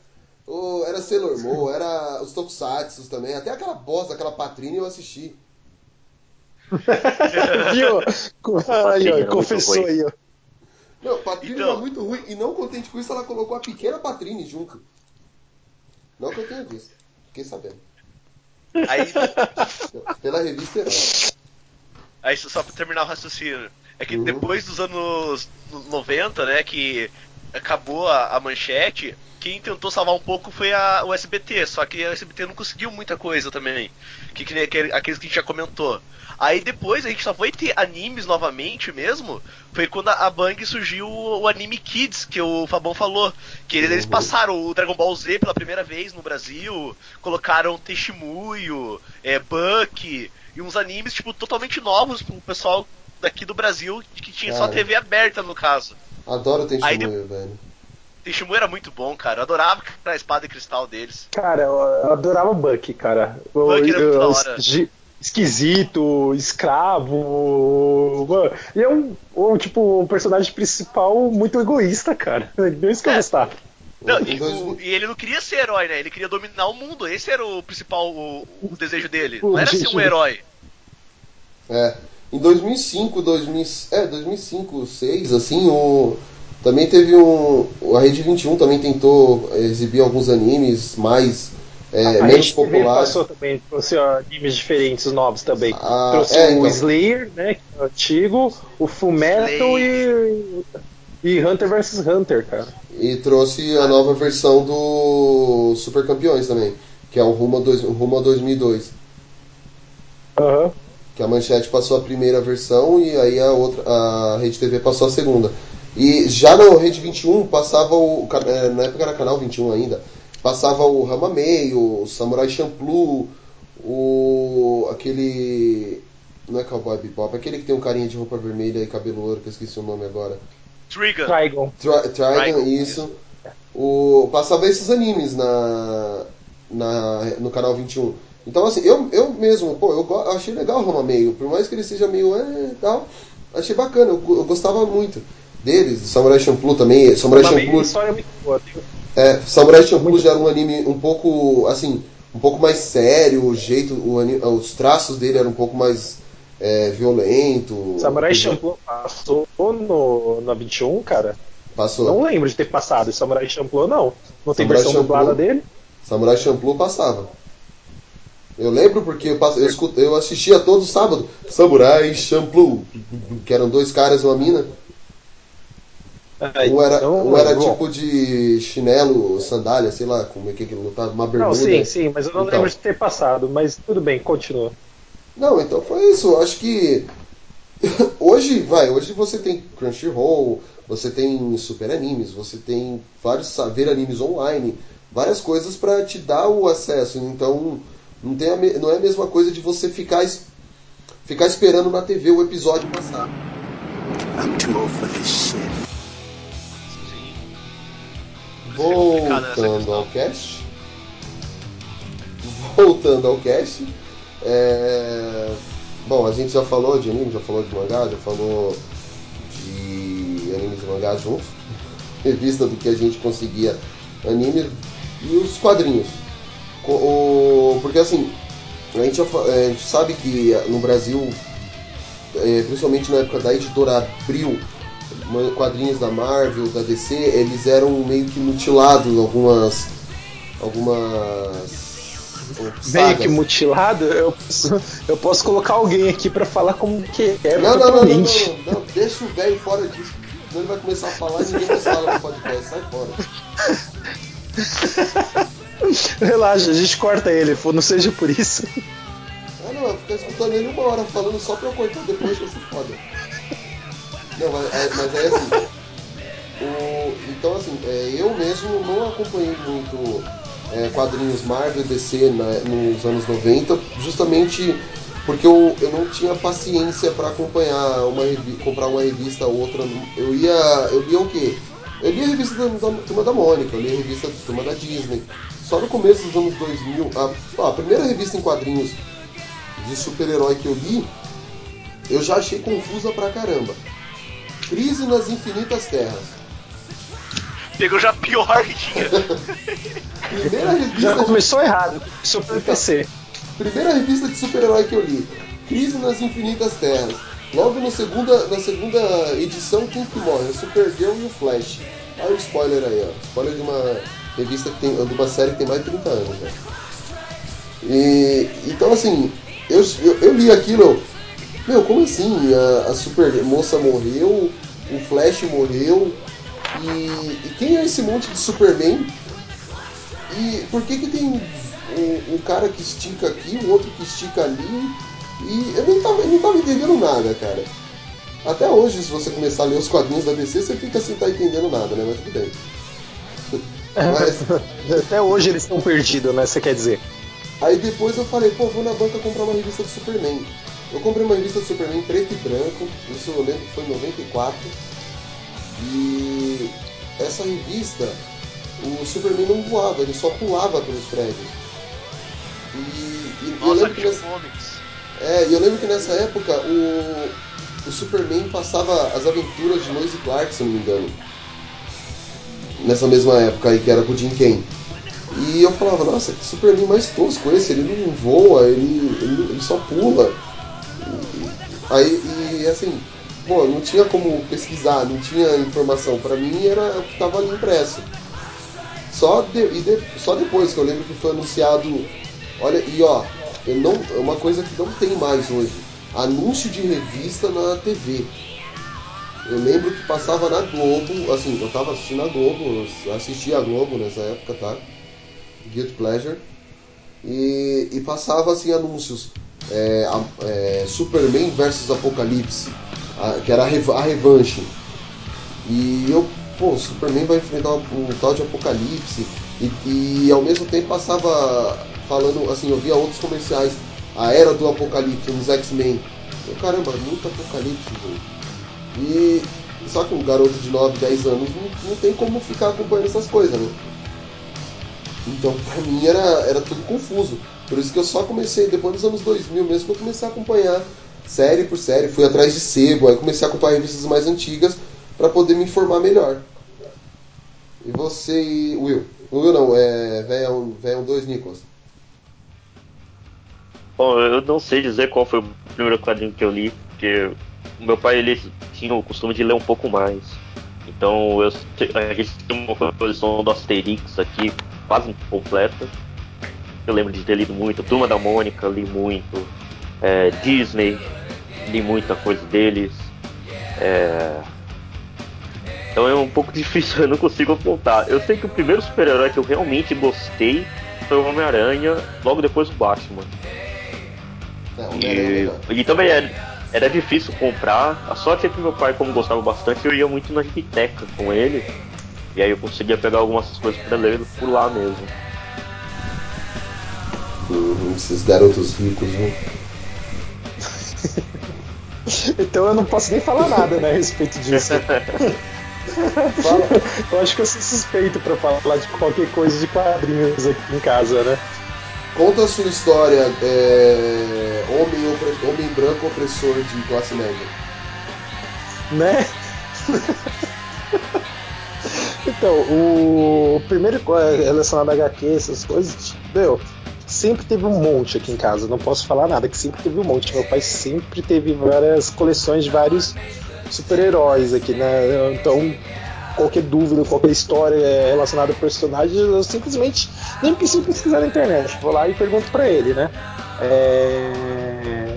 Speaker 1: O- era Sailor Moon, era os Tokusatsu também, até aquela bosta, aquela Patrine eu assisti.
Speaker 4: Viu? Aí, ó,
Speaker 5: muito
Speaker 4: confessou aí, ó.
Speaker 1: Não, Patrine
Speaker 3: Então.
Speaker 1: era muito ruim e não contente com isso, ela colocou a pequena Patrine junto. Não que eu tenha visto, fiquei sabendo.
Speaker 3: Aí,
Speaker 1: Pela revista Herói.
Speaker 3: aí só pra terminar o raciocínio. É que
Speaker 1: Uhum.
Speaker 3: depois dos anos 90, né, que acabou a, a manchete, quem tentou salvar um pouco foi a, o SBT, só que a SBT não conseguiu muita coisa também. Que, que aquele- aqueles que a gente já comentou. Aí depois a gente só foi ter animes novamente mesmo. Foi quando a, a Bang surgiu o, o anime Kids, que o Fabão falou. Que eles, eles
Speaker 1: Uhum.
Speaker 3: passaram o Dragon Ball Z pela primeira vez no Brasil, colocaram Tenshimuyo, é, Buck, e uns animes tipo, totalmente novos pro pessoal daqui do Brasil, que tinha só
Speaker 1: Cara.
Speaker 3: TV aberta no caso.
Speaker 1: Adoro o
Speaker 3: Aí
Speaker 1: Tenshimuyo, velho.
Speaker 3: Tenshimuyo era muito bom, cara. Eu adorava a espada e cristal deles.
Speaker 4: Cara, eu adorava o Buck, cara. O-
Speaker 3: Buck era muito
Speaker 4: eu-
Speaker 3: da hora.
Speaker 4: Esquisito, escravo. Mano, e é um, um, tipo, um personagem principal muito egoísta, cara. Não isso que eu
Speaker 3: É.
Speaker 4: gostava.
Speaker 3: Não, e, o- e ele não queria ser herói, né? Ele queria dominar o mundo. Esse era o principal o, o desejo dele. Não era ser um herói.
Speaker 1: É. Em 2005, 2000, é, 2005, 2006, assim, o também teve um a Rede 21 também tentou exibir alguns animes mais é,
Speaker 4: a
Speaker 1: menos
Speaker 4: Rede TV
Speaker 1: populares.
Speaker 4: passou também, trouxe animes diferentes, novos também.
Speaker 1: Ah,
Speaker 4: trouxe
Speaker 1: é,
Speaker 4: o
Speaker 1: então.
Speaker 4: Slayer, né, que é o antigo, o Fullmetal e, e Hunter vs Hunter, cara.
Speaker 1: E trouxe a nova versão do Super Campeões também, que é o Rumo dois, o Rumo a 2002.
Speaker 4: Aham.
Speaker 1: Que a Manchete passou a primeira versão e aí a outra a Rede TV passou a segunda. E já na Rede 21 passava o é, na época era canal 21 ainda, passava o Ramamei, o Samurai Champloo, o aquele não é Cowboy Bebop, aquele que tem um carinha de roupa vermelha e cabelo louro, que eu esqueci o nome agora.
Speaker 3: Trigon.
Speaker 4: Trigon.
Speaker 1: Tri Trigon,
Speaker 3: Trigon,
Speaker 1: isso. O, passava esses animes na, na, no canal 21. Então, assim, eu, eu mesmo, pô, eu, achei legal o Roma meio, por mais que ele seja meio é, tal, achei bacana, eu, eu gostava muito deles. Samurai Champloo também, Samurai Champloo,
Speaker 4: história muito boa.
Speaker 1: É, Samurai Champloo já era um anime um pouco, assim, um pouco mais sério, o jeito, o, ani- os traços dele eram um pouco mais é, violento.
Speaker 4: Samurai Champloo passou no, na 21, cara?
Speaker 1: Passou.
Speaker 4: Não lembro de ter passado. Samurai Champloo não. Não tem
Speaker 1: Samurai
Speaker 4: versão
Speaker 1: Champloo?
Speaker 4: dublada dele?
Speaker 1: Samurai Champloo passava. Eu lembro porque eu, pass- eu, escut- eu assistia todo sábado. Samurai Champloo. Que eram dois caras e uma mina. Um era,
Speaker 4: então,
Speaker 1: um era tipo de chinelo, sandália, sei lá, como é que ele lutava, uma bermuda.
Speaker 4: Não, sim, sim, mas eu não
Speaker 1: Então.
Speaker 4: lembro de ter passado, mas tudo bem, continua.
Speaker 1: Não, então foi isso. Eu Acho que hoje, vai, hoje você tem Crunchyroll, você tem super animes, você tem vários saber animes online, várias coisas pra te dar o acesso. Então, não tem me- não é a mesma coisa de você ficar es- ficar esperando na TV o episódio passar.
Speaker 6: I'm too old for this shit.
Speaker 1: Voltando ao cast. Voltando ao cast. é, Bom, a gente já falou de anime, já falou de mangá, já falou de animes e mangá juntos. Revista do que a gente conseguia anime e os quadrinhos. O- Porque assim, a gente, a gente sabe que no Brasil, é, principalmente na época da editora Abril, quadrinhos da Marvel, da DC, eles eram meio que mutilados algumas. algumas.
Speaker 4: Meio
Speaker 1: sagas.
Speaker 4: que mutilado, eu posso, eu posso colocar alguém aqui pra falar como que é
Speaker 1: Não, não, não, não, não, não, deixa o velho fora disso. Ele vai começar a falar e ninguém mais fala no podcast, sai fora.
Speaker 4: Relaxa, a gente corta ele, não seja por isso.
Speaker 1: Ah não, eu ficar escutando ele uma hora falando só pra eu cortar depois vai ser foda. Não, mas, é- mas é assim. o- então assim, é, eu mesmo não acompanhei muito é, quadrinhos Marvel e DC na- nos anos 90, justamente porque eu, eu não tinha paciência pra acompanhar uma comprar uma revista ou outra. Eu ia. Eu lia o quê? Eu lia a revista da, Turma da Mônica, eu lia a revista da Turma da Disney. Só no começo dos anos 2000, a, a primeira revista em quadrinhos de super-herói que eu li, eu já achei confusa pra caramba. Crise nas Infinitas Terras.
Speaker 3: Pegou já pior que tinha.
Speaker 1: Primeira revista,
Speaker 4: Já
Speaker 1: de,
Speaker 4: começou errado, começou pelo PC.
Speaker 1: primeira revista de super-herói que eu li. Crise nas Infinitas Terras. Logo no segunda, na segunda edição, quem que morre? O Supergirl e o Flash. Olha o spoiler aí, ó. Spoiler de uma revista que tem. de uma série que tem mais de 30 anos, né? E, então assim, eu, eu, eu li aquilo, eu, meu, como assim? A, a super moça morreu, o Flash morreu, e, e quem é esse monte de Superman? E por que que tem um, um cara que estica aqui, o outro que estica ali? E eu não tava, não tava entendendo nada, cara. Até hoje, se você começar a ler os quadrinhos da DC, você fica sem estar entendendo nada, né? Mas tudo bem. Mas,
Speaker 4: Até hoje eles estão perdidos, né? Você quer dizer?
Speaker 1: Aí depois eu falei, pô, vou na banca comprar uma revista do Superman. Eu comprei uma revista do Superman preto e branco, isso eu lembro que foi em 94. E essa revista, o Superman não voava, ele só pulava pelos prédios. E, e eu,
Speaker 3: Nossa,
Speaker 1: lembro que nessa, é, e eu lembro que nessa época o, o Superman passava as aventuras de Lois e Clark, se eu não me engano. Nessa mesma época aí, que era com o Jim Kane. E eu falava, nossa, que Superman mais tosco esse, ele não voa, ele, ele, ele só pula. E- aí, e assim, pô, não tinha como pesquisar, não tinha informação. Pra mim era o que tava ali impresso. Só, de, de- só depois que eu lembro que foi anunciado. Olha, e ó, eu não, é uma coisa que não tem mais hoje. Anúncio de revista na TV. Eu lembro que passava na Globo, assim, eu tava assistindo a Globo, assistia a Globo nessa época, tá? Guilty Pleasure. E, e passava assim anúncios. É, é, Superman vs Apocalipse, a- que era a, reva- a revanche. E eu, pô, Superman vai enfrentar um, tal de Apocalipse. E, e ao mesmo tempo passava falando, assim, eu via outros comerciais. A Era do Apocalipse, nos X-Men. Caramba, muito Apocalipse, velho. E só que um garoto de 9, 10 anos não, não tem como ficar acompanhando essas coisas, né? Então pra mim era, era tudo confuso. Por isso que eu só comecei, depois dos anos 2000 mesmo, que eu comecei a acompanhar série por série. Fui atrás de sebo, aí comecei a acompanhar revistas mais antigas para poder me informar melhor. E você, Will? Will não, é Velhão 2, Nicolas.
Speaker 5: Bom, eu não sei dizer qual foi o primeiro quadrinho que eu li, porque o meu pai ele tinha o costume de ler um pouco mais. Então eu, a gente tem uma coleção do Asterix aqui quase completa. Eu lembro de ter lido muito. Turma da Mônica, li muito. É, Disney, li muita coisa deles. É, Então é um pouco difícil, eu não consigo apontar. Eu sei que o primeiro super-herói que eu realmente gostei foi o Homem-Aranha, logo depois o Batman.
Speaker 1: É, Homem-Aranha é
Speaker 5: E, e também era, era difícil comprar. A sorte é que meu pai, como gostava bastante, eu ia muito na biblioteca com ele. E aí eu conseguia pegar algumas coisas pra ler por lá mesmo.
Speaker 1: Uhum, esses garotos ricos, viu?
Speaker 4: Então eu não posso nem falar nada né, a respeito disso. Fala- eu acho que eu sou suspeito pra falar de qualquer coisa de quadrinhos aqui em casa, né?
Speaker 1: Conta a sua história, é, homem, opre- homem branco opressor de classe média.
Speaker 4: Né? então, o primeiro co- relacionado a HQ, essas coisas, meu, sempre teve um monte aqui em casa. Não posso falar nada, que sempre teve um monte. Meu pai sempre teve várias coleções de vários super-heróis aqui, né? Então, qualquer dúvida, qualquer história relacionada a personagens, eu simplesmente nem preciso pesquisar na internet. Vou lá e pergunto pra ele, né? É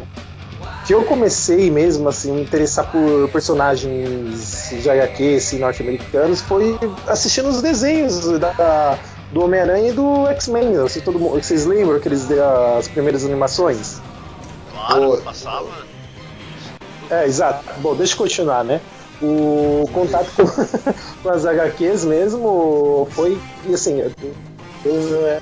Speaker 4: que eu comecei mesmo assim me interessar por personagens de HQ assim, norte-americanos foi assistindo os desenhos da, do Homem-Aranha e do X-Men. Todo mundo, vocês lembram aqueles as primeiras animações?
Speaker 3: Claro,
Speaker 1: Pô.
Speaker 3: passava.
Speaker 4: É, exato. Bom, deixa eu continuar, né? O contato com, com as HQs mesmo foi assim. Eu,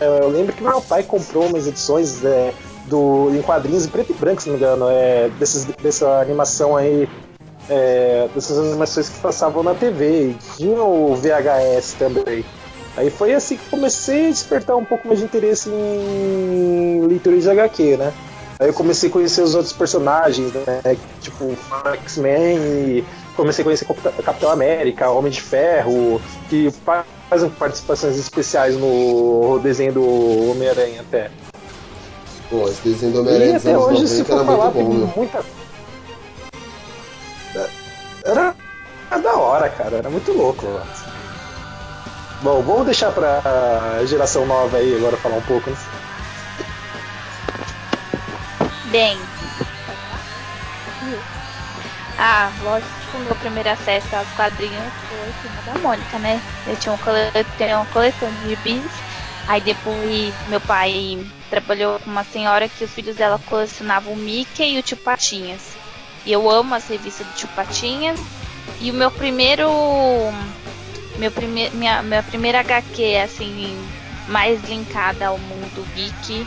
Speaker 4: eu- eu lembro que meu pai comprou umas edições é, do, em quadrinhos em preto e branco, se não me engano, é, desses, dessa animação aí. é, dessas animações que passavam na TV. E tinha o VHS também. Aí foi assim que comecei a despertar um pouco mais de interesse em leitura de HQ, né? Aí eu comecei a conhecer os outros personagens, né? Tipo X-Men e comecei a conhecer Capitão- América, Homem de Ferro, que fa- fazem participações especiais no desenho do Homem-Aranha até.
Speaker 1: Pô, esse desenho do
Speaker 4: E
Speaker 1: Homem-Aranha dos
Speaker 4: até hoje, se
Speaker 1: 90
Speaker 4: for falar,
Speaker 1: muito bom,
Speaker 4: muita. Era, era da hora, cara, era muito louco. Bom, vamos deixar pra geração nova aí agora falar um pouco, né?
Speaker 2: Bem. Ah, lógico que o meu primeiro acesso aos quadrinhos foi Turma da Mônica, né? Eu tinha um, cole... tinha uma coleção de gibis. Aí depois meu pai trabalhou com uma senhora que os filhos dela colecionavam o Mickey e o Tio Patinhas. E eu amo as revistas do Tio Patinhas. E o meu primeiro. Meu prime... minha, minha primeira HQ, assim, mais linkada ao mundo geek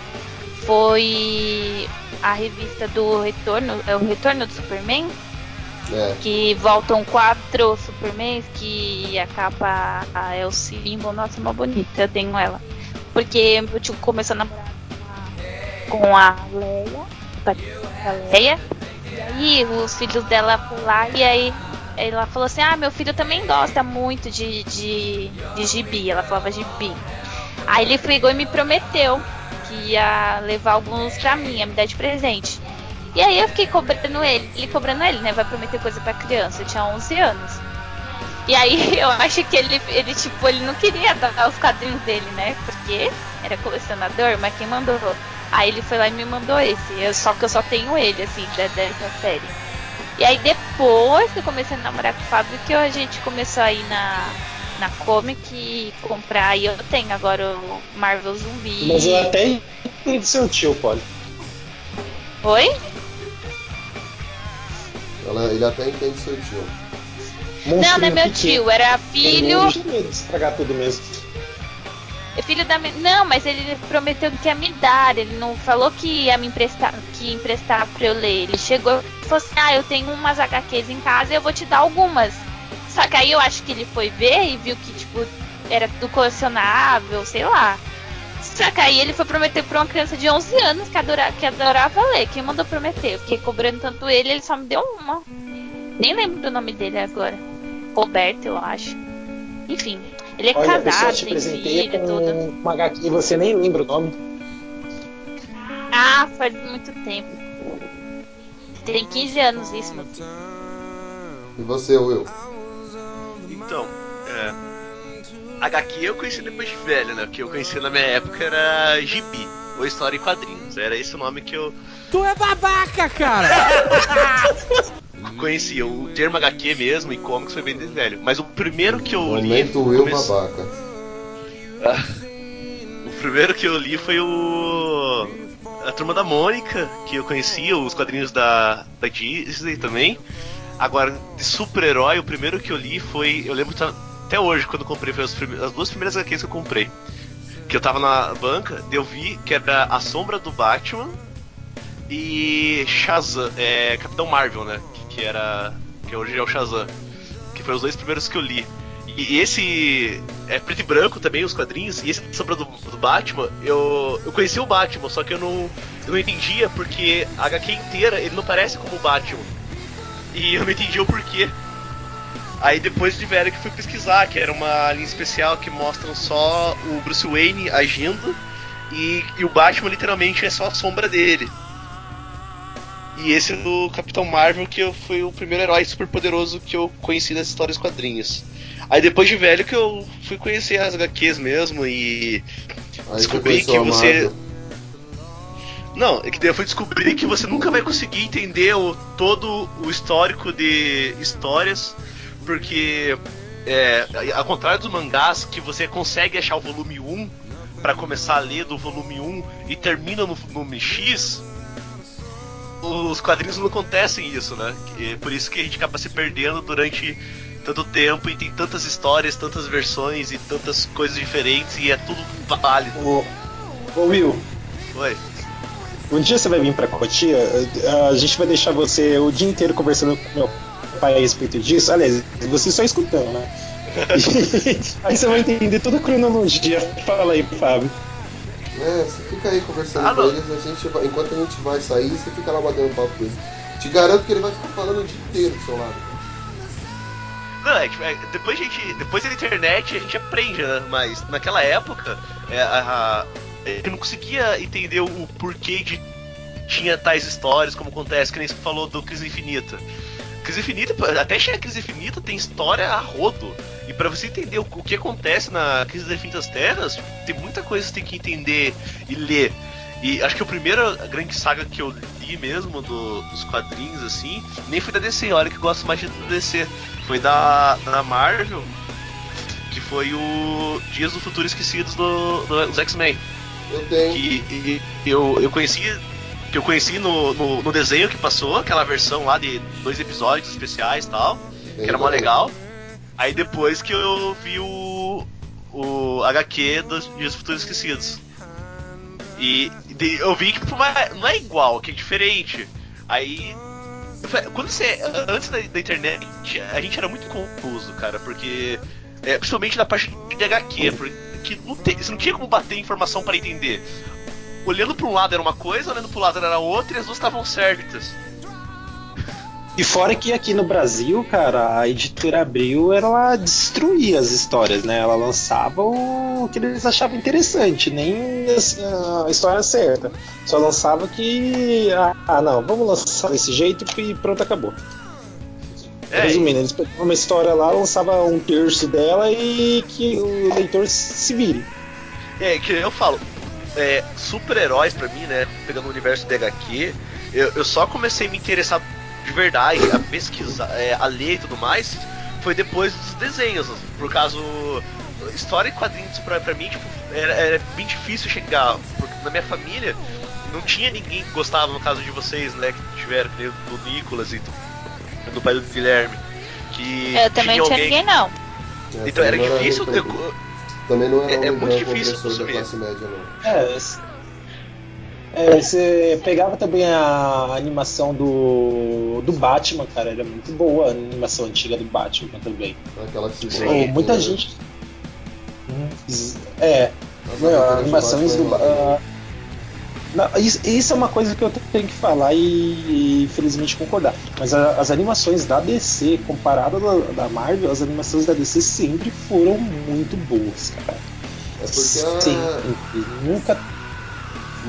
Speaker 2: foi a revista do Retorno, é o Retorno do Superman,
Speaker 1: É.
Speaker 2: que voltam quatro Supermans, que a capa ah, é o símbolo, nossa, uma bonita, eu tenho ela. Porque meu tio começou a namorar com a Leia, a Leia, e aí os filhos dela foram lá e aí ela falou assim, ah, meu filho também gosta muito de, de, de gibi, ela falava gibi. Aí ele pegou e me prometeu que ia levar alguns pra mim, ia me dar de presente. E aí eu fiquei cobrando ele, ele cobrando ele, né? Vai prometer coisa pra criança, eu tinha 11 anos. E aí eu acho que ele, ele tipo, ele não queria dar os quadrinhos dele, né? Porque era colecionador, mas quem mandou? Aí ele foi lá e me mandou esse. Eu, só que eu só tenho ele, assim, da- dessa série. E aí depois que eu comecei a namorar com o Fábio, que a gente começou a ir na, na Comic e comprar. E eu tenho agora o Marvel Zumbi.
Speaker 4: Mas eu até entendo seu tio, Polly.
Speaker 2: Oi?
Speaker 1: Ela- ele até entende seu tio.
Speaker 2: Não, não é meu tio, era filho.
Speaker 4: Medo de estragar tudo mesmo.
Speaker 2: É filho da Não, mas ele prometeu que ia me dar. Ele não falou que ia me emprestar, que ia emprestar pra eu ler. Ele chegou e falou assim: Ah, eu tenho umas HQs em casa e eu vou te dar algumas. Só que aí eu acho que ele foi ver e viu que, tipo, era tudo colecionável, sei lá. Só que aí ele foi prometer pra uma criança de 11 anos que, adora, que adorava ler. Quem mandou prometer? Eu fiquei cobrando tanto ele, ele só me deu uma. Nem lembro do nome dele agora. Roberto, eu acho. Enfim, ele é
Speaker 4: Olha,
Speaker 2: casado,
Speaker 4: te
Speaker 2: tem filho,
Speaker 4: com
Speaker 2: tudo.
Speaker 4: uma HQ e você nem lembra o nome.
Speaker 2: Ah, faz muito tempo. Tem 15 anos isso, meu.
Speaker 1: E você, Will?
Speaker 3: Então, é. HQ eu conheci depois de velho, né? O que eu conheci na minha época era Gibi, ou História em Quadrinhos. Era esse o nome que eu.
Speaker 8: Tu é babaca, cara!
Speaker 3: conhecia. O termo HQ mesmo e comics foi bem velho. Mas o primeiro que eu li.
Speaker 1: Momento eu
Speaker 3: comece-
Speaker 1: babaca.
Speaker 3: O primeiro que eu li foi o. A Turma da Mônica, que eu conhecia, os quadrinhos da, da Disney também. Agora, de super-herói, o primeiro que eu li foi. Eu lembro tá- até hoje, quando eu comprei, foi as, as duas primeiras HQs que eu comprei. Que eu tava na banca, eu vi que era A Sombra do Batman e Shazam, é, Capitão Marvel, né? Que, que era. Que hoje é o Shazam. Que foram os dois primeiros que eu li. E esse é preto e branco também, os quadrinhos, e esse Sombra do, do Batman, eu, eu conheci o Batman, só que eu não, eu não entendia porque a HQ inteira ele não parece como o Batman. E eu não entendi o porquê. Aí depois de velho que fui pesquisar, que era uma linha especial que mostram só o Bruce Wayne agindo e, e o Batman literalmente é só a sombra dele. E esse do Capitão Marvel que eu, foi o primeiro herói super poderoso que eu conheci das histórias quadrinhos. Aí depois de velho que eu fui conhecer as HQs mesmo e
Speaker 1: Aí
Speaker 3: Descobri que você-. Não, é que daí eu fui descobrir que você nunca vai conseguir entender o, todo o histórico de histórias, porque é, ao contrário dos mangás, que você consegue achar o volume 1 pra começar a ler do volume 1 e termina no volume X, os quadrinhos não acontecem isso, né? E por isso que a gente acaba se perdendo durante tanto tempo e tem tantas histórias, tantas versões e tantas coisas diferentes e é tudo válido.
Speaker 4: Ô, ô Will,
Speaker 3: Oi.
Speaker 4: um dia você vai vir pra Cotia, a gente vai deixar você o dia inteiro conversando com meu pai a respeito disso. Aliás, você só escutando, né? aí você vai entender toda a cronologia. Fala aí, Fábio.
Speaker 1: É, você fica aí conversando
Speaker 3: Ah,
Speaker 1: com eles, a gente vai- enquanto a gente vai sair, você fica lá batendo papo com ele. Te garanto que ele vai ficar falando o dia inteiro do seu lado.
Speaker 3: Não, é que é, depois a gente. Depois da internet a gente aprende, né? Mas naquela época é, a, a- eu não conseguia entender o porquê de tinha tais histórias, como acontece, que nem você falou do Crise Infinita. Crise Infinita, até chegar a Crise Infinita tem história a rodo. E pra você entender o, o que acontece na Crise das Infinitas Terras, tem muita coisa que você tem que entender e ler. E acho que a primeira grande saga que eu li mesmo do- dos quadrinhos, assim, nem foi da DC, olha que eu gosto mais de DC. Foi da, da Marvel, que foi o Dias do Futuro Esquecidos do, do- dos X-Men.
Speaker 1: Eu tenho.
Speaker 3: Que e- eu, eu conheci. Que eu conheci no, no, no desenho que passou, aquela versão lá de dois episódios especiais e tal, que era mó legal. Aí depois que eu vi o, o HQ dos Dias do Futuro Esquecidos. E de- eu vi que não é, não é igual, que é diferente. Aí. falei, Quando você. Antes da, da internet, a gente era muito confuso, cara, porque. é, principalmente na parte de HQ, porque não tem, você não tinha como bater informação para entender. Olhando para um lado era uma coisa, olhando para o lado era outra e as duas estavam certas.
Speaker 4: E fora que aqui no Brasil, cara, a editora Abril ela destruía as histórias, né? Ela lançava o que eles achavam interessante, nem assim, a história certa. Só lançava que. Ah, ah, não, vamos lançar desse jeito e pronto, acabou.
Speaker 3: É,
Speaker 4: Resumindo, eles pegavam uma história lá, lançava um terço dela e que o leitor se vire.
Speaker 3: É, que eu falo, é, super-heróis pra mim, né? Pegando o universo do HQ, eu, eu só comecei a me interessar de verdade, a pesquisar, é, a ler e tudo mais, foi depois dos desenhos. Por causa. História e quadrinhos pra, pra mim, tipo, era, era bem difícil chegar, porque na minha família não tinha ninguém que gostava, no caso de vocês, né? Que tiveram, que nem do Nicolas e do, do pai do Guilherme. Que
Speaker 2: Eu também não tinha
Speaker 3: alguém-
Speaker 2: ninguém, não.
Speaker 3: Então era difícil. eu-
Speaker 1: Também não
Speaker 3: é- é
Speaker 1: um
Speaker 3: muito difícil
Speaker 1: da
Speaker 3: consumir.
Speaker 1: classe média, não.
Speaker 4: É, é, você pegava também a animação do, do Batman, cara, era muito boa a animação antiga do Batman também.
Speaker 1: Aquela que se.
Speaker 4: Pô, muita
Speaker 1: né?
Speaker 4: gente. É,
Speaker 1: aventuras do
Speaker 4: animações do.
Speaker 1: Batman,
Speaker 4: ah, não, isso, isso é uma coisa que eu tenho que falar e, e infelizmente concordar. Mas a- as animações da DC, comparada da, da Marvel, as animações da DC sempre foram muito boas, cara.
Speaker 1: É porque a-
Speaker 4: Sempre. Nunca.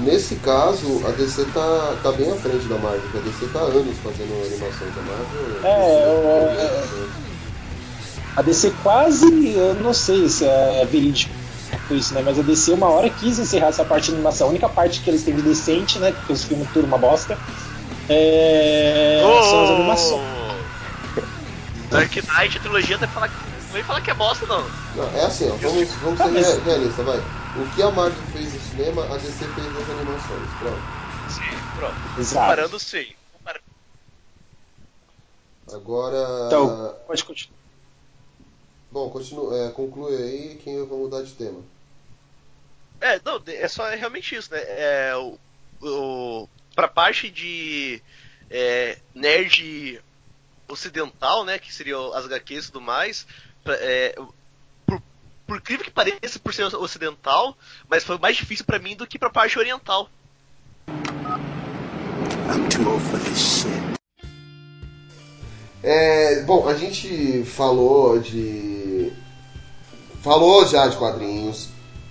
Speaker 1: nesse caso a DC tá, tá bem à frente da Marvel, porque a DC tá há anos fazendo animações da Marvel.
Speaker 4: É, eu- A DC quase. Eu não sei se é verídico isso, né? Mas a DC uma hora quis encerrar essa parte de animação. A única parte que eles têm de decente, né? Porque os filmes tudo uma bosta. É, são as animações.
Speaker 3: Dark Knight, a trilogia, deve falar que. Não vem falar que é bosta, não.
Speaker 1: Não, é assim, ó, vamos, vamos ser rea- realistas, vai. O que a Marvel fez no cinema, a DC fez nas animações. Pronto.
Speaker 3: Sim, pronto.
Speaker 4: Exato.
Speaker 3: Comparando, sim.
Speaker 1: Agora.
Speaker 4: Então, pode continuar.
Speaker 1: Bom, continua, é, conclui aí quem eu vou mudar de tema.
Speaker 3: É, não, é só realmente isso, né? É, o, o, pra parte de é, nerd ocidental, né? Que seriam as HQs e tudo mais. pra- é, por, por incrível que pareça, por ser ocidental, mas foi mais difícil pra mim do que pra parte oriental.
Speaker 6: I'm too old for this shit.
Speaker 1: É, bom, a gente falou de. Falou já de quadrinhos,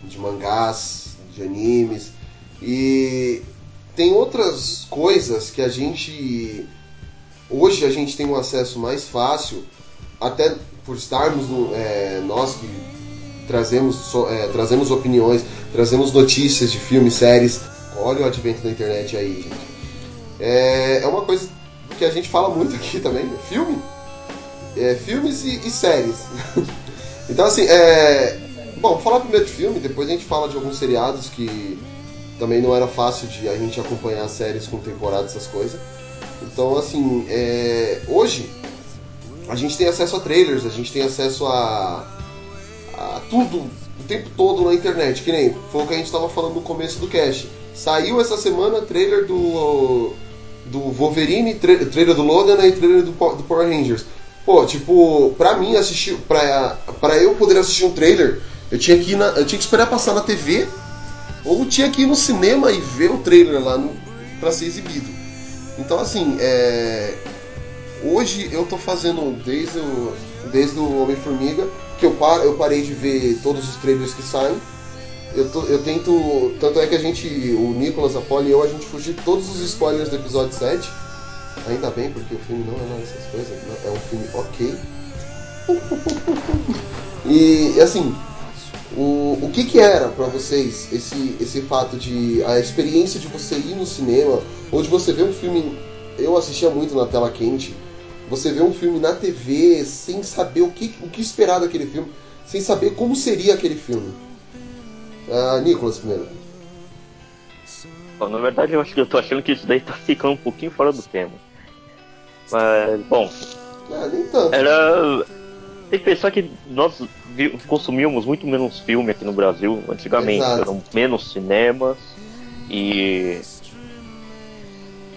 Speaker 1: de mangás, de animes. E tem outras coisas que a gente. Hoje a gente tem um acesso mais fácil, até por estarmos no, é, nós que trazemos, é, trazemos opiniões, trazemos notícias de filmes, séries. Olha o advento da internet aí, gente. É, é uma coisa que a gente fala muito aqui também, né? filme. É, filmes e, e séries. então assim, é. Bom, falar primeiro de filme, depois a gente fala de alguns seriados que também não era fácil de a gente acompanhar séries com temporada, essas coisas. Então assim, é, hoje a gente tem acesso a trailers, a gente tem acesso a, a tudo o tempo todo na internet, que nem foi o que a gente estava falando no começo do cast. Saiu essa semana trailer do do Wolverine, tra trailer do Logan e trailer do, do Power Rangers. Pô, tipo, pra mim assistir, pra, pra eu poder assistir um trailer, eu tinha que na, eu tinha que esperar passar na TV ou tinha que ir no cinema e ver o trailer lá pra ser exibido. Então assim, é, hoje eu tô fazendo desde o, desde o Homem-Formiga, que eu, par, eu parei de ver todos os trailers que saem. Eu, tô- eu tento. Tanto é que a gente, o Nicolas, a Polly e eu, a gente fugiu de todos os spoilers do episódio 7. Ainda bem, porque o filme não é nada dessas coisas. É um filme ok. e assim, o, o que que era pra vocês esse, esse fato de. a experiência de você ir no cinema, ou de você ver um filme. Eu assistia muito na tela quente. Você vê um filme na TV sem saber o que, o que esperar daquele filme, sem saber como seria aquele filme. Ah, Nicolas primeiro.
Speaker 5: Bom, na verdade, eu acho que eu tô achando que isso daí tá ficando um pouquinho fora do tema. Mas, bom,
Speaker 1: Ah, nem tanto.
Speaker 5: era. Tem que pensar que nós consumíamos muito menos filme aqui no Brasil antigamente.
Speaker 1: Exato.
Speaker 5: Eram menos cinemas e.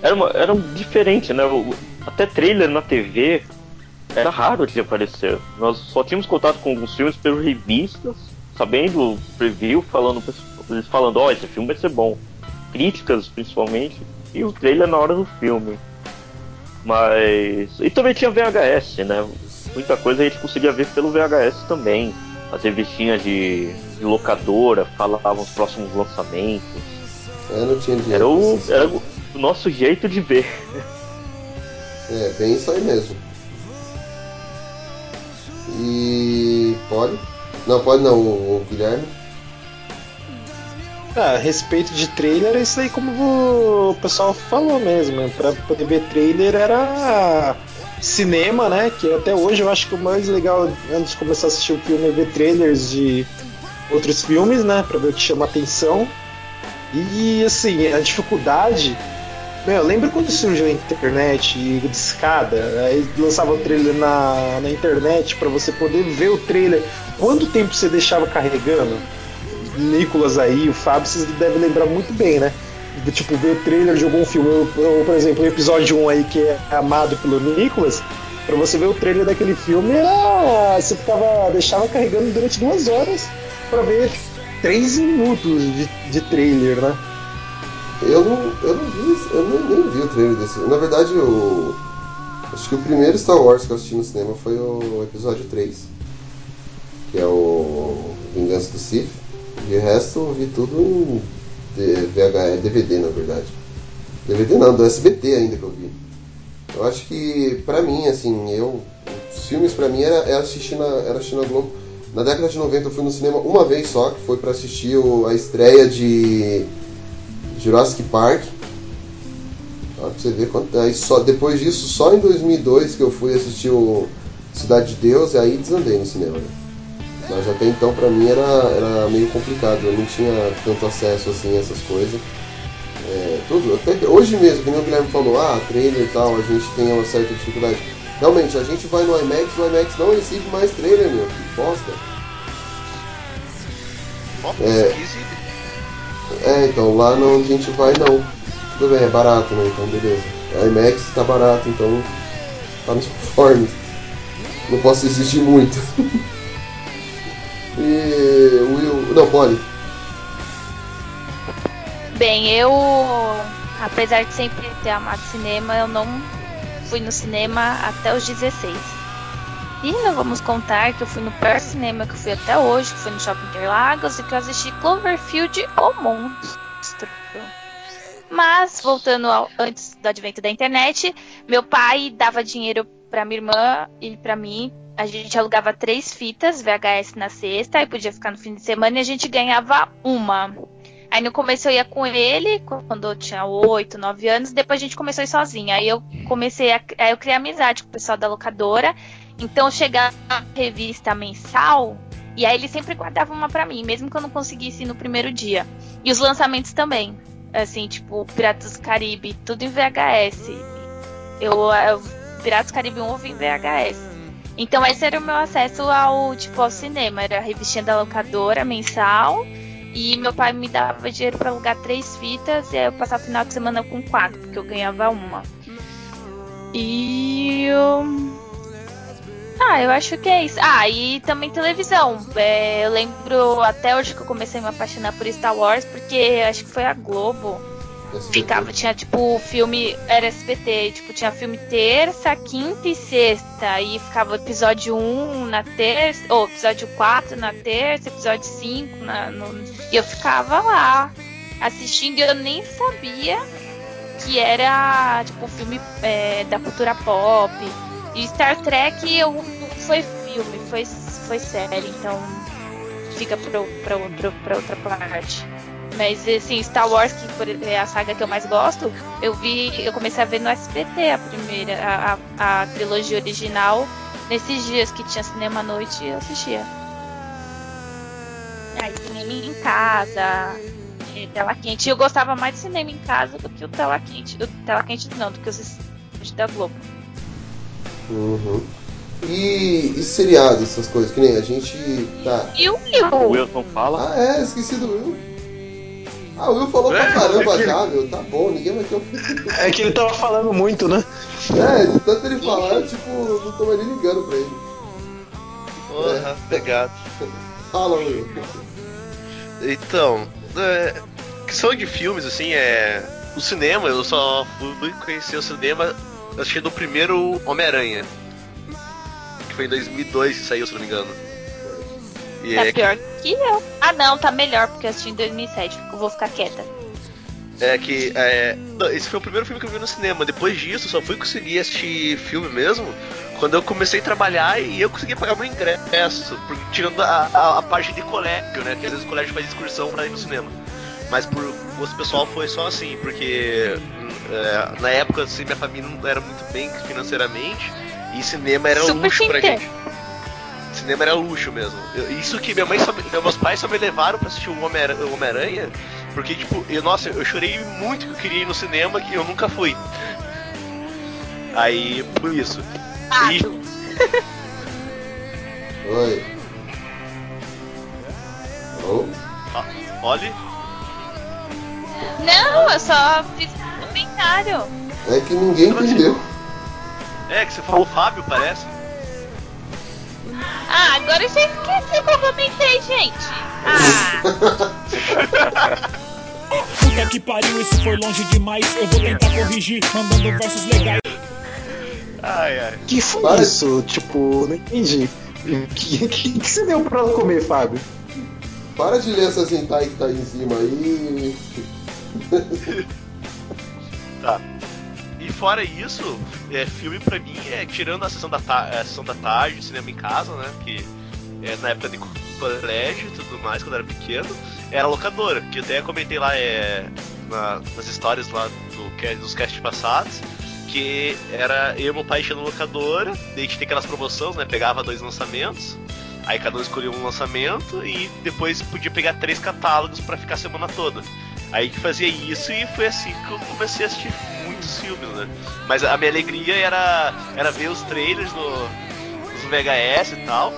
Speaker 5: Era, uma, era um diferente, né? Até trailer na TV era raro de aparecer. Nós só tínhamos contato com alguns filmes pelas revistas, sabendo o preview, falando, eles falando, ó, esse filme vai ser bom. Críticas, principalmente, e o trailer na hora do filme. Mas. E também tinha VHS, né? Muita coisa a gente conseguia ver pelo VHS também. As revistinhas de, de locadora falavam os próximos lançamentos.
Speaker 1: Eu não tinha dinheiro.
Speaker 5: Era o, era o nosso jeito de ver.
Speaker 1: É, bem isso aí mesmo. E. Pode? Não, pode não, o, o Guilherme.
Speaker 4: Ah, a respeito de trailer, é isso aí como o pessoal falou mesmo. né? Pra poder ver trailer era cinema, né? Que até hoje eu acho que o mais legal antes de começar a assistir o filme é ver trailers de outros filmes, né? Pra ver o que chama atenção. E assim, a dificuldade. Meu, lembra quando surgiu a internet e de escada? Aí lançava o trailer na, na internet pra você poder ver o trailer. Quanto tempo você deixava carregando? Nicolas aí, o Fábio, vocês devem lembrar muito bem, né? Tipo, ver o trailer de algum filme, ou, por exemplo, o episódio 1 aí que é amado pelo Nicolas, pra você ver o trailer daquele filme, era. Você ficava. deixava carregando durante duas horas pra ver três minutos de, de trailer, né?
Speaker 1: Eu não, eu não vi, eu nem, nem vi o trailer desse. Na verdade, eu. Acho que o primeiro Star Wars que eu assisti no cinema foi o episódio 3. Que é o Vingança do Sith. E o resto eu vi tudo em VHS, DVD na verdade. DVD não, do SBT ainda que eu vi. Eu acho que pra mim, assim, eu. Os filmes pra mim era, era assistir na, era assistir na Globo. Na década de 90 eu fui no cinema uma vez só, que foi pra assistir o- a estreia de Jurassic Park. Olha pra você ver quanto. Aí só, depois disso, só em 2002 que eu fui assistir o, Cidade de Deus, e aí desandei no cinema. Né? Mas até então pra mim era, era meio complicado, eu não tinha tanto acesso assim a essas coisas. É, tudo, até hoje mesmo, que nem o Guilherme falou, ah, trailer e tal, a gente tem uma certa dificuldade. Realmente, a gente vai no IMAX, o IMAX não recebe mais trailer, meu, que bosta. É. É, então lá não a gente vai não. Tudo bem, é barato, né? Então beleza. A IMAX tá barato, então tá nos conformes. Não posso exigir muito. e Will. Não, pode.
Speaker 2: Bem, eu, apesar de sempre ter amado cinema, eu não fui no cinema até os 16. E não vamos contar que eu fui no pior cinema que eu fui até hoje, que foi no Shopping Interlagos e que eu assisti Cloverfield O Monstro. Mas, voltando ao, antes do advento da internet, meu pai dava dinheiro para minha irmã e para mim. A gente alugava três fitas VHS na sexta e podia ficar no fim de semana e a gente ganhava uma. Aí no começo eu ia com ele, quando eu tinha 8, 9 anos, depois a gente começou a ir sozinha. Aí eu comecei a. Aí eu criei amizade com o pessoal da locadora. Então chegava a revista mensal e aí ele sempre guardava uma para mim, mesmo que eu não conseguisse ir no primeiro dia. E os lançamentos também. Assim, tipo, Piratas do Caribe, tudo em VHS. Eu, eu Piratas do Caribe 1 eu em VHS. Então esse era o meu acesso ao tipo ao cinema, era a revistinha da locadora mensal e meu pai me dava dinheiro para alugar três fitas e aí eu passava o final de semana com quatro, porque eu ganhava uma. E eu ah, eu acho que é isso. Ah, e também televisão. É, eu lembro até hoje que eu comecei a me apaixonar por Star Wars, porque acho que foi a Globo. Ficava, tinha tipo filme, era SBT, tipo, tinha filme terça, quinta e sexta. E ficava episódio 1 na terça, ou episódio 4 na terça, episódio 5 na, no, e eu ficava lá assistindo e eu nem sabia que era tipo filme é, da cultura pop. E Star Trek eu, foi filme, foi, foi série, então fica pra, pra, pra, pra outra parte. Mas assim, Star Wars, que é a saga que eu mais gosto, eu vi, eu comecei a ver no SBT a primeira, a, a, a trilogia original, nesses dias que tinha cinema à noite eu assistia. Aí cinema em casa, tela quente. Eu gostava mais de cinema em casa do que o tela quente. O tela quente não, do que os da Globo.
Speaker 1: Uhum. E, e seriado, essas coisas, que nem a gente tá.
Speaker 2: E o Will?
Speaker 5: O Wilson fala.
Speaker 1: Ah, é, esqueci do Will. Ah, o Will falou pra
Speaker 4: É,
Speaker 1: caramba
Speaker 4: é que-
Speaker 1: já, meu. Tá bom, ninguém vai ter o.
Speaker 4: É que ele tava falando muito, né?
Speaker 1: É, de tanto ele falar, eu, tipo, não tô mais nem ligando pra ele.
Speaker 3: Porra, pegado.
Speaker 1: Fala, Will.
Speaker 3: Então, é, questão de filmes, assim, é. O cinema, eu só fui conhecer o cinema assistindo o primeiro Homem-Aranha. Que foi em 2002 que saiu, se não me engano. E
Speaker 2: Tá
Speaker 3: é,
Speaker 2: pior que eu. Ah, não, tá melhor, porque eu assisti em 2007. Eu vou ficar quieta.
Speaker 3: é que. É, não, esse foi o primeiro filme que eu vi no cinema. Depois disso, só fui conseguir assistir filme mesmo quando eu comecei a trabalhar e eu consegui pagar meu ingresso. Porque, tirando a, a, a parte de colégio, né? Que às vezes o colégio faz excursão pra ir no cinema. Mas por gosto pessoal foi só assim, porque é, na época assim, minha família não era muito bem financeiramente e cinema era
Speaker 2: Super
Speaker 3: luxo pra gente. Cinema era luxo mesmo. Eu- isso que minha mãe só, me- meus pais só me levaram pra assistir o Homem- o Homem-Aranha, porque tipo, eu, nossa, eu chorei muito que eu queria ir no cinema que eu nunca fui. Aí, por isso. E,
Speaker 2: Pato.
Speaker 1: Oi. Alô?
Speaker 3: olha,
Speaker 2: Não, eu só fiz um comentário.
Speaker 1: É que ninguém entendeu.
Speaker 3: é que você falou Fábio, parece.
Speaker 2: Ah, agora eu já esqueci o que eu comentei, gente. Ah,
Speaker 8: Puta que pariu, isso foi longe demais. Eu vou tentar corrigir, mandando versos legais.
Speaker 3: Ai, ai.
Speaker 4: Que foi
Speaker 1: Para.
Speaker 4: isso? Tipo, não entendi. O que, que, que você deu pra ela comer, Fábio?
Speaker 1: Para de ler essas hentai que tá aí em cima aí.
Speaker 3: Tá. Fora isso, é, filme pra mim é tirando a sessão da, a sessão da tarde, cinema em casa, né? Que é, na época de colégio e tudo mais, quando eu era pequeno, era locadora, que eu até comentei lá é, na- nas histórias lá do, dos casts passados, Porque era eu e meu pai enchendo locadora, daí a gente tem aquelas promoções, né? Pegava dois lançamentos, aí cada um escolhia um lançamento e depois podia pegar três catálogos pra ficar a semana toda. Aí gente fazia isso e foi assim que eu comecei a assistir muitos filmes, né? Mas a minha alegria era, era ver os trailers no, nos VHS e tal,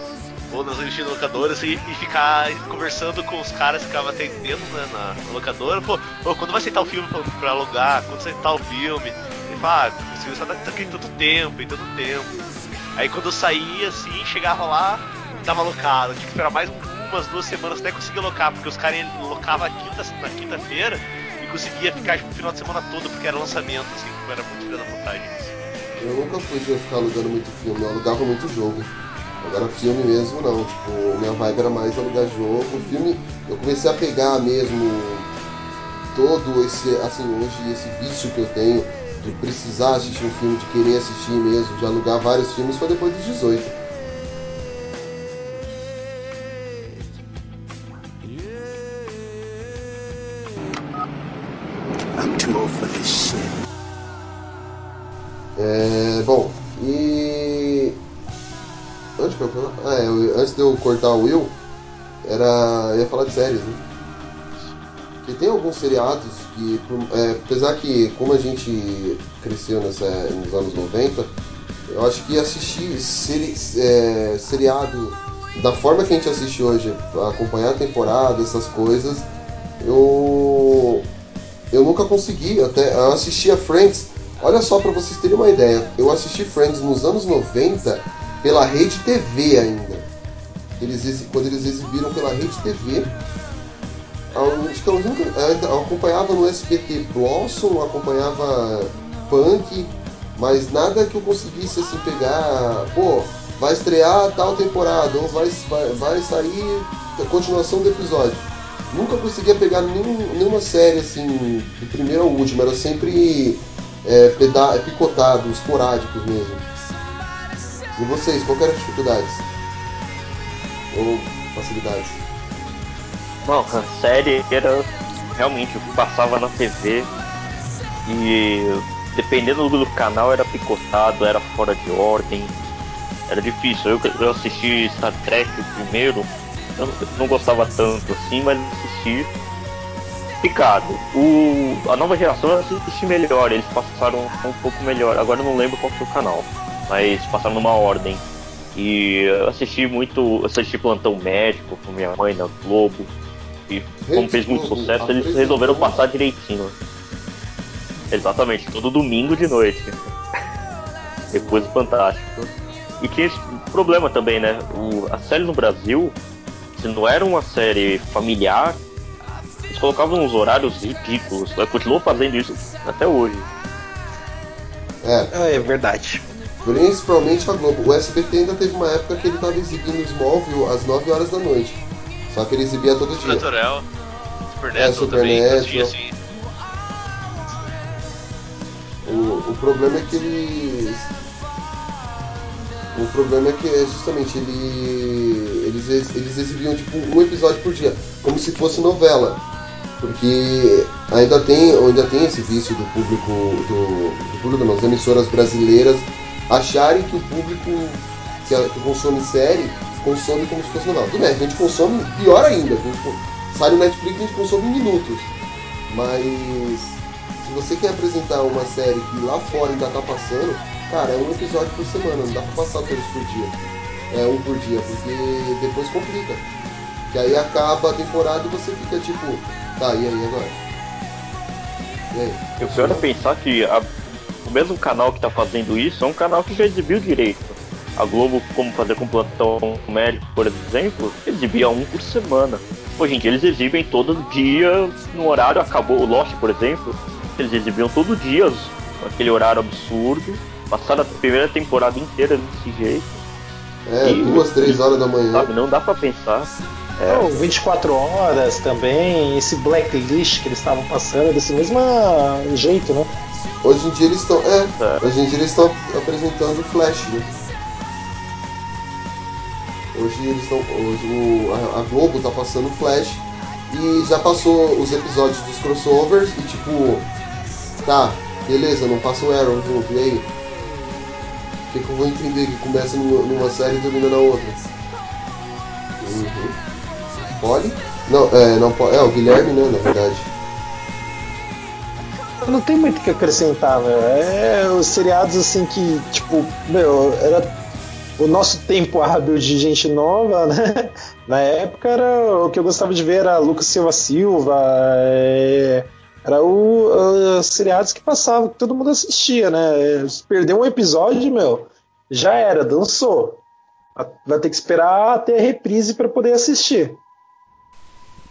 Speaker 3: ou nas revistas locadoras e, e ficar conversando com os caras que ficavam atendendo né, na, locadora. Pô, pô, quando vai sair tal filme pra, pra alugar? Quando sai tal filme? Ele fala, ah, esse filme só tá aqui em tanto tempo, em tanto tempo. Aí quando eu saía assim, chegava lá, tava locado. Tinha que esperar mais um- umas duas semanas até conseguir locar, porque os caras locavam quinta- na quinta-feira e conseguia ficar tipo, o final de semana todo, porque era lançamento, assim, tipo, era muito filho da vontade.
Speaker 1: Eu nunca fui de ficar alugando muito filme, eu alugava muito jogo. Agora filme mesmo não, tipo, minha vibe era mais alugar jogo. Filme, eu comecei a pegar mesmo todo esse, assim, hoje esse vício que eu tenho de precisar assistir um filme, de querer assistir mesmo, de alugar vários filmes, foi depois dos 18. É, bom, e. Que eu fui? Ah, antes de eu cortar o Will, era. Eu ia falar de séries, né? Que tem alguns seriados que, é, apesar que, como a gente cresceu nessa, nos anos 90, eu acho que assistir seri, é, seriado da forma que a gente assiste hoje, acompanhar a temporada, essas coisas, eu. Eu nunca consegui, até eu assistia Friends Olha só pra vocês terem uma ideia, eu assisti Friends nos anos 90 pela Rede TV ainda. Eles, quando eles exibiram pela Rede TV, acho eu nunca eu acompanhava no SBT Blossom, acompanhava Punk, mas nada que eu conseguisse assim pegar, pô, vai estrear tal temporada, ou vai, vai, vai sair a continuação do episódio. Nunca conseguia pegar nenhum- nenhuma série assim, do primeiro ao último, era sempre é, peda- picotado, esporádicos mesmo. E vocês, qual eram as dificuldades? Ou facilidades?
Speaker 5: Não, a série era realmente o que passava na TV e dependendo do canal era picotado, era fora de ordem, era difícil. Eu, eu assisti Star Trek o primeiro, eu não- não gostava tanto assim, mas assisti picado. O, a nova geração eu assisti melhor, eles passaram um pouco melhor. Agora eu não lembro qual foi o canal, mas passaram numa ordem. E eu assisti muito, assisti Plantão Médico com minha mãe na Globo. E como fez muito sucesso, eles resolveram passar direitinho. Exatamente, todo domingo de noite. Depois do Fantástico. E tinha esse problema também, né? O, a série no Brasil, se não era uma série familiar, eles colocavam uns horários ridículos. Ela continuou fazendo isso até hoje.
Speaker 1: É,
Speaker 4: Ah, é verdade.
Speaker 1: principalmente a Globo. O SBT ainda teve uma época que ele estava exibindo Smallville às 9 horas da noite. Só que ele exibia todo dia.
Speaker 3: Supernatural. Supernatural
Speaker 1: É,
Speaker 3: também,
Speaker 1: Supernatural.
Speaker 3: assistia assim.
Speaker 1: O, o problema é que eles. O problema é que é justamente ele, eles, eles exibiam tipo um episódio por dia, como se fosse novela. Porque ainda tem, ainda tem esse vício do público, do, do público das emissoras brasileiras acharem que o público que, que consome série consome como se fosse novela. Tudo bem, a gente consome pior ainda. A gente, sai no Netflix a gente consome em minutos. Mas se você quer apresentar uma série que lá fora ainda tá passando, cara, é um episódio por semana, não dá pra passar todos por dia. É um por dia, porque depois complica. Que aí acaba a temporada e você fica tipo, tá, e aí agora? E aí?
Speaker 5: E o pior é pensar que a- o mesmo canal que tá fazendo isso é um canal que já exibiu direito. A Globo, como fazer com plantão médico, por exemplo, exibia um por semana. Hoje em dia eles exibem todo dia no horário, acabou o Lost, por exemplo, eles exibiam todo dia, aquele horário absurdo. Passaram a primeira temporada inteira desse jeito,
Speaker 1: É,
Speaker 5: E-
Speaker 1: duas, três horas da manhã.
Speaker 5: sabe? Não dá pra pensar. É.
Speaker 4: Oh, 24 horas também, esse blacklist que eles estavam passando, desse mesmo jeito, né?
Speaker 1: Hoje em dia eles estão. É,
Speaker 5: É.
Speaker 1: hoje em dia eles estão apresentando o Flash, né? Hoje eles estão. Hoje o, a, a Globo tá passando o Flash e já passou os episódios dos crossovers e tipo. Tá, Beleza, não passa um Arrow junto, e aí? O que, que eu vou entender que começa numa, numa série e termina na outra? Uhum. Não, é, não pode. É, o Guilherme, né, na verdade.
Speaker 4: Não tem muito o que acrescentar, velho. É os seriados assim que, tipo, meu, era o nosso tempo hábil de gente nova, né? Na época era o que eu gostava de ver era Lucas Silva Silva, é, era o, os seriados que passavam, que todo mundo assistia, né? Se perder um episódio, meu, já era, dançou. Vai ter que esperar até a reprise para poder assistir.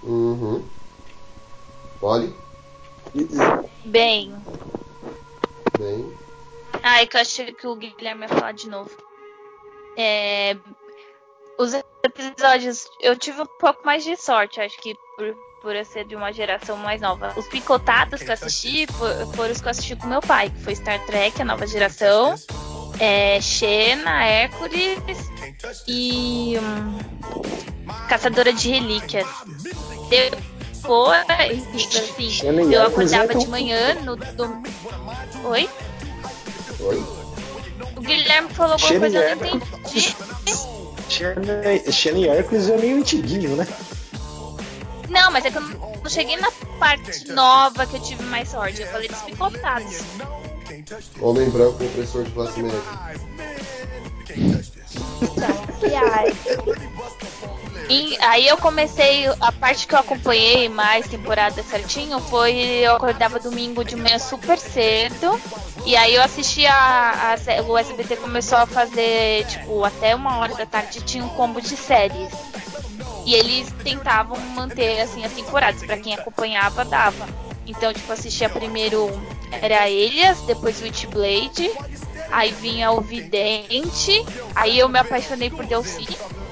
Speaker 1: Uhum. Pode?
Speaker 2: Bem.
Speaker 1: Bem.
Speaker 2: Ai, que eu achei que o Guilherme ia falar de novo. É, os episódios. Eu tive um pouco mais de sorte, acho que por, por eu ser de uma geração mais nova. Os picotados que eu assisti for- foram os que eu assisti com meu pai, que foi Star Trek, a nova geração. É, Xena, Hércules e. hum, Caçadora de Relíquias. Depois, assim, eu acordava de manhã no. do- Oi?
Speaker 1: Oi?
Speaker 2: O Guilherme falou alguma coisa, eu
Speaker 4: e
Speaker 2: não entendi.
Speaker 4: Xena Xena e Hércules é meio antiguinho, né?
Speaker 2: Não, mas é que eu não cheguei na parte nova que eu tive mais sorte. Eu falei dos picotados.
Speaker 1: Homem branco, opressor de classe média.
Speaker 2: E E aí eu comecei, a parte que eu acompanhei mais temporada certinho foi eu acordava domingo de manhã super cedo. E aí eu assistia a, a o SBT começou a fazer, tipo, até uma hora da tarde tinha um combo de séries. E eles tentavam manter assim as temporadas, pra quem acompanhava dava. Então, tipo, assistia primeiro era Elias, depois Witchblade, aí vinha o Vidente, aí eu me apaixonei por Delcy,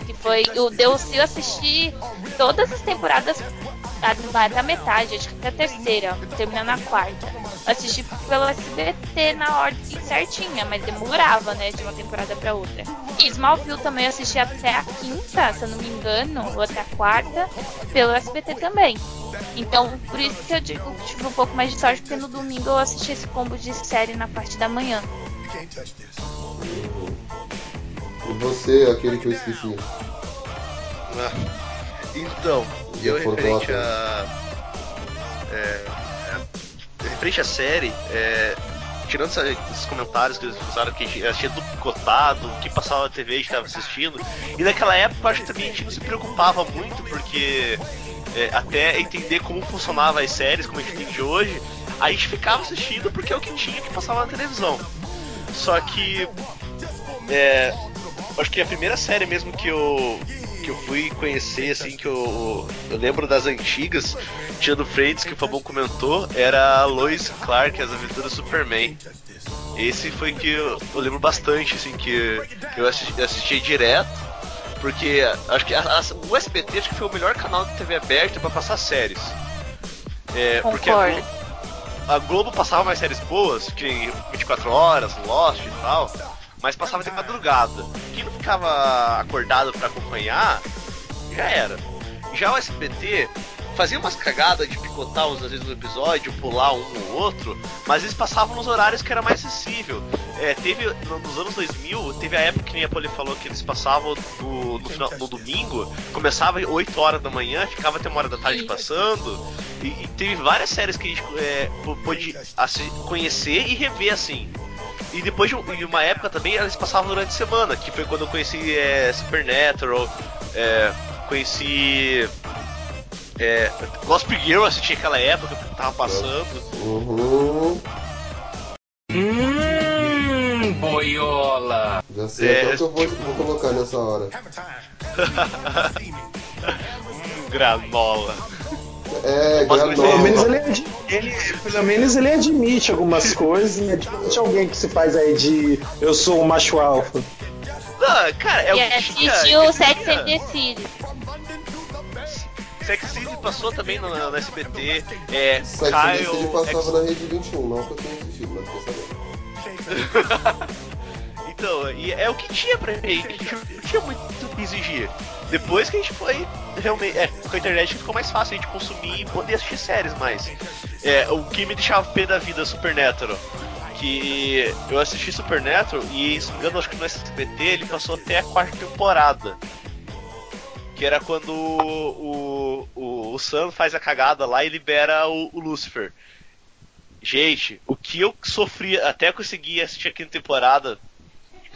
Speaker 2: que foi o Delcy eu assisti todas as temporadas a- da metade, acho que até a terceira, terminando na quarta. Assisti pelo SBT na ordem certinha, mas demorava, né, de uma temporada pra outra. E Smallville também assisti até a quinta, se eu não me engano, ou até a quarta, pelo SBT também. Então, por isso que eu digo que tive um pouco mais de sorte, porque no domingo eu assisti esse combo de série na parte da manhã.
Speaker 1: E você, aquele que eu esqueci?
Speaker 3: Ah, Então, eu
Speaker 1: foram
Speaker 3: referente a. É, é, referente à série, é, tirando essa- esses comentários que eles usaram que a gente assistia do picotado, o que passava na TV a gente estava assistindo. E naquela época eu acho que também a gente não se preocupava muito, porque é, até entender como funcionava as séries, como a gente entende hoje, a gente ficava assistindo porque é o que tinha que passava na televisão. Só que é, acho que a primeira série mesmo que eu que eu fui conhecer assim que eu, eu lembro das antigas tirando Freitas que o Fabão comentou era a Lois Clark as aventuras do Superman esse foi que eu, eu lembro bastante assim que, que eu assisti, assisti direto porque acho que a- a- o SBT acho que foi o melhor canal de TV aberta para passar séries é, porque a
Speaker 2: Concordo.
Speaker 3: Globo, a Globo passava mais séries boas, que nem 24 horas, Lost e tal, mas passava de madrugada. Quem não ficava acordado pra acompanhar, já era. Já o SBT fazia umas cagadas de picotar uns, às vezes no episódio, pular um ou outro, mas eles passavam nos horários que era mais acessível. É, teve, no- nos anos 2000, teve a época que nem a Poli falou que eles passavam no, no, final- no domingo, começava às 8 horas da manhã, ficava até uma hora da tarde passando, e, e teve várias séries que a gente é, pô- pôde assi- conhecer e rever assim. E depois de, de uma época também eles passavam durante a semana, que foi quando eu conheci é, Supernatural, é, conheci. É, Gospel Girl, eu assisti aquela época que tava passando.
Speaker 1: Uhum.
Speaker 9: Hum, boiola.
Speaker 1: Já sei
Speaker 3: É.
Speaker 1: até o que eu vou, vou colocar nessa hora.
Speaker 3: Hum, granola.
Speaker 1: É, granola.
Speaker 4: Pelo menos ele, ele- pelo menos ele admite algumas coisas e admite alguém que se faz aí de eu sou um macho alfa.
Speaker 3: Não, cara, é o que
Speaker 2: assistiu o Sex and the City.
Speaker 3: Sex City passou também no, no SBT. É,
Speaker 1: Sex the City
Speaker 3: Kyle.
Speaker 1: passava na Rede 21, não que eu tenha assistido, mas tô sabendo.
Speaker 3: Então, e é o que tinha pra gente não tinha muito o que exigir. Depois que a gente foi realmente. É, com a internet ficou mais fácil a gente consumir e poder assistir séries mais. É, o que me deixava pé da vida Supernatural. Que eu assisti Supernatural e, se não me engano, acho que no SBT ele passou até a quarta temporada. Que era quando o, o, o Sam faz a cagada lá e libera o, o Lucifer. Gente, o que eu sofri até conseguir assistir a quinta temporada,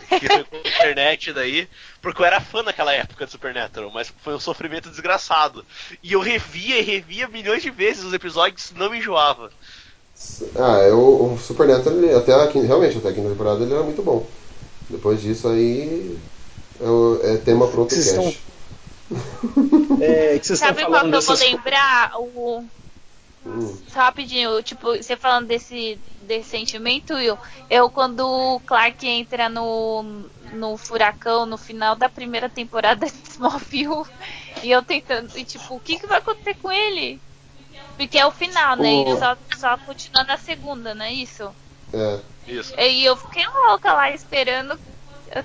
Speaker 3: que foi com a internet daí, porque eu era fã naquela época de Supernatural, mas foi um sofrimento desgraçado. E eu revia e revia milhões de vezes os episódios, não me enjoava.
Speaker 1: Ah, eu, o Supernatural, até a quinta, realmente, até a quinta temporada ele era muito bom. Depois disso aí é, é tema para outro
Speaker 4: Vocês
Speaker 1: cast.
Speaker 4: É, que vocês
Speaker 2: Sabe qual que eu vou lembrar? O.
Speaker 1: Hum.
Speaker 2: Só rapidinho, tipo, você falando desse, desse sentimento, Will, eu quando o Clark entra no, no furacão no final da primeira temporada de Smallville e eu tentando, e tipo, o que, que vai acontecer com ele? Porque é o final, né?
Speaker 1: O-
Speaker 2: Ele só, só continua na segunda, não é isso?
Speaker 1: É.
Speaker 3: Isso.
Speaker 2: E eu fiquei louca lá esperando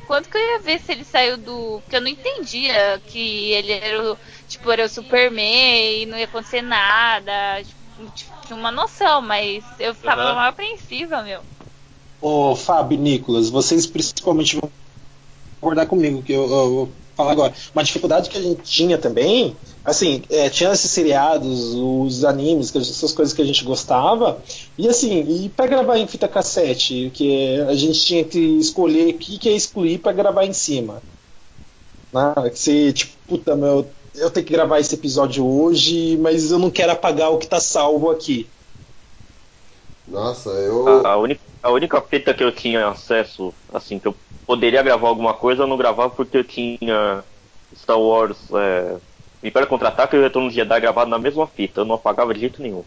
Speaker 2: quanto que eu ia ver se ele saiu do. Porque eu não entendia que ele era o. Tipo, era o Superman e não ia acontecer nada. Tipo, tinha uma noção, mas eu ficava
Speaker 3: Aham.
Speaker 2: mais apreensiva, meu.
Speaker 4: Ô, Fábio e Nicolas, vocês principalmente vão concordar comigo, que eu, eu falar agora. Uma dificuldade que a gente tinha também, assim, é, tinha esses seriados, os animes, essas coisas que a gente gostava, e assim, e pra gravar em fita cassete, que a gente tinha que escolher o que, que ia excluir pra gravar em cima. Né? Que você, tipo, puta, meu, eu tenho que gravar esse episódio hoje, mas eu não quero apagar o que tá salvo aqui.
Speaker 1: Nossa, eu.
Speaker 5: A, a única, a única fita que eu tinha acesso, assim, que eu poderia gravar alguma coisa, eu não gravava porque eu tinha Star Wars, é, Império Contra-Ataque e o Retorno de Jedi gravado na mesma fita, eu não apagava de jeito nenhum.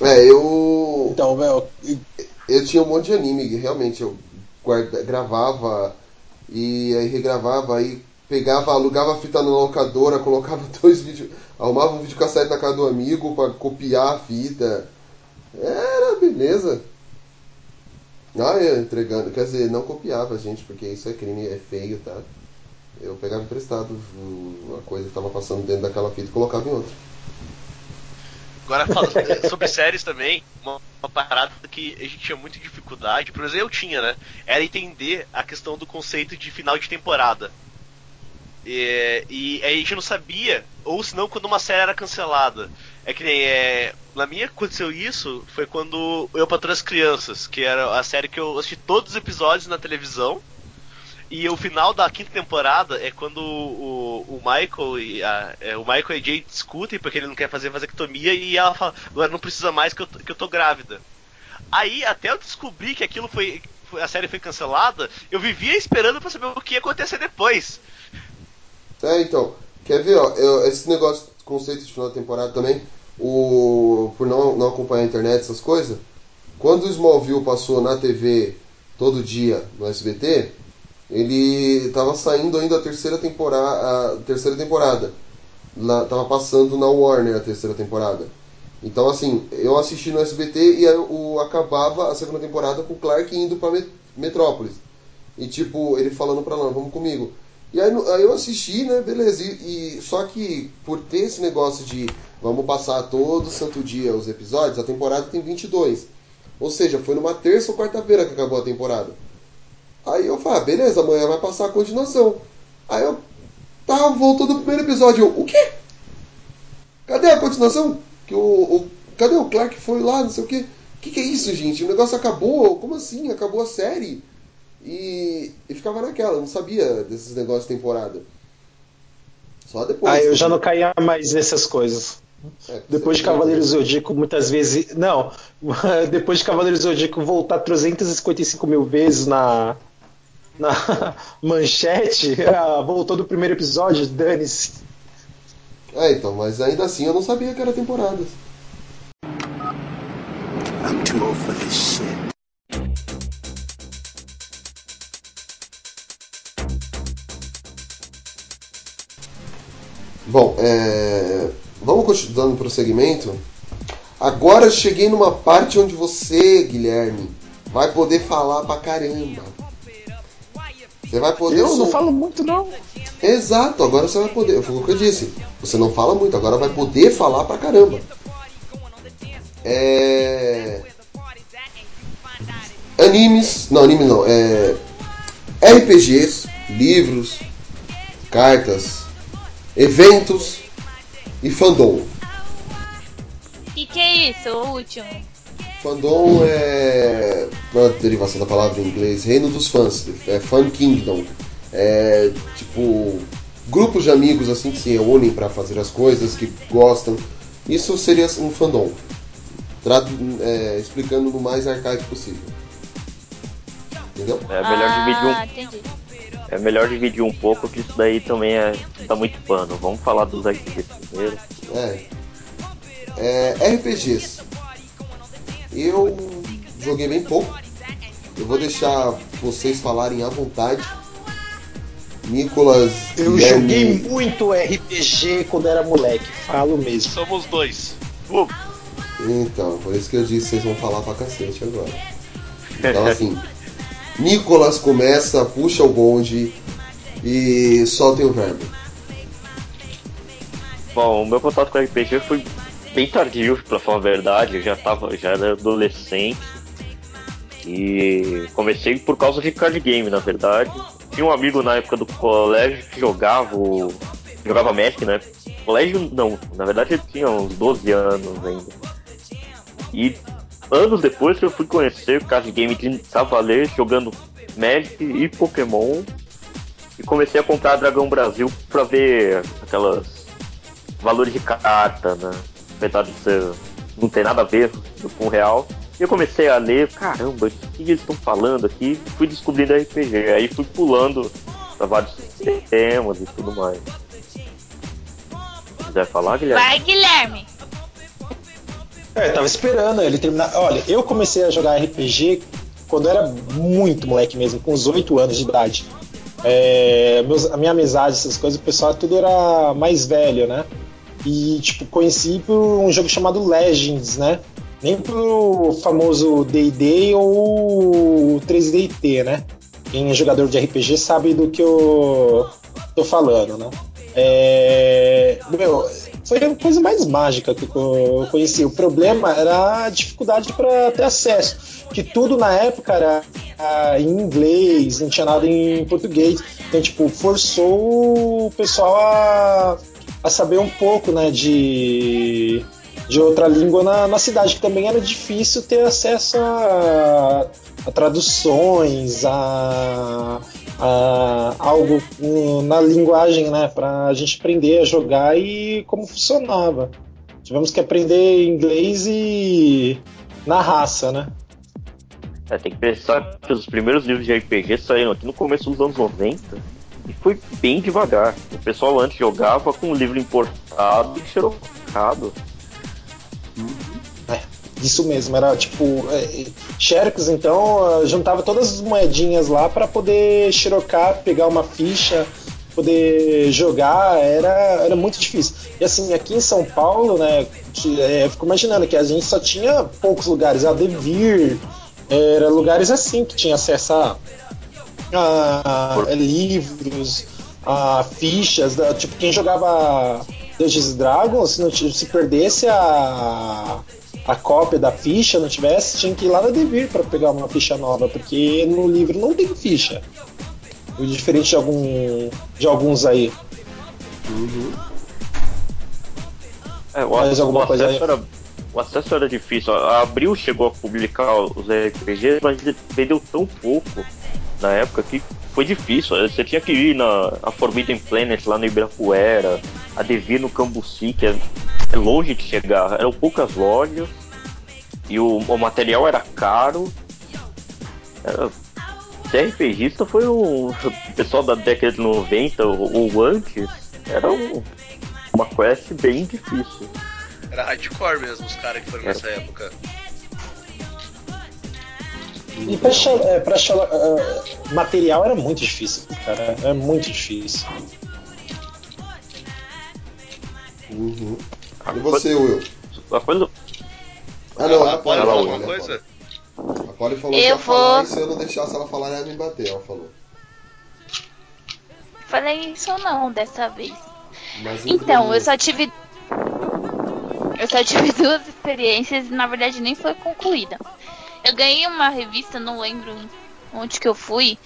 Speaker 1: É, eu.
Speaker 4: Então, meu,
Speaker 1: Eu tinha um monte de anime, realmente eu guarda, gravava e aí regravava, aí pegava, alugava a fita na locadora, colocava dois vídeos, arrumava um videocassete na casa do amigo pra copiar a fita. Era beleza. Ah, eu entregando, quer dizer, não copiava, gente, porque isso é crime, é feio, tá? Eu pegava emprestado o- a coisa que tava passando dentro daquela fita e colocava em outra.
Speaker 3: Agora falando sobre séries também, uma, uma parada que a gente tinha muita dificuldade, por exemplo, eu tinha, né? Era entender a questão do conceito de final de temporada. E, e aí a gente não sabia, ou senão quando uma série era cancelada. É que nem. É, na minha aconteceu isso, foi quando Eu Patrulho as Crianças, que era a série que eu assisti todos os episódios na televisão. E o final da quinta temporada é quando o, o Michael e a, é, o Michael e a Jay discutem porque ele não quer fazer vasectomia e ela fala, agora não precisa mais que eu, que eu tô grávida. Aí até eu descobri que aquilo foi, a série foi cancelada, eu vivia esperando pra saber o que ia acontecer depois.
Speaker 1: É, então, quer ver, ó, eu- esse negócio, conceito de final de temporada também, o, por não, não acompanhar a internet, essas coisas, quando o Smallville passou na TV todo dia no SBT, ele tava saindo ainda a terceira temporada, a terceira temporada. Lá, tava passando na Warner a terceira temporada. Então, assim, eu assisti no SBT e o, acabava a segunda temporada com o Clark indo pra Met- Metrópolis. E, tipo, ele falando pra lá, vamos comigo. E aí, aí eu assisti, né, beleza. E, e- só que por ter esse negócio de vamos passar todo santo dia os episódios, a temporada tem 22. Ou seja, foi numa terça ou quarta-feira que acabou a temporada. Aí eu falei, ah, beleza, amanhã vai passar a continuação. Aí eu tava voltando do primeiro episódio. Eu, o quê? Cadê a continuação? Que o, o- cadê o Clark foi lá, não sei o quê? O que, que é isso, gente? O negócio acabou? Como assim? Acabou a série? E, e ficava naquela, eu não sabia desses negócios de temporada. Só depois.
Speaker 4: Ah, eu já não caía mais nessas coisas.
Speaker 1: É,
Speaker 4: Depois de
Speaker 1: você-
Speaker 4: Cavaleiro Zodíaco, muitas vezes. Não, depois de Cavaleiro Zodíaco voltar 355 mil vezes na. Na manchete, ah, voltou do primeiro episódio, dane-se.
Speaker 1: É, então, mas ainda assim eu não sabia que era temporada.
Speaker 6: I'm too old for this
Speaker 1: Bom, é... vamos dando prosseguimento. Agora cheguei numa parte onde você, Guilherme, vai poder falar pra caramba. Você vai poder.
Speaker 4: Eu não falo muito, não.
Speaker 1: Exato, agora você vai poder. Foi o que eu disse. Você não fala muito, agora vai poder falar pra caramba. é. Animes. Não, anime não. É. RPGs, livros, cartas, eventos e fandom.
Speaker 2: E que é isso, o último?
Speaker 1: Fandom é uma derivação da palavra em inglês, reino dos fãs, é fan kingdom. É tipo grupos de amigos assim que se reúnem para fazer as coisas que gostam. Isso seria um fandom. Tradu é, explicando no mais arcaico possível. Entendeu?
Speaker 5: É melhor dividir um
Speaker 2: Ah, entendi.
Speaker 5: É melhor dividir um pouco, que isso daí também é, dá muito pano. Vamos falar dos RPGs primeiro.
Speaker 1: É. É, RPGs. Eu joguei bem pouco. Eu vou deixar vocês falarem à vontade. Nicolas.
Speaker 4: Eu
Speaker 1: Guilherme-
Speaker 4: joguei muito RPG quando era moleque, falo mesmo.
Speaker 3: Somos dois.
Speaker 1: Então, por isso que eu disse que vocês vão falar pra cacete agora. Então assim. Nicolas começa, puxa o bonde e soltem o verbo.
Speaker 5: Bom, o meu contato com RPG foi bem tardio, pra falar a verdade. Eu já tava, já era adolescente. E comecei por causa de card game, na verdade. Tinha um amigo na época do colégio que jogava jogava Magic, né? Colégio não, na verdade ele tinha uns 12 anos ainda. E anos depois que eu fui conhecer o card game de Cavaleiro jogando Magic e Pokémon. E comecei a comprar Dragão Brasil pra ver aquelas valores de carta, né? Apesar de ser, não ter nada a ver com o real. E eu comecei a ler, caramba, o que eles estão falando aqui? Fui descobrindo RPG, aí fui pulando pra vários temas e tudo mais. Se quiser falar, Guilherme?
Speaker 2: Vai, Guilherme.
Speaker 4: É, tava esperando ele terminar. Olha, eu comecei a jogar RPG quando era muito moleque mesmo, com uns 8 anos de idade. É, meus- a minha amizade, essas coisas, o pessoal tudo era mais velho, né? E, tipo, conheci por um jogo chamado Legends, né? Nem pelo famoso D&D ou 3DT, né? Quem é jogador de RPG sabe do que eu tô falando, né? É, meu, foi a coisa mais mágica que eu conheci. O problema era a dificuldade para ter acesso, que tudo na época era ah, em inglês, não tinha nada em português. Então, tipo, forçou o pessoal a, a saber um pouco, né, de, de outra língua na, na cidade, que também era difícil ter acesso a, a traduções, a, a algo hum, na linguagem, né, para a gente aprender a jogar e como funcionava. Tivemos que aprender inglês e na raça, né?
Speaker 5: É, tem que pensar que os primeiros livros de RPG saíram aqui no começo dos anos 90 e foi bem devagar. O pessoal antes jogava com um livro importado e xerocado.
Speaker 4: Isso mesmo, era tipo. É, Xerox, então, eh, juntava todas as moedinhas lá para poder xerocar, pegar uma ficha, poder jogar, era, era muito difícil. E assim, aqui em São Paulo, né, te- é, eu fico imaginando que a gente só tinha poucos lugares, a Devir, era lugares assim que tinha acesso a, a- a livros, a fichas, da- tipo, quem jogava Dungeons Dragons, se, não, se perdesse a a cópia da ficha não tivesse, tinha que ir lá na Devir para pegar uma ficha nova, porque no livro não tem ficha. Diferente de, algum, de alguns aí.
Speaker 5: É, o,
Speaker 4: Mais
Speaker 5: o
Speaker 4: alguma coisa
Speaker 5: acesso era, o acesso era difícil. A Abril chegou a publicar os RPGs, mas ele vendeu tão pouco na época que foi difícil. Você tinha que ir na a Forbidden Planet lá no Ibirapuera, a Devir no Cambuci, que é, é longe de chegar. Eram poucas lojas e o, o material era caro. Era, ser RPGista foi um o pessoal da década de 90 ou, ou antes. Era um- uma quest bem difícil.
Speaker 3: Era hardcore mesmo os caras que foram nessa época.
Speaker 4: E pra achar, é, pra achar é, material era muito difícil, cara. Era muito difícil.
Speaker 1: Uhum. E você, Will?
Speaker 5: A coisa.
Speaker 1: Ah, não, a
Speaker 3: pode
Speaker 1: Polly
Speaker 3: falar
Speaker 1: falou,
Speaker 3: alguma
Speaker 1: né,
Speaker 3: coisa?
Speaker 1: A Polly falou
Speaker 2: Eu
Speaker 1: que falar
Speaker 2: vou-
Speaker 1: e se eu não deixasse ela falar, ela ia me bater, ela falou.
Speaker 2: Falei isso não dessa vez.
Speaker 1: Mas
Speaker 2: Então, eu só tive. Eu só tive duas experiências e na verdade nem foi concluída. Eu ganhei uma revista, não lembro onde que eu fui,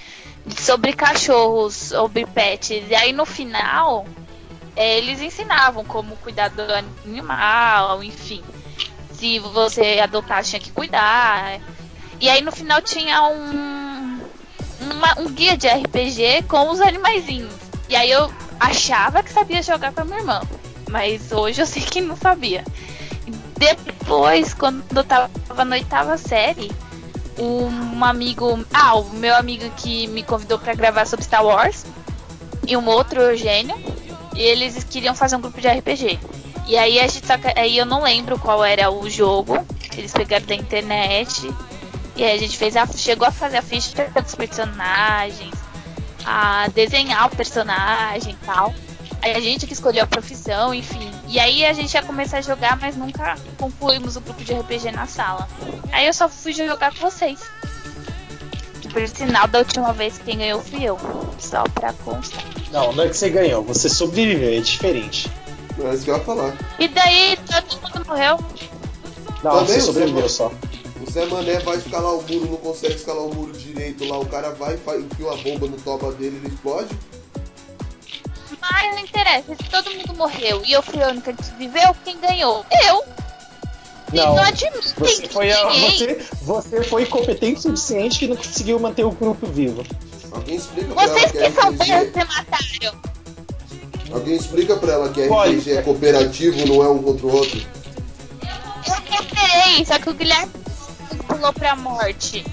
Speaker 2: sobre cachorros, sobre pets. E aí no final é, eles ensinavam como cuidar do animal, enfim. Se você adotar, tinha que cuidar. E aí no final tinha um, uma- um guia de RPG com os animaizinhos. E aí eu achava que sabia jogar com a minha irmã. Mas hoje eu sei que não sabia. Depois, quando eu tava na oitava série, um amigo. Ah, o meu amigo que me convidou pra gravar sobre Star Wars. E um outro, Eugênio. E eles queriam fazer um grupo de RPG. E aí a gente aí eu não lembro qual era o jogo. Eles pegaram da internet. E aí a gente fez a, chegou a fazer a ficha dos personagens, a desenhar o personagem e tal. Aí a gente que escolheu a profissão, enfim. E aí a gente ia começar a jogar, mas nunca concluímos o grupo de RPG na sala. Aí eu só fui jogar com vocês. Por sinal, da última vez quem ganhou fui eu. Só pra constar.
Speaker 4: Não, não é que você ganhou, você sobreviveu, é diferente.
Speaker 1: Não é isso que eu ia falar.
Speaker 2: E daí todo mundo morreu.
Speaker 4: Não,
Speaker 1: Também
Speaker 4: você
Speaker 1: o
Speaker 4: sobreviveu só.
Speaker 1: O Zé Mané vai escalar o muro, não consegue escalar o muro direito lá. O cara vai, faz, enfia uma bomba no toba dele, ele explode.
Speaker 2: Mas não interessa, se todo mundo morreu e eu fui a única que viveu, quem ganhou? Eu!
Speaker 4: Não,
Speaker 2: não admito
Speaker 4: Você foi, a- você, você foi incompetente o suficiente que não conseguiu manter o grupo vivo.
Speaker 1: Alguém explica pra
Speaker 2: Vocês
Speaker 1: ela que
Speaker 2: que são
Speaker 1: RPG.
Speaker 2: bons, você mataram.
Speaker 1: Alguém explica pra ela que. RPG é cooperativo, não é um contra o outro.
Speaker 2: Eu cooperei, só que o Guilherme pulou pra morte.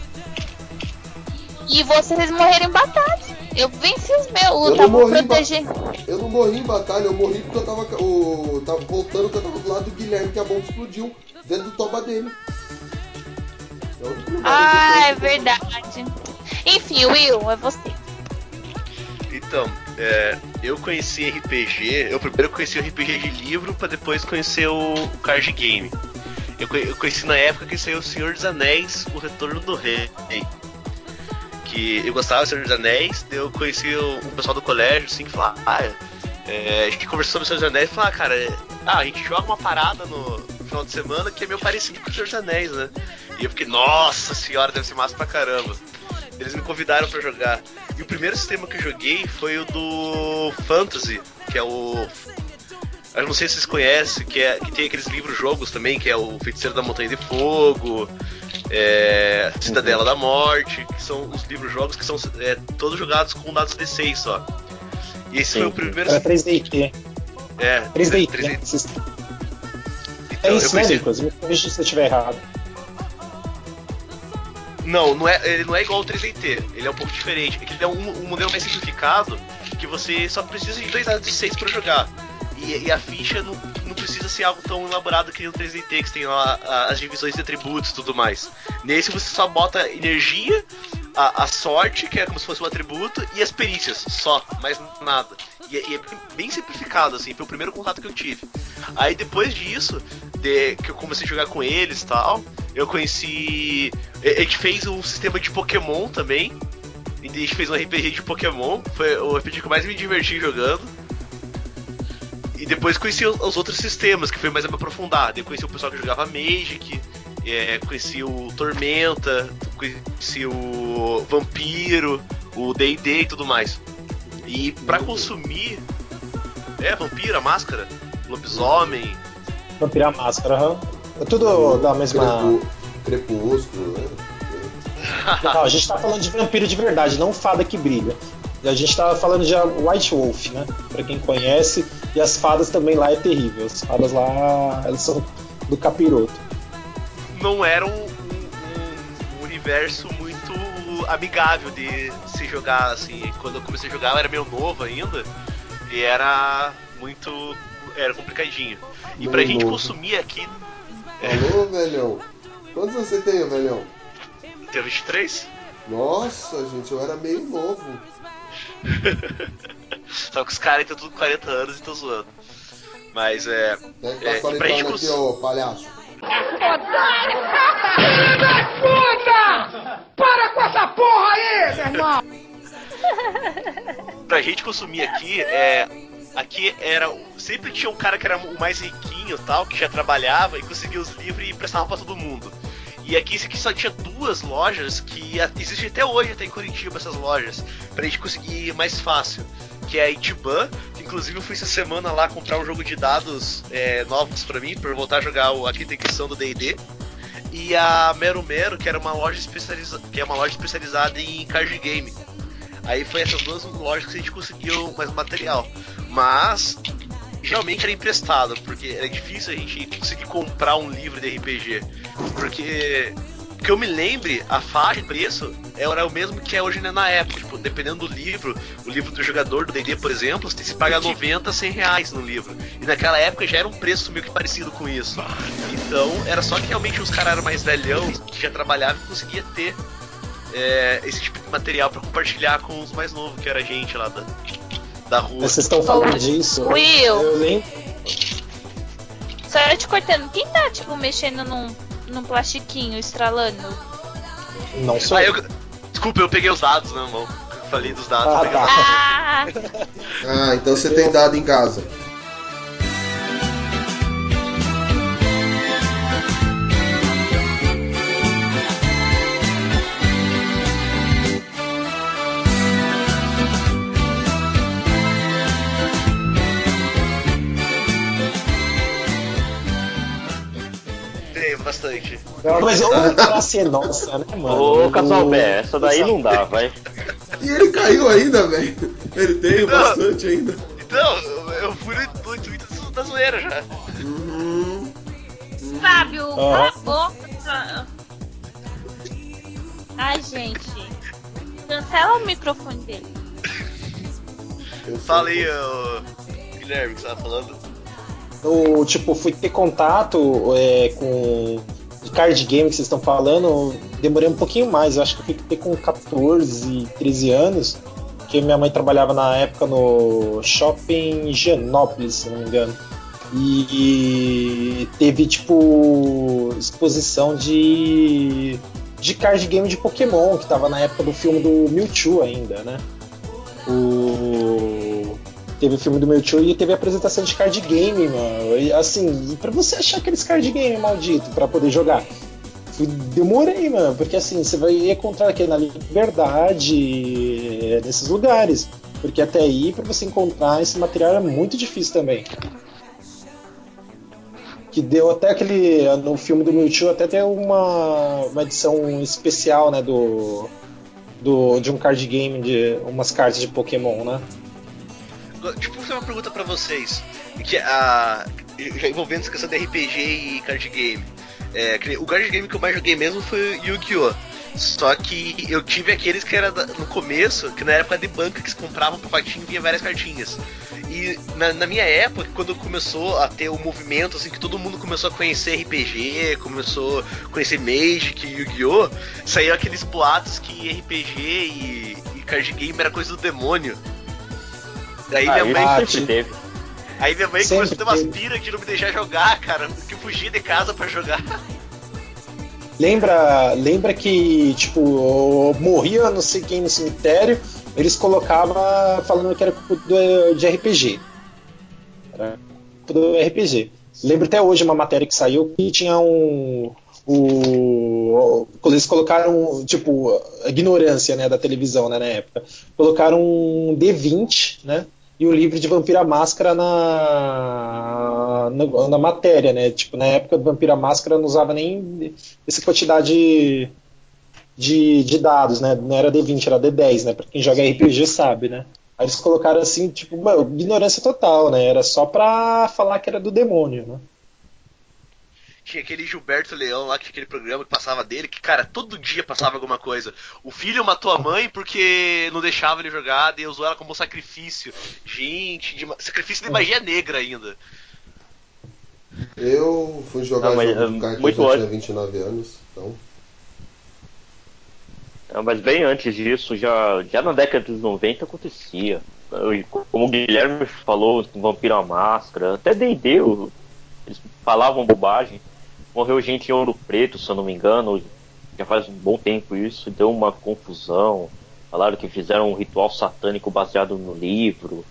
Speaker 2: E vocês morreram em batalha. Eu venci os meus,
Speaker 1: Eu
Speaker 2: tava protegendo.
Speaker 1: Eu não morri em batalha, eu morri porque eu tava, o, tava voltando que eu tava do lado do Guilherme, que a bomba explodiu dentro do toba dele. É
Speaker 2: Ah, é verdade. Enfim, Will, é você.
Speaker 3: Então, é, eu conheci RPG, eu primeiro conheci o RPG de livro pra depois conhecer o, o card game. Eu, eu conheci na época que saiu O Senhor dos Anéis, O Retorno do Rei. Que eu gostava do Senhor dos Anéis, eu conheci o, pessoal do colégio, assim, que falava, ah, é, a gente conversou sobre Senhor dos Anéis e falou, ah, cara, é, ah, a gente joga uma parada no, final de semana que é meio parecido com o Senhor dos Anéis, né? E eu fiquei, nossa senhora, deve ser massa pra caramba. Eles me convidaram pra jogar. E o primeiro sistema que eu joguei foi o do Fantasy, que é o. Eu não sei se vocês conhecem, que, é, que tem aqueles livros jogos também, que é o Feiticeiro da Montanha de Fogo, é, Cidadela da Morte, que são os livros jogos que são é, todos jogados com dados D6 só. E esse foi o primeiro.
Speaker 4: Era 3DT.
Speaker 3: É,
Speaker 4: 3DT.
Speaker 3: 3D.
Speaker 4: né? Vocês- É
Speaker 3: Então, eu
Speaker 4: isso, né, Nicolas? Me corrija se eu estiver errado.
Speaker 3: Não, não é, ele não é igual ao 3DT, ele é um pouco diferente. É que ele é um, um modelo mais simplificado que você só precisa de dois dados de 6 para jogar. E, e a ficha não, não precisa ser algo tão elaborado que nem o 3DT, que tem lá as divisões de atributos e tudo mais. Nesse você só bota energia, a, a sorte, que é como se fosse um atributo, e as perícias, só, mais nada. E, é- e é bem- simplificado, assim, foi o primeiro contato que eu tive. Aí depois disso, de, que eu comecei a jogar com eles e tal, eu conheci. A gente fez um sistema de Pokémon também. A gente fez um RPG de Pokémon. Foi o RPG que eu mais me diverti jogando. E depois conheci os, os outros sistemas, que foi mais a me aprofundar. Eu conheci o pessoal que jogava Magic, é, conheci o Tormenta, conheci o Vampiro, o DD e tudo mais. E pra consumir. É, Vampiro, a máscara, Lobisomem.
Speaker 4: Vampira Máscara, aham. É tudo da mesma.
Speaker 1: Crepúsculo, né?
Speaker 4: Não, a gente tá falando de vampiro de verdade, não fada que brilha. E a gente tá falando de White Wolf, né? Pra quem conhece. E as fadas também lá é terrível. As fadas lá, elas são do capiroto.
Speaker 3: não era um, um- um universo muito amigável de se jogar assim. Quando eu comecei a jogar, eu era meio novo ainda e era muito. era complicadinho. E pra
Speaker 1: Meio
Speaker 3: gente
Speaker 1: novo.
Speaker 3: consumir aqui.
Speaker 1: Alô, velhão? Quantos você tem, velhão?
Speaker 3: Tem 23?
Speaker 1: Nossa, gente, eu era meio novo.
Speaker 3: Só que os caras estão tudo com 40 anos e tô zoando. Mas é.
Speaker 1: Né?
Speaker 3: É, pra gente
Speaker 1: aqui,
Speaker 3: cons-
Speaker 1: ô palhaço.
Speaker 6: Puta! Para com essa porra aí, meu irmão!
Speaker 3: pra gente consumir aqui, é. Aqui era. Sempre tinha um cara que era o mais riquinho tal, que já trabalhava e conseguia os livros e emprestava pra todo mundo. E aqui, aqui só tinha duas lojas que existe até hoje, até em Curitiba, essas lojas, pra gente conseguir ir mais fácil. Que é a Itiban, que inclusive eu fui essa semana lá comprar um jogo de dados é, novos pra mim, eu voltar a jogar a quinta edição do D&D. E a Mero Mero, que era uma loja especializada, que é uma loja especializada em card game. Aí foi essas duas lojas que a gente conseguiu mais material. Mas geralmente era emprestado, porque era difícil a gente conseguir comprar um livro de RPG. Porque que eu me lembre, a faixa de preço era o mesmo que é hoje né, na época. Tipo, dependendo do livro, o livro do jogador do D&D, por exemplo, você tem que pagar 90, 100 reais no livro. E naquela época já era um preço meio que parecido com isso. Então, era só que realmente os caras eram mais velhão, que já trabalhavam e conseguia ter é, esse tipo de material pra compartilhar com os mais novos, que era a gente lá da, da rua.
Speaker 4: Mas vocês estão falando disso.
Speaker 2: Will.
Speaker 4: Eu lembro.
Speaker 2: Só te cortando, quem tá, tipo, mexendo num, num plastiquinho, estralando?
Speaker 4: Não sou
Speaker 3: Ah,
Speaker 4: eu.
Speaker 3: eu, desculpa, eu peguei os dados, né, irmão? Eu falei dos dados.
Speaker 4: Ah,
Speaker 3: eu
Speaker 4: tá.
Speaker 3: dados.
Speaker 2: Ah,
Speaker 1: Ah, então você tem dado em casa.
Speaker 3: Bastante.
Speaker 4: Mas ô, classe é nossa, né, mano?
Speaker 5: Ô, Casalbé, essa daí não dá, vai.
Speaker 1: E ele caiu ainda, velho. Ele tem bastante ainda.
Speaker 3: Então, eu, eu fui no, intuito da zoeira já.
Speaker 1: Uhum.
Speaker 2: Fábio,
Speaker 4: Ah.
Speaker 2: cala a boca. Ai, gente. Cancela o microfone dele.
Speaker 1: Eu
Speaker 3: aí, ô, Guilherme, que você tava falando.
Speaker 4: Eu, tipo, fui ter contato é, com card game que vocês estão falando, demorei um pouquinho mais. Eu acho que eu ter com 14, 13 anos, que minha mãe trabalhava na época no shopping Higienópolis, se não me engano. E teve, tipo, exposição de, de card game de Pokémon, que tava na época do filme do Mewtwo ainda, né? O... Teve o filme do Mewtwo e teve a apresentação de card game, mano. E, assim, pra você achar aqueles card game maldito pra poder jogar? Demorei, mano, porque assim, você vai encontrar aqui na Liberdade, nesses lugares. Porque até aí, pra você encontrar esse material é muito difícil também. Que deu até aquele. No filme do Mewtwo, até deu uma, uma edição especial, né? Do, do, de um card game, de umas cartas de Pokémon, né?
Speaker 3: Eu fazer uma pergunta pra vocês. Que a, já envolvendo essa questão de RPG e card game. É, o card game que eu mais joguei mesmo foi Yu-Gi-Oh! Só que eu tive aqueles que era no começo, que na época de banca que se comprava um pacotinho e vinha várias cartinhas. E na, na minha época, quando começou a ter o movimento, assim, que todo mundo começou a conhecer RPG, começou a conhecer Magic e Yu-Gi-Oh! Saiu aqueles boatos que RPG e, e card game era coisa do demônio. Daí
Speaker 5: Ah,
Speaker 3: minha mãe
Speaker 5: sempre teve.
Speaker 3: Aí minha mãe começou a ter umas
Speaker 4: teve.
Speaker 3: pira de não me deixar jogar, cara. Que eu fugia de casa pra jogar.
Speaker 4: Lembra, lembra que, tipo, morria não sei quem no cemitério, eles colocavam falando que era culpa do, de RPG. Era culpa do RPG. Lembro até hoje uma matéria que saiu que tinha um. O, quando eles colocaram, tipo, a ignorância né, da televisão né, na época. Colocaram um D20, né? E o livro de Vampira Máscara na, na, na matéria, né? Tipo, na época do Vampira Máscara não usava nem essa quantidade de, de dados, né? Não era D20, era D10, né? Pra quem joga RPG sabe, né? Aí eles colocaram assim, tipo, ignorância total, né? Era só pra falar que era do demônio, né?
Speaker 3: Tinha aquele Gilberto Leão lá, que tinha aquele programa que passava dele, que, cara, todo dia passava alguma coisa. O filho matou a mãe porque não deixava ele jogar, e usou ela como sacrifício. Gente, de sacrifício de magia negra ainda.
Speaker 1: Eu fui jogar
Speaker 5: Não, mas,
Speaker 1: jogo
Speaker 5: é,
Speaker 1: de cartas,
Speaker 5: muito
Speaker 1: eu tinha 29 anos, então...
Speaker 5: É, mas bem antes disso, já, já na década dos 90 acontecia. Eu- Como o Guilherme falou, Vampiro à Máscara, até D&D, eles falavam bobagem. Morreu gente em Ouro Preto, se eu não me engano, já faz um bom tempo isso, deu uma confusão. Falaram que fizeram um ritual satânico baseado no livro.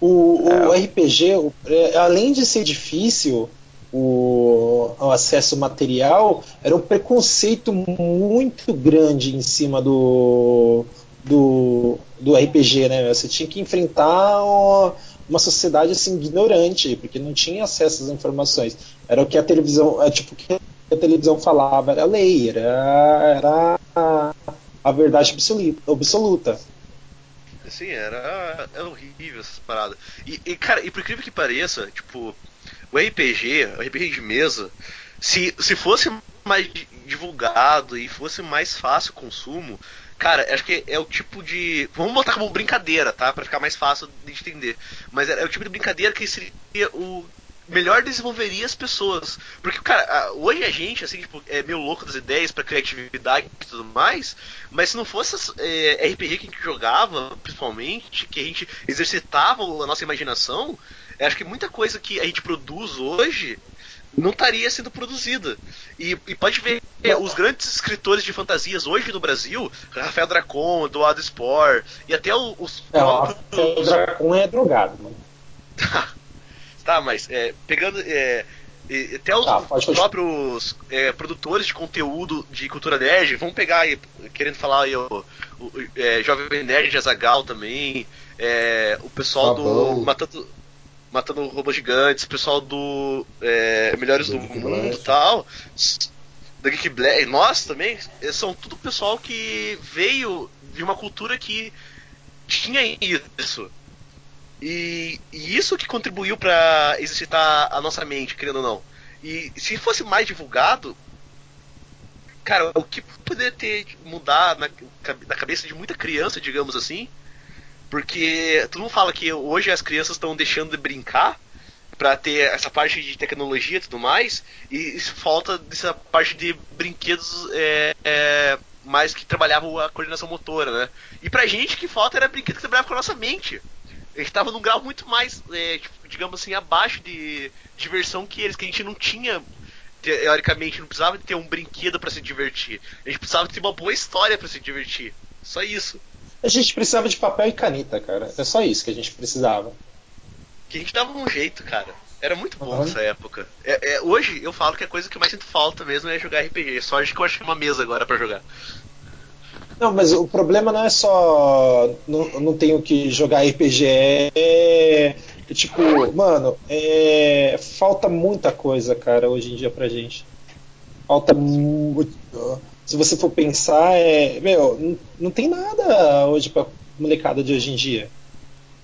Speaker 4: O, o RPG, o- é, além de ser difícil o, o acesso material, era um preconceito muito grande em cima do, do, do RPG, né? Você tinha que enfrentar ó, uma sociedade assim ignorante, porque não tinha acesso às informações. Era o que a televisão, é, tipo, que a televisão falava, era lei, era, era a, verdade absoluta. absoluta.
Speaker 3: Assim, era, era horrível essas paradas. E, e, cara, e por incrível que pareça, tipo, o RPG, o RPG de mesa, se, se fosse mais di- divulgado e fosse mais fácil o consumo, cara, acho que é o tipo de. Vamos botar como brincadeira, tá? Pra ficar mais fácil de entender. Mas é, é o tipo de brincadeira que seria o. Melhor desenvolveria as pessoas. Porque, cara, hoje a gente, assim, tipo, é meio louco das ideias pra criatividade e tudo mais. Mas se não fosse é, RPG que a gente jogava, principalmente, que a gente exercitava a nossa imaginação, acho que muita coisa que a gente produz hoje não estaria sendo produzida. E, e pode ver, é, os grandes escritores de fantasias hoje no Brasil, Rafael Dracon, Eduardo Spor, e até o- os
Speaker 4: É, ó,
Speaker 3: próprios.
Speaker 4: o Dracon é drogado, mano.
Speaker 3: Tá, mas é, pegando. É, e- até os
Speaker 4: Tá, continuar.
Speaker 3: próprios é, produtores de conteúdo de cultura nerd, vamos pegar aí, querendo falar aí, o, o é, Jovem Nerd de Azagal também, é, o pessoal
Speaker 1: Fabão.
Speaker 3: do Matando, Matando Robôs Gigantes, o pessoal do é, Melhores do, Mundo e tal, da Geek Black, nós também, é, são tudo pessoal que veio de uma cultura que tinha isso. E, e isso que contribuiu pra exercitar a nossa mente, querendo ou não. E se fosse mais divulgado, cara, o que poderia ter mudar na, na cabeça de muita criança, digamos assim, porque todo mundo fala que hoje as crianças estão deixando de brincar pra ter essa parte de tecnologia e tudo mais, e falta dessa parte de brinquedos é, é, mais que trabalhavam a coordenação motora, né? E pra gente que falta era brinquedo que trabalhava com a nossa mente. A gente tava num grau muito mais, é, tipo, digamos assim, abaixo de diversão que eles, que a gente não tinha, teoricamente, não precisava de ter um brinquedo pra se divertir. A gente precisava ter uma boa história pra se divertir. Só isso.
Speaker 4: A gente precisava de papel e caneta, cara. É só isso que a gente precisava.
Speaker 3: Que a gente dava um jeito, cara. Era muito bom
Speaker 4: Uhum.
Speaker 3: essa época. É, é, hoje eu falo que a coisa que eu mais sinto falta mesmo é jogar RPG. Só acho que eu achei uma mesa agora pra jogar.
Speaker 4: Não, mas o problema não é só. Não, não tenho que jogar RPG. É, é tipo, mano, é, falta muita coisa, cara, hoje em dia pra gente. Falta muito. Se você for pensar, é. Meu, não, não tem nada hoje pra molecada de hoje em dia.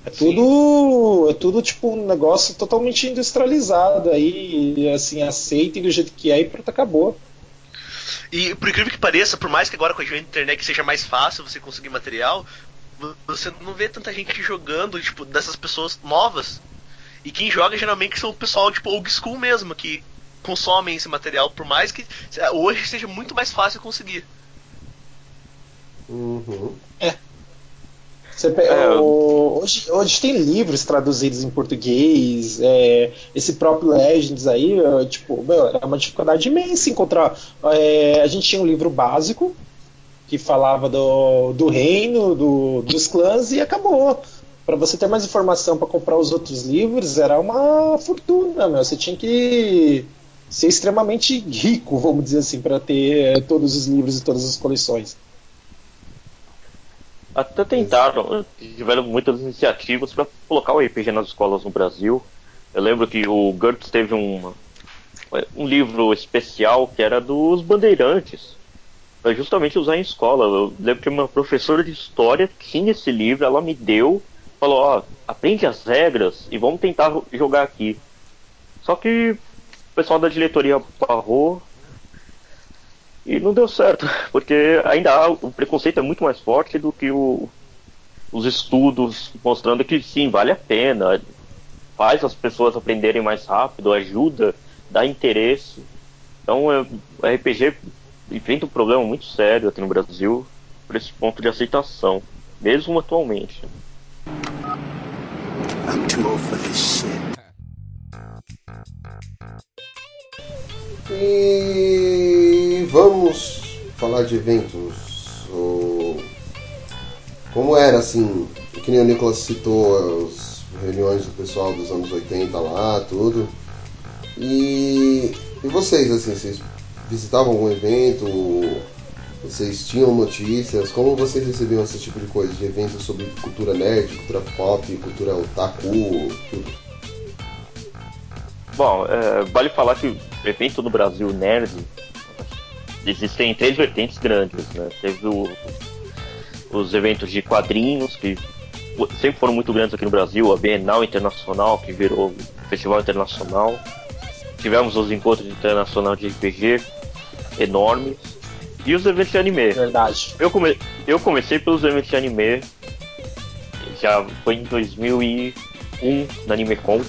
Speaker 4: É tudo. É tudo tipo um negócio totalmente industrializado aí, assim, aceito e do jeito que é e pronto, acabou.
Speaker 3: E por incrível que pareça, por mais que agora com a internet seja mais fácil você conseguir material, vo- você não vê tanta gente jogando, tipo, dessas pessoas novas. E quem joga geralmente são o pessoal, tipo, old school mesmo, que consomem esse material, por mais que eh, hoje seja muito mais fácil conseguir.
Speaker 1: Uhum.
Speaker 4: Você pe-
Speaker 5: É,
Speaker 4: o- hoje, hoje tem livros traduzidos em português, é, esse próprio Legends aí, é, tipo, meu, era uma dificuldade imensa encontrar. é, a gente tinha um livro básico que falava do, do reino, do- dos clãs e acabou. Para você ter mais informação para comprar os outros livros era uma fortuna, meu. Você tinha que ser extremamente rico, vamos dizer assim, para ter é, todos os livros e todas as coleções.
Speaker 5: Até tentaram, tiveram muitas iniciativas para colocar o RPG nas escolas no Brasil. Eu lembro que o GURPS teve um, um livro especial que era dos bandeirantes, para justamente usar em escola. Eu lembro que uma professora de história tinha esse livro, ela me deu, falou: Ó, aprende as regras e vamos tentar jogar aqui. Só que pessoal da diretoria barrou e não deu certo, porque ainda há, o preconceito é muito mais forte do que o, os estudos mostrando que sim, vale a pena, faz as pessoas aprenderem mais rápido, ajuda, dá interesse. Então é, o RPG enfrenta um problema muito sério aqui no Brasil por esse ponto de aceitação, mesmo atualmente.
Speaker 6: I'm too old for this shit.
Speaker 1: E vamos falar de eventos. Como era assim, que nem o Nicolas citou, os reuniões do pessoal dos anos 80 lá, tudo. E, e vocês, assim, vocês visitavam algum evento? Vocês tinham notícias? Como vocês recebiam esse tipo de coisa? De eventos sobre cultura nerd, cultura pop, cultura otaku, tudo?
Speaker 5: Bom, é, vale falar que o evento no Brasil nerd existem três vertentes grandes, né? Teve o, os eventos de quadrinhos, que sempre foram muito grandes aqui no Brasil, a Bienal Internacional, que virou Festival Internacional. Tivemos os encontros internacionais de RPG enormes. E os eventos de anime.
Speaker 4: Verdade.
Speaker 5: Eu, come... eu comecei pelos eventos de anime. Já foi em 2001 na AnimeCon.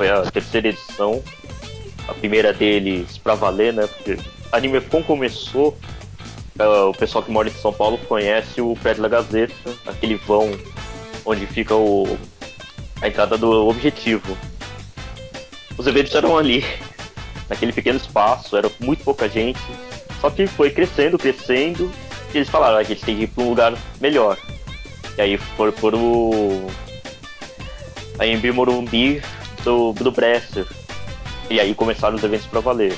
Speaker 5: Foi a terceira edição. A primeira deles pra valer, né? Porque AnimeCon começou. Uh, o pessoal que mora em São Paulo conhece o prédio da Gazeta, aquele vão onde fica o, a entrada do objetivo. Os eventos eram ali, naquele pequeno espaço, era muito pouca gente. Só que foi crescendo, crescendo, e eles falaram, a gente tem que ir para um lugar melhor. E aí foram por o. A Embi Morumbi do, do Bresser. E aí começaram os eventos para valer.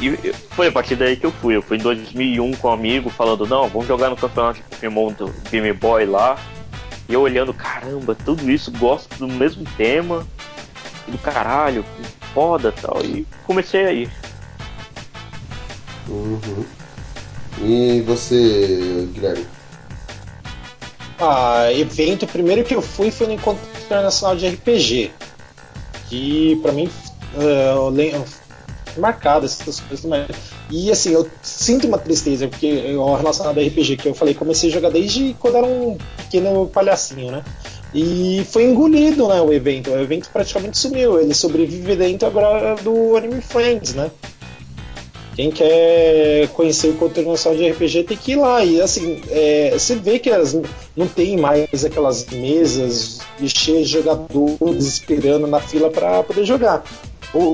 Speaker 5: E foi a partir daí que eu fui. Eu fui em 2001 com um amigo falando: não, vamos jogar no campeonato de Pokémon do Game Boy lá. E eu olhando, caramba, tudo isso, gosto do mesmo tema, do caralho, foda tal. E comecei aí.
Speaker 1: Uhum. E você, Guilherme?
Speaker 4: Ah, evento, o primeiro que eu fui foi no Encontro Internacional de RPG. Que pra mim uh, marcado essas coisas mas... E assim, eu sinto uma tristeza, porque eu, relacionado ao RPG que eu falei, comecei a jogar desde quando era um pequeno palhacinho, né? E foi engolido, né, o evento. O evento praticamente sumiu. Ele sobrevive dentro agora do Anime Friends, né? Quem quer conhecer o Encontro Internacional de RPG tem que ir lá. E assim, é, você vê que não tem mais aquelas mesas cheias de jogadores esperando na fila para poder jogar.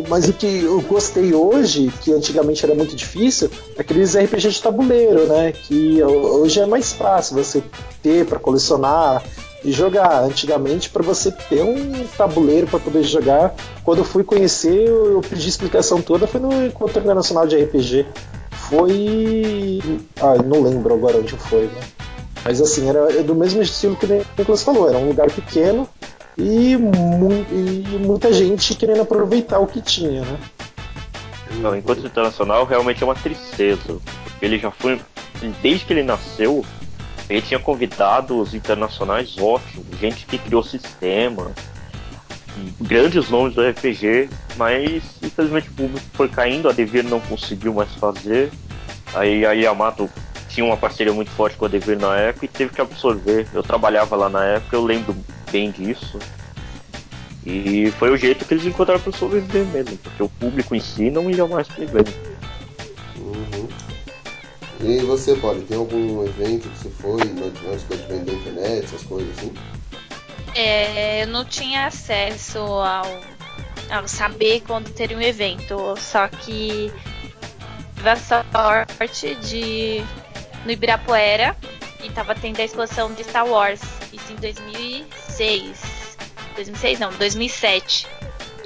Speaker 4: Mas o que eu gostei hoje, que antigamente era muito difícil, é aqueles RPG de tabuleiro, né? Que hoje é mais fácil você ter para colecionar e jogar. Antigamente, para você ter um tabuleiro para poder jogar, quando eu fui conhecer, eu pedi explicação toda, foi no Encontro Internacional de RPG. Foi. Ah, não lembro agora onde foi, né? Mas assim, era do mesmo estilo que o Nicolas falou, era um lugar pequeno e, mu e muita gente querendo aproveitar o que tinha, né?
Speaker 5: Não, enquanto internacional realmente é uma tristeza. Ele já foi. Desde que ele nasceu, ele tinha convidados internacionais ótimos, gente que criou sistema, grandes nomes do RPG, mas infelizmente o público foi caindo, a Devir não conseguiu mais fazer. Aí a Yamato tinha uma parceria muito forte com a Devir na época e teve que absorver. Eu trabalhava lá na época, eu lembro bem disso. E foi o jeito que eles encontraram para sobreviver mesmo, porque o público em si não ia mais pro evento.
Speaker 1: Uhum. E você, Paulo, tem algum evento que você foi antes de vender internet, essas coisas assim?
Speaker 2: É, eu não tinha acesso ao, ao saber quando teria um evento, só que tive a sorte de no Ibirapuera e tava tendo a exposição de Star Wars, isso em 2006. 2006 não, 2007.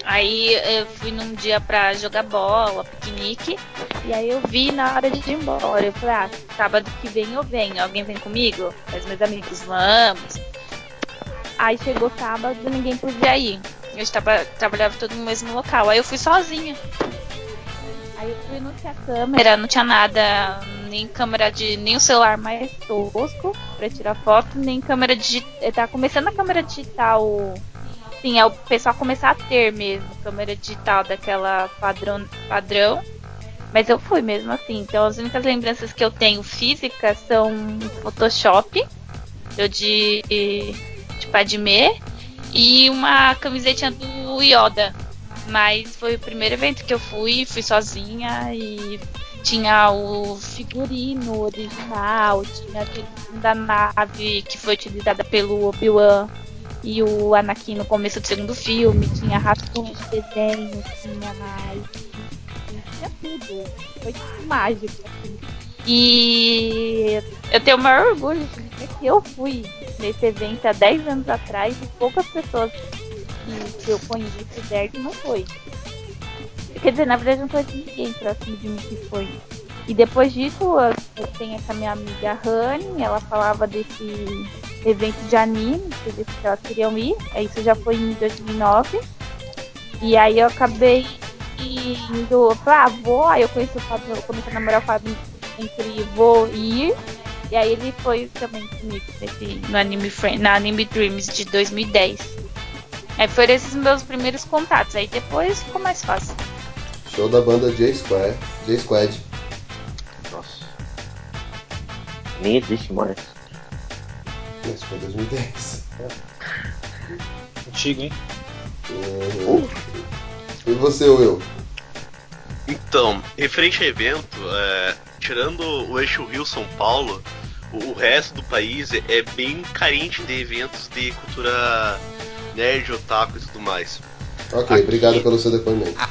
Speaker 2: Aí eu fui num dia pra jogar bola, piquenique, e aí eu vi na hora de ir embora. Eu falei, ah, sábado que vem eu venho. Alguém vem comigo? Mas meus amigos, vamos. Aí chegou sábado e ninguém podia ir. Eu estava, trabalhava todo no mesmo local. Aí eu fui sozinha. Aí eu fui, não tinha câmera, não tinha nada, nem câmera de. nem o celular mais tosco pra tirar foto, nem câmera digital. Tá começando a câmera digital Sim, é o pessoal começar a ter mesmo câmera digital daquela padrão, padrão. Mas eu fui mesmo assim. Então as únicas lembranças que eu tenho físicas são Photoshop, eu de, de Padme e uma camisetinha do Yoda. Mas foi o primeiro evento que eu fui, fui sozinha e tinha o figurino original, tinha a da nave que foi utilizada pelo Obi-Wan e o Anakin no começo do segundo filme, tinha rascunho de desenho, tinha mais. Tinha tudo. Foi tudo mágico, assim. E eu tenho o maior orgulho de dizer que eu fui nesse evento há 10 anos atrás e poucas pessoas que, que eu conheci Derg não foi. Quer dizer, na verdade não foi ninguém próximo de mim que foi. E depois disso, eu, eu tenho essa minha amiga Rani, ela falava desse evento de anime, que disse que elas queriam ir. Aí Isso já foi em 2009. E aí eu acabei indo, eu falei, ah, vou. Aí eu conheci o Fábio, eu comecei a namorar o Fábio entre vou ir. E aí ele foi também comigo nesse, no anime, na Anime Dreams de 2010. Aí foram esses meus primeiros contatos. Aí depois ficou mais fácil.
Speaker 1: Show da banda J Squad. J Squad.
Speaker 5: Nossa. Nem existe mais.
Speaker 1: Esse foi 2010.
Speaker 4: Antigo, hein?
Speaker 1: Uhum. E você, Will?
Speaker 3: Então, referente a evento, é, tirando o eixo Rio-São Paulo, o, o resto do país é, é bem carente de eventos de cultura nerd, otaku e tudo mais.
Speaker 1: Ok, obrigado pelo seu depoimento.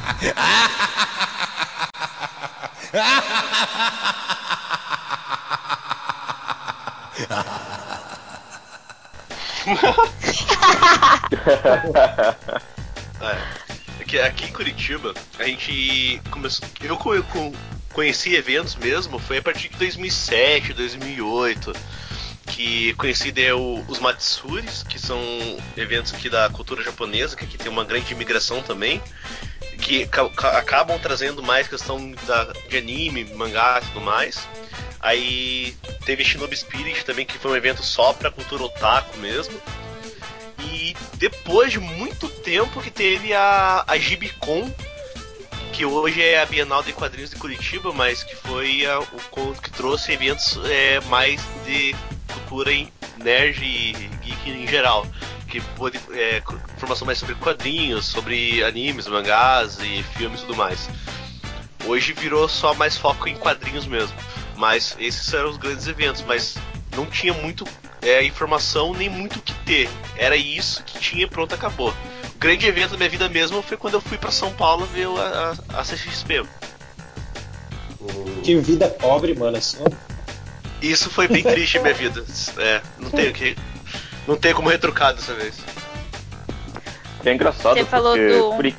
Speaker 3: É, que aqui em Curitiba, a gente começou. Eu co- conheci eventos mesmo, foi a partir de 2007, 2008, que conheci os Matsuris, que são eventos aqui da cultura japonesa, que aqui tem uma grande imigração também, que ca- ca- acabam trazendo mais questão da, de anime, mangá e tudo mais. Aí teve Shinobi Spirit também, que foi um evento só pra cultura otaku mesmo. E depois de muito tempo que teve a, a Gibicon, que hoje é a Bienal de Quadrinhos de Curitiba, mas que foi a- o que trouxe eventos é, mais de cultura em nerd e geek em geral. Que pôde é, informação mais sobre quadrinhos, sobre animes, mangás e filmes e tudo mais. Hoje virou só mais foco em quadrinhos mesmo. Mas esses eram os grandes eventos, mas não tinha muito é, informação nem muito o que ter. Era isso que tinha, pronto, acabou. O grande evento da minha vida mesmo foi quando eu fui pra São Paulo ver a, a, a CXP.
Speaker 4: Que vida pobre, mano. Assim,
Speaker 3: Isso foi bem triste minha vida. É, não tem o que. Não tem como retrucar dessa vez.
Speaker 5: É engraçado
Speaker 2: Você falou
Speaker 5: porque
Speaker 2: do-
Speaker 5: Curi-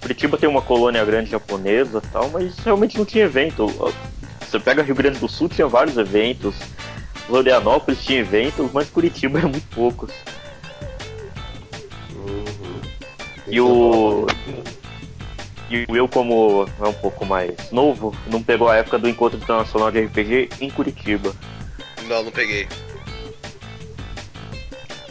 Speaker 5: Curitiba tem uma colônia grande japonesa e tal, mas realmente não tinha evento. Você pega Rio Grande do Sul, tinha vários eventos. Florianópolis tinha eventos, mas Curitiba é muito poucos.
Speaker 1: Uhum.
Speaker 5: E o. E o eu, como é um pouco mais novo, não pegou a época do encontro internacional de RPG em Curitiba.
Speaker 3: Não, não peguei.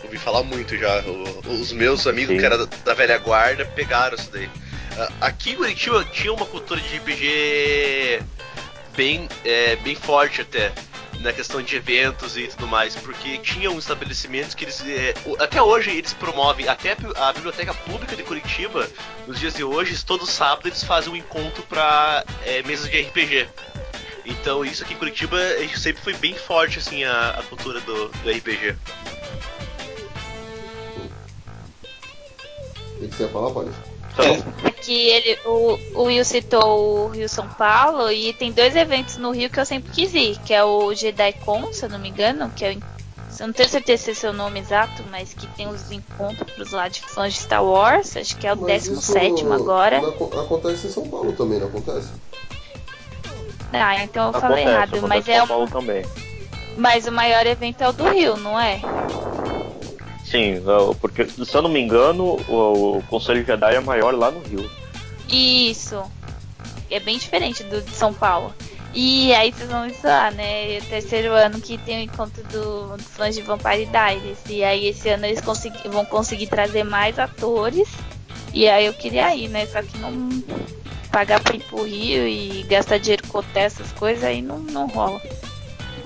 Speaker 3: Ouvi falar muito já. O- os meus amigos
Speaker 5: Sim.
Speaker 3: que eram da, da velha guarda pegaram isso daí. Ah, Aqui em Curitiba tinha uma cultura de RPG bem, é, bem forte até. Na questão de eventos e tudo mais, porque tinham estabelecimentos que eles. é, até hoje eles promovem, até a bi- a Biblioteca Pública de Curitiba, nos dias de hoje, todo sábado eles fazem um encontro para mesas de RPG. Então isso aqui em Curitiba sempre foi bem forte assim a, a cultura do, do RPG.
Speaker 1: O que você ia falar, Paulo?
Speaker 2: Aqui ele, o, o Will citou o Rio São Paulo e tem dois eventos no Rio que eu sempre quis ir, que é o JediCon, se eu não me engano, que é o, eu não tenho certeza se é o nome exato, mas que tem os encontros lá de fãs de Star Wars, acho que é o
Speaker 1: Mas
Speaker 2: 17
Speaker 1: isso
Speaker 2: agora.
Speaker 1: aco- acontece em São Paulo também, não acontece?
Speaker 2: Ah, então eu falei
Speaker 5: Acontece,
Speaker 2: errado,
Speaker 5: acontece
Speaker 2: mas é
Speaker 5: São
Speaker 2: o,
Speaker 5: Paulo também.
Speaker 2: mas o maior evento é o do Rio, não é?
Speaker 5: Sim, ó, porque se eu não me engano, o, o Conselho Jedi é maior lá no Rio.
Speaker 2: Isso. É bem diferente do de São Paulo. E aí vocês vão zoar, né? É o terceiro ano que tem o encontro do, dos fãs de Vampire Diaries. E aí esse ano eles consegui- vão conseguir trazer mais atores. E aí eu queria ir, né? Só que não pagar pra ir pro Rio e gastar dinheiro com hotel, essas coisas, aí não, não rola.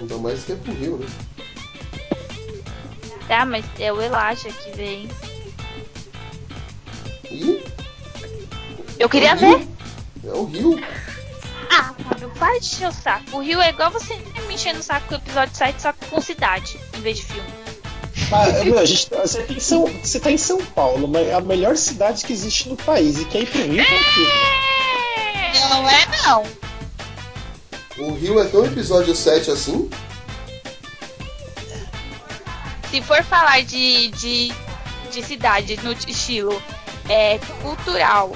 Speaker 1: Ainda mais que é pro Rio, né?
Speaker 2: Tá, mas é o Elijah que vem.
Speaker 1: E
Speaker 2: Eu queria
Speaker 1: É o
Speaker 2: ver.
Speaker 1: Rio. É o Rio.
Speaker 2: Ah, Fábio, para de encher o saco. O Rio é igual você me enchendo o saco com o episódio 7, só com cidade, em vez de filme.
Speaker 4: Mas, meu, a gente, você, tem São, você tá em São Paulo, mas é a melhor cidade que existe no país. E quer ir pro Rio quê?
Speaker 2: Não é não.
Speaker 1: O Rio é tão episódio 7 assim?
Speaker 2: Se for falar de, de, de cidade no estilo é, cultural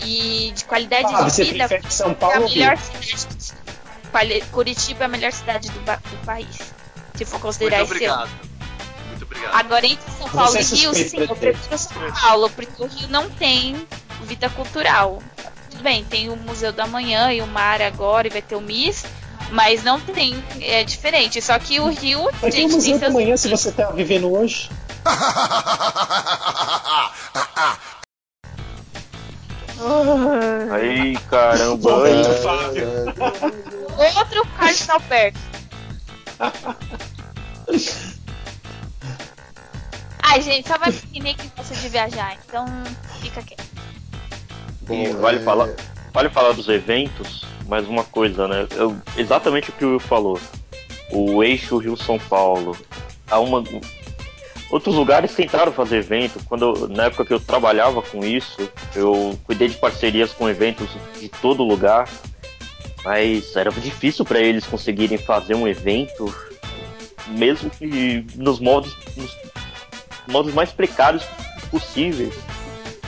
Speaker 2: e de qualidade
Speaker 4: Ah,
Speaker 2: de
Speaker 4: você
Speaker 2: vida,
Speaker 4: São
Speaker 2: é a
Speaker 4: Paulo?
Speaker 2: melhor cidade. Curitiba é a melhor cidade do, do país. Se for
Speaker 3: Muito
Speaker 2: considerar esse ano.
Speaker 3: obrigado. Muito obrigado.
Speaker 2: Agora entre São Paulo
Speaker 4: Você é
Speaker 2: e Rio,
Speaker 4: suspeito
Speaker 2: sim, eu prefiro São Paulo, porque o Rio não tem vida cultural. Tudo bem, tem o Museu da Manhã e o Mar agora, e vai ter o MIS, mas não tem, é diferente. Só que o Rio,
Speaker 4: um
Speaker 2: gente,
Speaker 4: museu
Speaker 2: tem
Speaker 4: da
Speaker 2: seus...
Speaker 4: manhã se você tá vivendo hoje.
Speaker 5: Aí, caramba.
Speaker 4: Momento Fábio.
Speaker 2: Outro Carlos perto. Ai, gente, só vai pequenininho que gosta de viajar, então fica quieto.
Speaker 5: E
Speaker 1: Bom,
Speaker 5: vale
Speaker 1: é,
Speaker 5: falar, vale falar dos eventos, mas uma coisa, né? Eu- exatamente o que o Will falou. O eixo Rio-São Paulo. Há uma. Outros lugares tentaram fazer evento. Quando, na época que eu trabalhava com isso, eu cuidei de parcerias com eventos de todo lugar. Mas era difícil para eles conseguirem fazer um evento, mesmo que nos modos, nos modos mais precários possíveis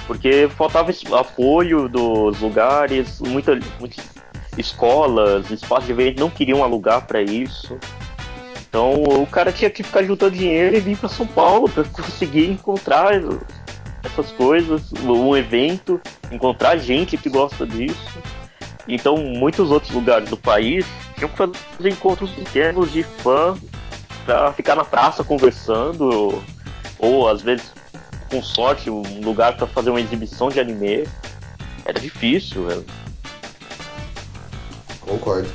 Speaker 5: porque faltava apoio dos lugares, muita, muitas escolas, espaços de evento não queriam alugar para isso. Então o cara tinha que ficar juntando dinheiro e vir para São Paulo para conseguir encontrar essas coisas, um evento, encontrar gente que gosta disso. Então muitos outros lugares do país tinham que fazer encontros pequenos de fã para ficar na praça conversando, ou às vezes com sorte, um lugar pra fazer uma exibição de anime. Era difícil, velho.
Speaker 1: Concordo.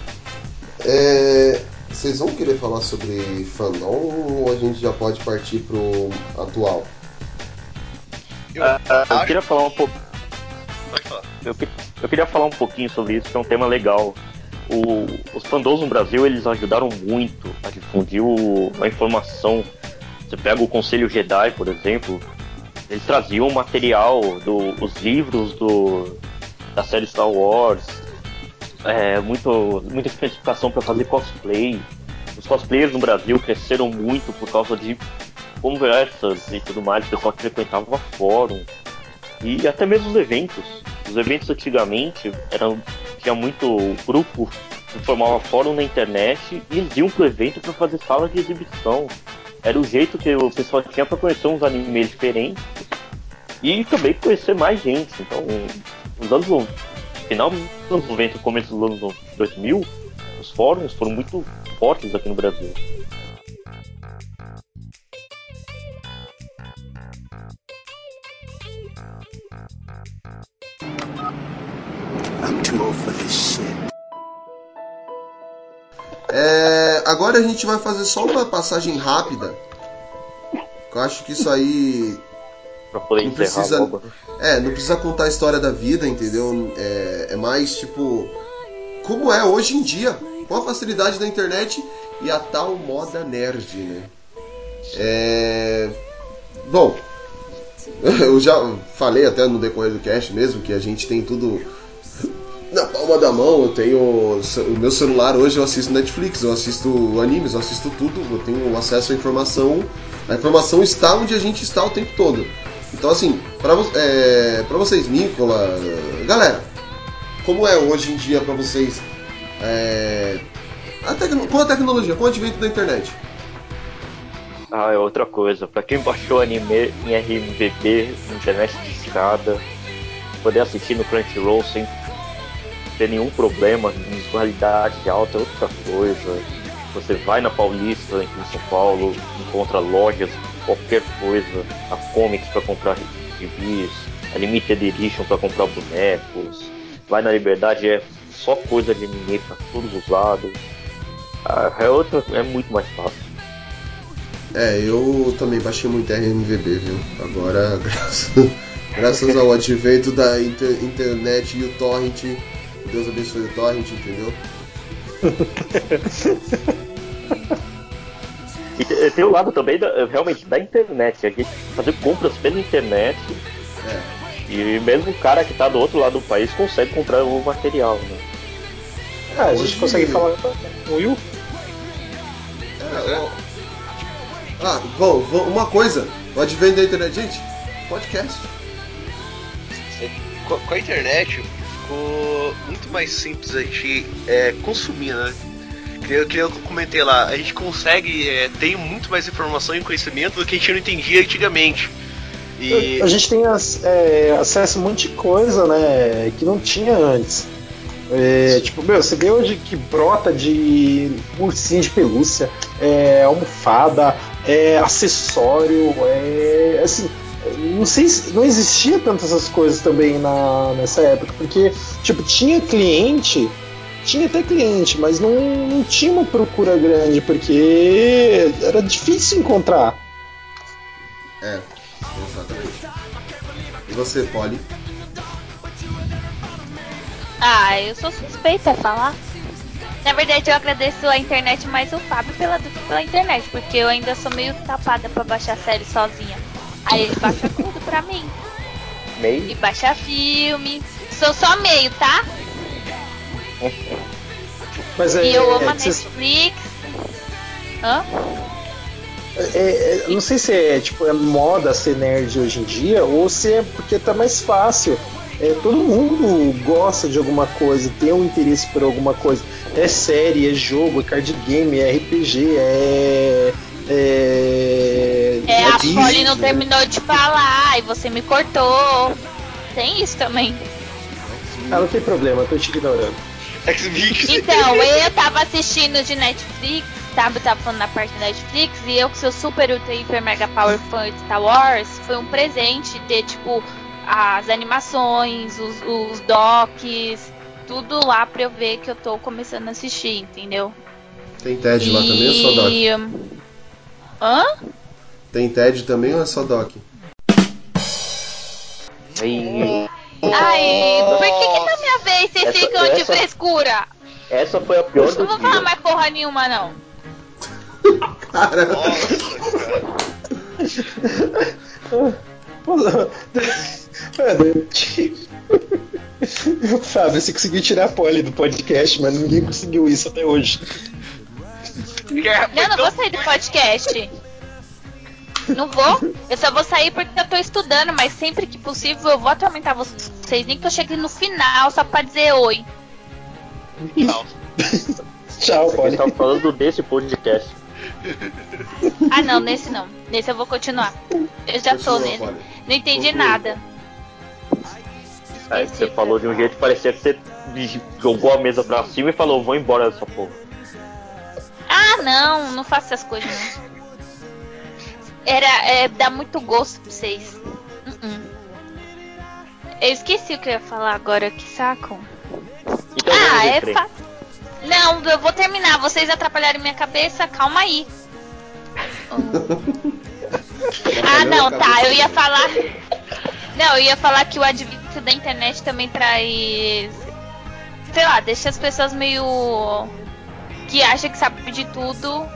Speaker 1: É, vocês vão querer falar sobre fandom ou a gente já pode partir pro atual?
Speaker 3: Eu
Speaker 5: Ah, eu queria falar um pouco.
Speaker 3: Pode falar.
Speaker 5: Eu, eu queria falar um pouquinho sobre isso, que é um tema legal. O- os fandoms no Brasil eles ajudaram muito a difundir o- a informação. Você pega o Conselho Jedi, por exemplo, eles traziam material dos livros do, da série Star Wars, é, muito, muita especificação para fazer cosplay. Os cosplayers no Brasil cresceram muito por causa de conversas e tudo mais, pessoal que frequentava fórum. E até mesmo os eventos. Os eventos antigamente eram tinha muito grupo que formava fórum na internet e iam pro evento para fazer sala de exibição. Era o jeito que o pessoal tinha para conhecer uns animes diferentes e também conhecer mais gente. Então, nos anos no- final dos anos 90 começo dos anos 2000, os fóruns foram muito fortes aqui no Brasil.
Speaker 1: É, agora a gente vai fazer só uma passagem rápida. Eu acho que isso aí
Speaker 5: Pra poder
Speaker 1: Não precisa-
Speaker 5: logo.
Speaker 1: É, não precisa contar a história da vida, entendeu? É, é mais tipo. Como é hoje em dia, com a facilidade da internet e a tal moda nerd, né? É. Bom, eu já falei até no decorrer do cast mesmo que a gente tem tudo na palma da mão. Eu tenho. O meu celular hoje eu assisto Netflix, eu assisto animes, eu assisto tudo, eu tenho acesso à informação. A informação está onde a gente está o tempo todo. Então, assim, pra, é, pra vocês, Nicola, galera, como é hoje em dia pra vocês é, a com a tecnologia, com o advento da internet?
Speaker 5: Ah, é outra coisa. Pra quem baixou anime em RMVB, internet de escada, poder assistir no Crunchyroll sem ter nenhum problema, em qualidade alta é outra coisa. Você vai na Paulista, em São Paulo, encontra lojas, qualquer coisa, a comics pra comprar reviews, a Limited Edition pra comprar bonecos, vai na Liberdade, é só coisa de anime pra todos os lados. Ah, é outra, é muito mais fácil.
Speaker 1: É, eu também baixei muito RMVB, viu? Agora, graças, graças ao advento da inter- internet e o torrent, Deus abençoe o torrent, entendeu?
Speaker 5: Te- tem o lado também da- realmente da internet, a gente fazer compras pela internet. E mesmo o cara que tá do outro lado do país consegue comprar o material, né?
Speaker 4: Ah, a gente consegue falar com o Will?
Speaker 1: É, ó, Ah, bom, uma coisa. O advento da internet, gente, podcast.
Speaker 3: Com, com a internet ficou muito mais simples a gente é, consumir, né? Que que eu comentei lá, a gente consegue é, ter muito mais informação e conhecimento do que a gente não entendia antigamente. E
Speaker 4: A gente tem é, acesso a um monte de coisa, né? Que não tinha antes. É, tipo, meu, você vê hoje que brota de ursinho de pelúcia, é, almofada, é, acessório, é, assim, não sei se não existia tantas essas coisas também na, nessa época, porque, tipo, tinha cliente, tinha até cliente, mas não, não tinha uma procura grande, porque era difícil encontrar.
Speaker 1: É, exatamente. E você, Polly?
Speaker 2: Ah, eu sou suspeita a falar. Na verdade, eu agradeço a internet mais o Fábio pela, do que pela internet, porque eu ainda sou meio tapada pra baixar série sozinha. Aí ele baixa tudo pra mim.
Speaker 5: Meio?
Speaker 2: E baixa filme. Sou só meio, tá?
Speaker 4: Mas é,
Speaker 2: E eu amo
Speaker 4: é
Speaker 2: a Netflix. Hã?
Speaker 4: É, é, não sei se é tipo é moda ser nerd hoje em dia ou se é porque tá mais fácil. É, todo mundo gosta de alguma coisa, tem um interesse por alguma coisa. É série, é jogo, é card game, é RPG, é. É,
Speaker 2: É, a
Speaker 4: Disney.
Speaker 2: Polly não terminou de falar e você me cortou. Tem isso também.
Speaker 4: Ah, não tem problema, eu tô te ignorando.
Speaker 2: Então, eu tava assistindo de Netflix, sabe? Eu tava falando na parte da Netflix, e eu que sou super ultra hiper mega power fã de Star Wars, foi um presente ter, tipo, as animações, os, os docs, tudo lá pra eu ver que eu tô começando a assistir, entendeu?
Speaker 1: Tem TED lá também ou só Doc?
Speaker 2: E- Hã?
Speaker 1: Tem TED também ou é só Doc?
Speaker 5: E
Speaker 2: Ai, por que que na minha vez vocês
Speaker 5: Essa-
Speaker 2: ficam de
Speaker 5: essa-
Speaker 2: frescura?
Speaker 5: essa foi a pior
Speaker 2: Não
Speaker 5: do
Speaker 2: vou falar mais porra nenhuma, não.
Speaker 1: Cara,
Speaker 3: Nossa, cara.
Speaker 4: Mano, Fábio, você conseguiu tirar a Polly do podcast, mas ninguém conseguiu isso até hoje.
Speaker 2: Eu não vou sair do podcast. Não vou. Eu só vou sair porque eu tô estudando, mas sempre que possível eu vou atormentar vocês. Nem que eu chegue no final só pra dizer oi.
Speaker 4: Tchau,
Speaker 5: Ele
Speaker 4: Polly.
Speaker 5: tava falando desse podcast.
Speaker 2: Ah, não, nesse não. Nesse eu vou continuar. Eu já tô
Speaker 1: Continua,
Speaker 2: nele.
Speaker 1: Polly.
Speaker 2: Não entendi
Speaker 1: Conclua.
Speaker 2: nada.
Speaker 5: Aí você falou de um jeito que parecia que você jogou a mesa pra cima e falou, vou embora dessa porra.
Speaker 2: Ah, não, não faço essas coisas não. Era, é, dá muito gosto pra vocês. Uh-uh. Eu esqueci o que eu ia falar agora, que saco.
Speaker 5: Então
Speaker 2: Ah, é fácil. Não, eu vou terminar. Vocês atrapalharam minha cabeça, calma aí. ah, não, tá. Eu ia falar. Não, eu ia falar que o advento da internet também traz. Sei lá, deixa as pessoas meio. que acham que sabe de tudo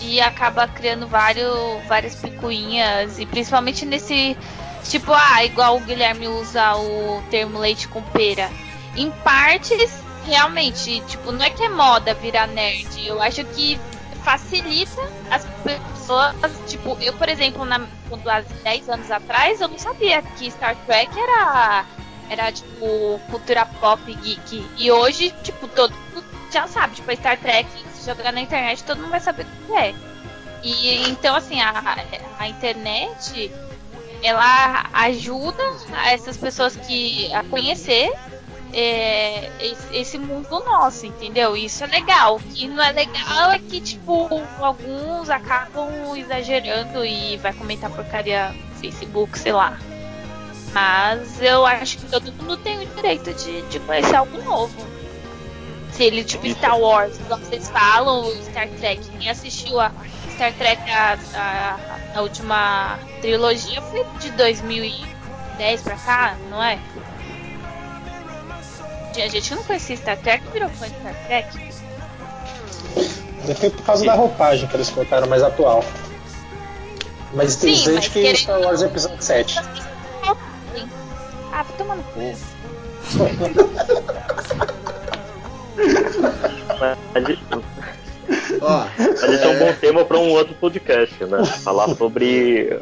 Speaker 2: e acaba criando vários, várias picuinhas. E principalmente nesse. Tipo, ah, igual o Guilherme usa o termo leite com pera. Em partes, realmente, tipo, não é que é moda virar nerd. Eu acho que facilita as pessoas. Tipo, eu, por exemplo, na, quando há 10 anos atrás, eu não sabia que Star Trek era, era tipo, cultura pop geek. E hoje, tipo, todo mundo já sabe. Tipo, Star Trek, se jogar na internet, todo mundo vai saber o que é. E então, assim, a, a internet ela ajuda essas pessoas que a conhecer é, esse, mundo nosso, entendeu? Isso é legal. O que não é legal é que, tipo, alguns acabam exagerando e vai comentar porcaria no Facebook, sei lá. Mas eu acho que todo mundo tem o direito de, de conhecer algo novo. Se ele, tipo, Star Wars, igual vocês falam, o Star Trek, quem assistiu a Star Trek, a, a, a última trilogia, foi de 2010 pra cá, não é? A gente não conhecia Star Trek, virou fã de Star Trek.
Speaker 4: Foi por causa da roupagem que eles colocaram mais atual. Mais
Speaker 2: Sim,
Speaker 4: interessante
Speaker 2: mas
Speaker 4: que
Speaker 2: querendo-
Speaker 4: Star Wars episódio 7.
Speaker 2: Ah, vai tomar no cu.
Speaker 5: Mas, isso-
Speaker 1: Ó,
Speaker 5: Mas esse é um bom tema para um outro podcast, né? Falar sobre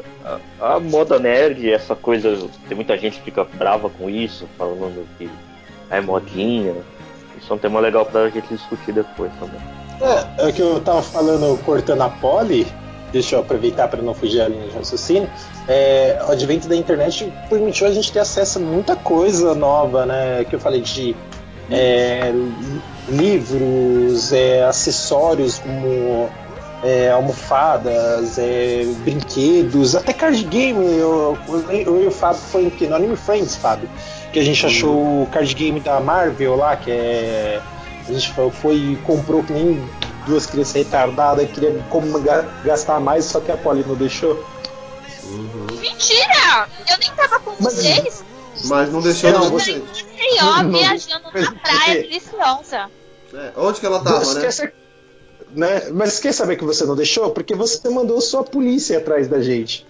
Speaker 5: a, a moda nerd, essa coisa. Tem muita gente que fica brava com isso, falando que é modinha. Isso é um tema legal pra gente discutir depois também.
Speaker 4: É, é o que eu tava falando, cortando a pole, deixa eu aproveitar para não fugir a linha de raciocínio. É, o advento da internet permitiu a gente ter acesso a muita coisa nova, né? Que eu falei de é, livros, é, acessórios como é, almofadas, é, brinquedos, até card game. Eu, eu, eu e o Fábio foi que no Anime Friends, Fábio, que a gente achou o card game da Marvel lá, que é a gente foi, foi e comprou que nem duas crianças retardadas, queria como ga- gastar mais, só que a Polly não deixou.
Speaker 2: Mentira! Eu nem tava com
Speaker 4: Mas-
Speaker 2: vocês.
Speaker 1: Mas não deixou
Speaker 4: Não, você- Não,
Speaker 2: viajando na praia deliciosa.
Speaker 1: É, onde que ela tava,
Speaker 4: Você
Speaker 1: né?
Speaker 4: quer ser- né? Mas quer saber que você não deixou? Porque você mandou sua polícia atrás da gente.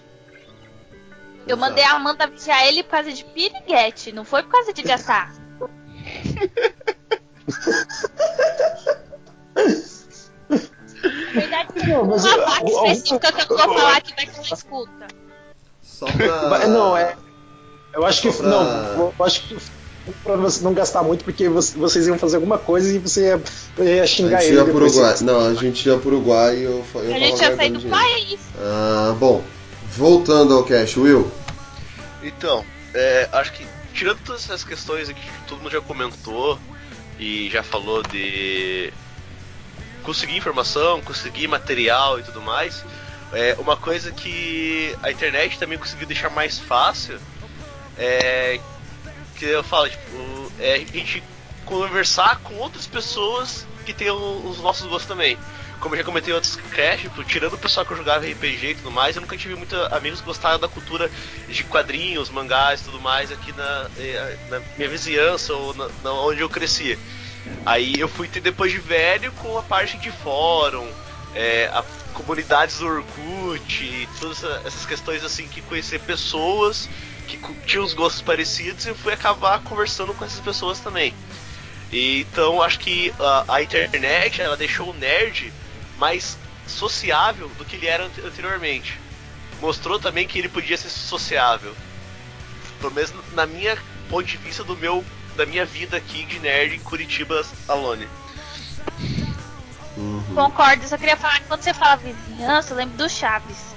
Speaker 2: Eu mandei a Amanda vigiar ele por causa de piriguete, não foi por causa de gastar. Verdade,
Speaker 4: Não, mas
Speaker 2: uma
Speaker 4: eu-
Speaker 2: vaca
Speaker 4: eu-
Speaker 2: específica que eu não vou falar que vai que ela escuta.
Speaker 1: Só pra.
Speaker 4: Mas, Não, é. Eu acho que.
Speaker 1: Pra-
Speaker 4: Não, eu acho que. Pra você não gastar muito, porque você- vocês iam fazer alguma coisa e você ia, ia
Speaker 1: A
Speaker 4: xingar
Speaker 1: gente
Speaker 4: ele.
Speaker 1: ia pro. Uruguai. Não, a gente ia pro Uruguai e eu, eu
Speaker 2: A gente ia sair do
Speaker 1: dinheiro.
Speaker 2: país.
Speaker 1: Ah, bom. Voltando ao cash, Will.
Speaker 3: Então, é, acho que tirando todas essas questões aqui que todo mundo já comentou e já falou de conseguir informação, conseguir material e tudo mais, é, uma coisa que a internet também conseguiu deixar mais fácil é que eu falo, tipo, é a gente conversar com outras pessoas que o- os nossos gostos também. Como eu já comentei em outros cast, tipo, tirando o pessoal que eu jogava RPG e tudo mais, eu nunca tive muitos amigos que gostaram da cultura de quadrinhos, mangás e tudo mais aqui na, eh, na minha vizinhança ou na, na onde eu cresci. Aí eu fui ter depois de velho com a parte de fórum, é, a comunidades do Orkut, todas essa- essas questões assim que conhecer pessoas que tinham os gostos parecidos e fui acabar conversando com essas pessoas também. E, então acho que a, a internet ela deixou o nerd mais sociável do que ele era ante- anteriormente. Mostrou também que ele podia ser sociável. Pelo menos na minha ponto de vista do meu da minha vida aqui de nerd em Curitiba Alone.
Speaker 2: Concordo, só queria falar que quando você fala vizinhança, eu lembro do Chaves.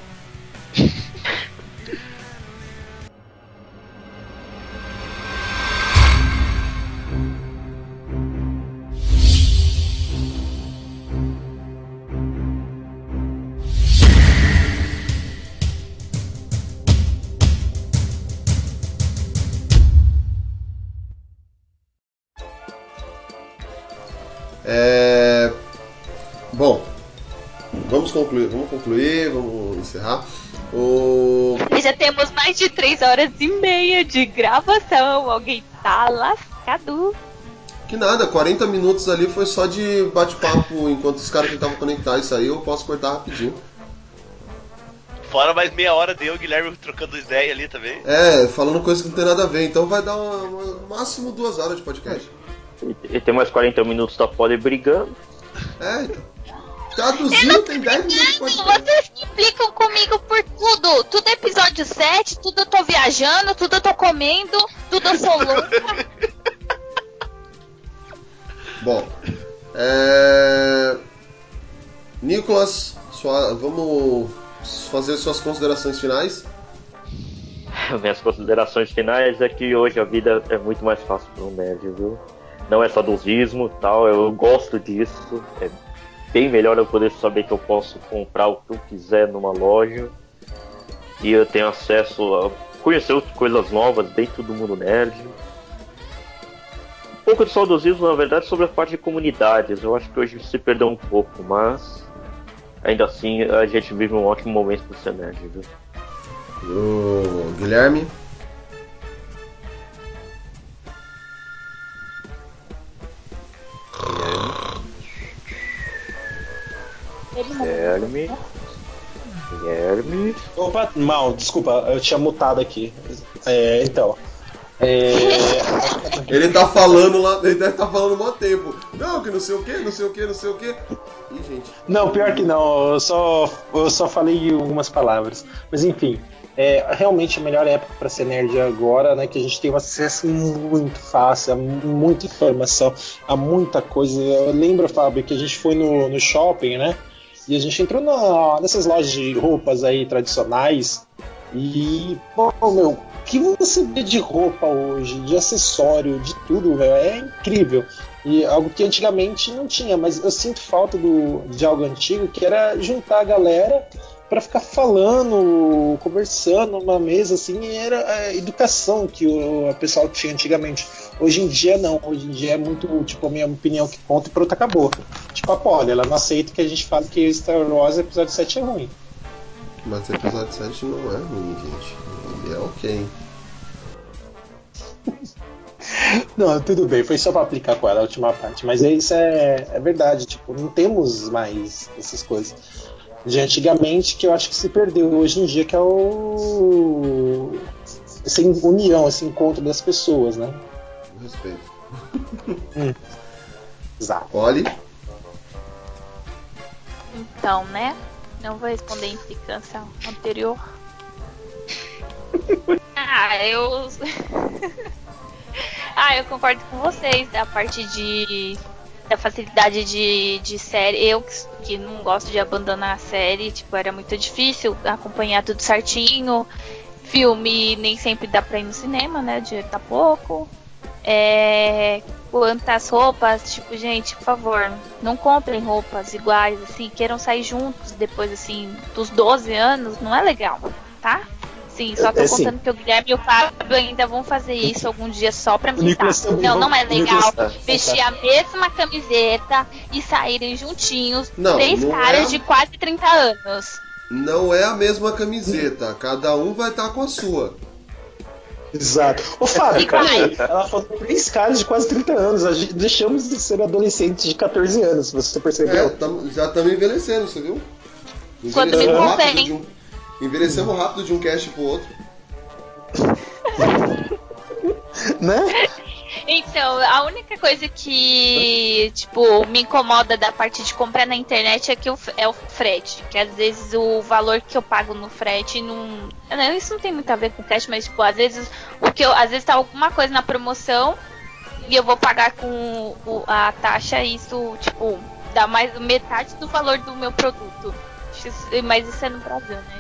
Speaker 1: É... Bom, vamos concluir, vamos concluir, vamos encerrar. O...
Speaker 2: E já temos mais de 3 horas e meia de gravação. Alguém tá lascado.
Speaker 1: Que nada, 40 minutos ali foi só de bate-papo enquanto os caras tentavam conectar isso aí, eu posso cortar rapidinho.
Speaker 3: Fora mais meia hora de eu e o Guilherme trocando ideia ali também.
Speaker 1: É, falando coisa que não tem nada a ver, então vai dar uma, uma- máximo duas horas de podcast.
Speaker 5: Tem mais 40 minutos da Poli brigando.
Speaker 1: É, então. Traduzindo tem 10 minutos de podcast.
Speaker 2: Vocês que implicam comigo por tudo. Tudo é episódio 7, tudo eu tô viajando, tudo eu tô comendo, tudo eu sou louca.
Speaker 1: Bom, é... Nicolas, sua- vamos fazer suas considerações finais.
Speaker 5: Minhas considerações finais é que hoje a vida é muito mais fácil para um nerd, viu? Não é saudosismo e tal, eu gosto disso. É bem melhor eu poder saber que eu posso comprar o que eu quiser numa loja. E eu tenho acesso a conhecer coisas novas dentro do mundo nerd. Um pouco de saudosismo, na verdade, sobre a parte de comunidades. Eu acho que hoje se perdeu um pouco, mas ainda assim a gente vive um ótimo momento para ser nerd, viu?
Speaker 1: O Guilherme.
Speaker 5: Guilherme. Guilherme.
Speaker 4: Opa, mal, desculpa, eu tinha mutado aqui. É, então. É,
Speaker 1: Ele tá falando lá, ele deve estar tá falando há tempo. Não, que não sei o que, não sei o que, não sei o que. Ih, gente.
Speaker 4: Não, pior que não, eu só, eu só falei algumas palavras. Mas enfim, é realmente a melhor época para ser nerd agora, né? Que a gente tem um acesso muito fácil, a muita informação, a muita coisa. Eu lembro, Fábio, que a gente foi no, no shopping, né? E a gente entrou na, nessas lojas de roupas aí tradicionais. E, pô, meu, o que você vê de roupa hoje, de acessório, de tudo, é incrível. E algo que antigamente não tinha, mas eu sinto falta do, de algo antigo que era juntar a galera para ficar falando, conversando numa mesa, assim, era a educação que o, pessoal tinha antigamente. Hoje em dia não, hoje em dia é muito, tipo, a minha opinião que conta e pronto, acabou. Tipo, a Polly, ela não aceita que a gente fale que Star Wars episódio 7 é ruim.
Speaker 1: Mas episódio 7 não é ruim, gente. Ele é ok.
Speaker 4: Não, tudo bem, foi só pra aplicar com ela a última parte. Mas isso é, é verdade, tipo, não temos mais essas coisas de antigamente que eu acho que se perdeu hoje em dia, que é o. essa união, esse encontro das pessoas, né?
Speaker 1: Respeito.
Speaker 4: Hum. Exato.
Speaker 1: Olhe.
Speaker 2: Então, né? Não vou responder a implicância anterior. ah, eu. ah, eu concordo com vocês da parte de da facilidade de, de série. Eu que não gosto de abandonar a série, tipo, era muito difícil acompanhar tudo certinho. Filme nem sempre dá pra ir no cinema, né? O dinheiro tá pouco. É, quantas roupas, tipo, gente, por favor, não comprem roupas iguais, assim, queiram sair juntos depois, assim, dos 12 anos, não é legal, tá? Sim, só tô é, contando que o Guilherme e o Fábio ainda vão fazer isso algum dia só pra me tá. Não, não é legal vestir a mesma camiseta e saírem juntinhos, não, três não caras é... de quase 30 anos.
Speaker 1: Não é a mesma camiseta, cada um vai estar tá com a sua.
Speaker 4: Exato. Ô Fábio, cara, ela falou três caras de quase 30 anos. A gente deixamos de ser adolescentes de 14 anos, você percebeu?
Speaker 1: É, tam, já estamos envelhecendo, você viu?
Speaker 2: Quando me convém.
Speaker 1: Envelhecemos rápido de um cast pro outro.
Speaker 4: né?
Speaker 2: Então, a única coisa que, tipo, me incomoda da parte de comprar na internet é que o, é o frete. Que às vezes o valor que eu pago no frete não. Isso não tem muito a ver com cash, mas, tipo, às vezes o que eu. Às vezes tá alguma coisa na promoção e eu vou pagar com o, a taxa e isso, tipo, dá mais metade do valor do meu produto. Mas isso é no Brasil, né?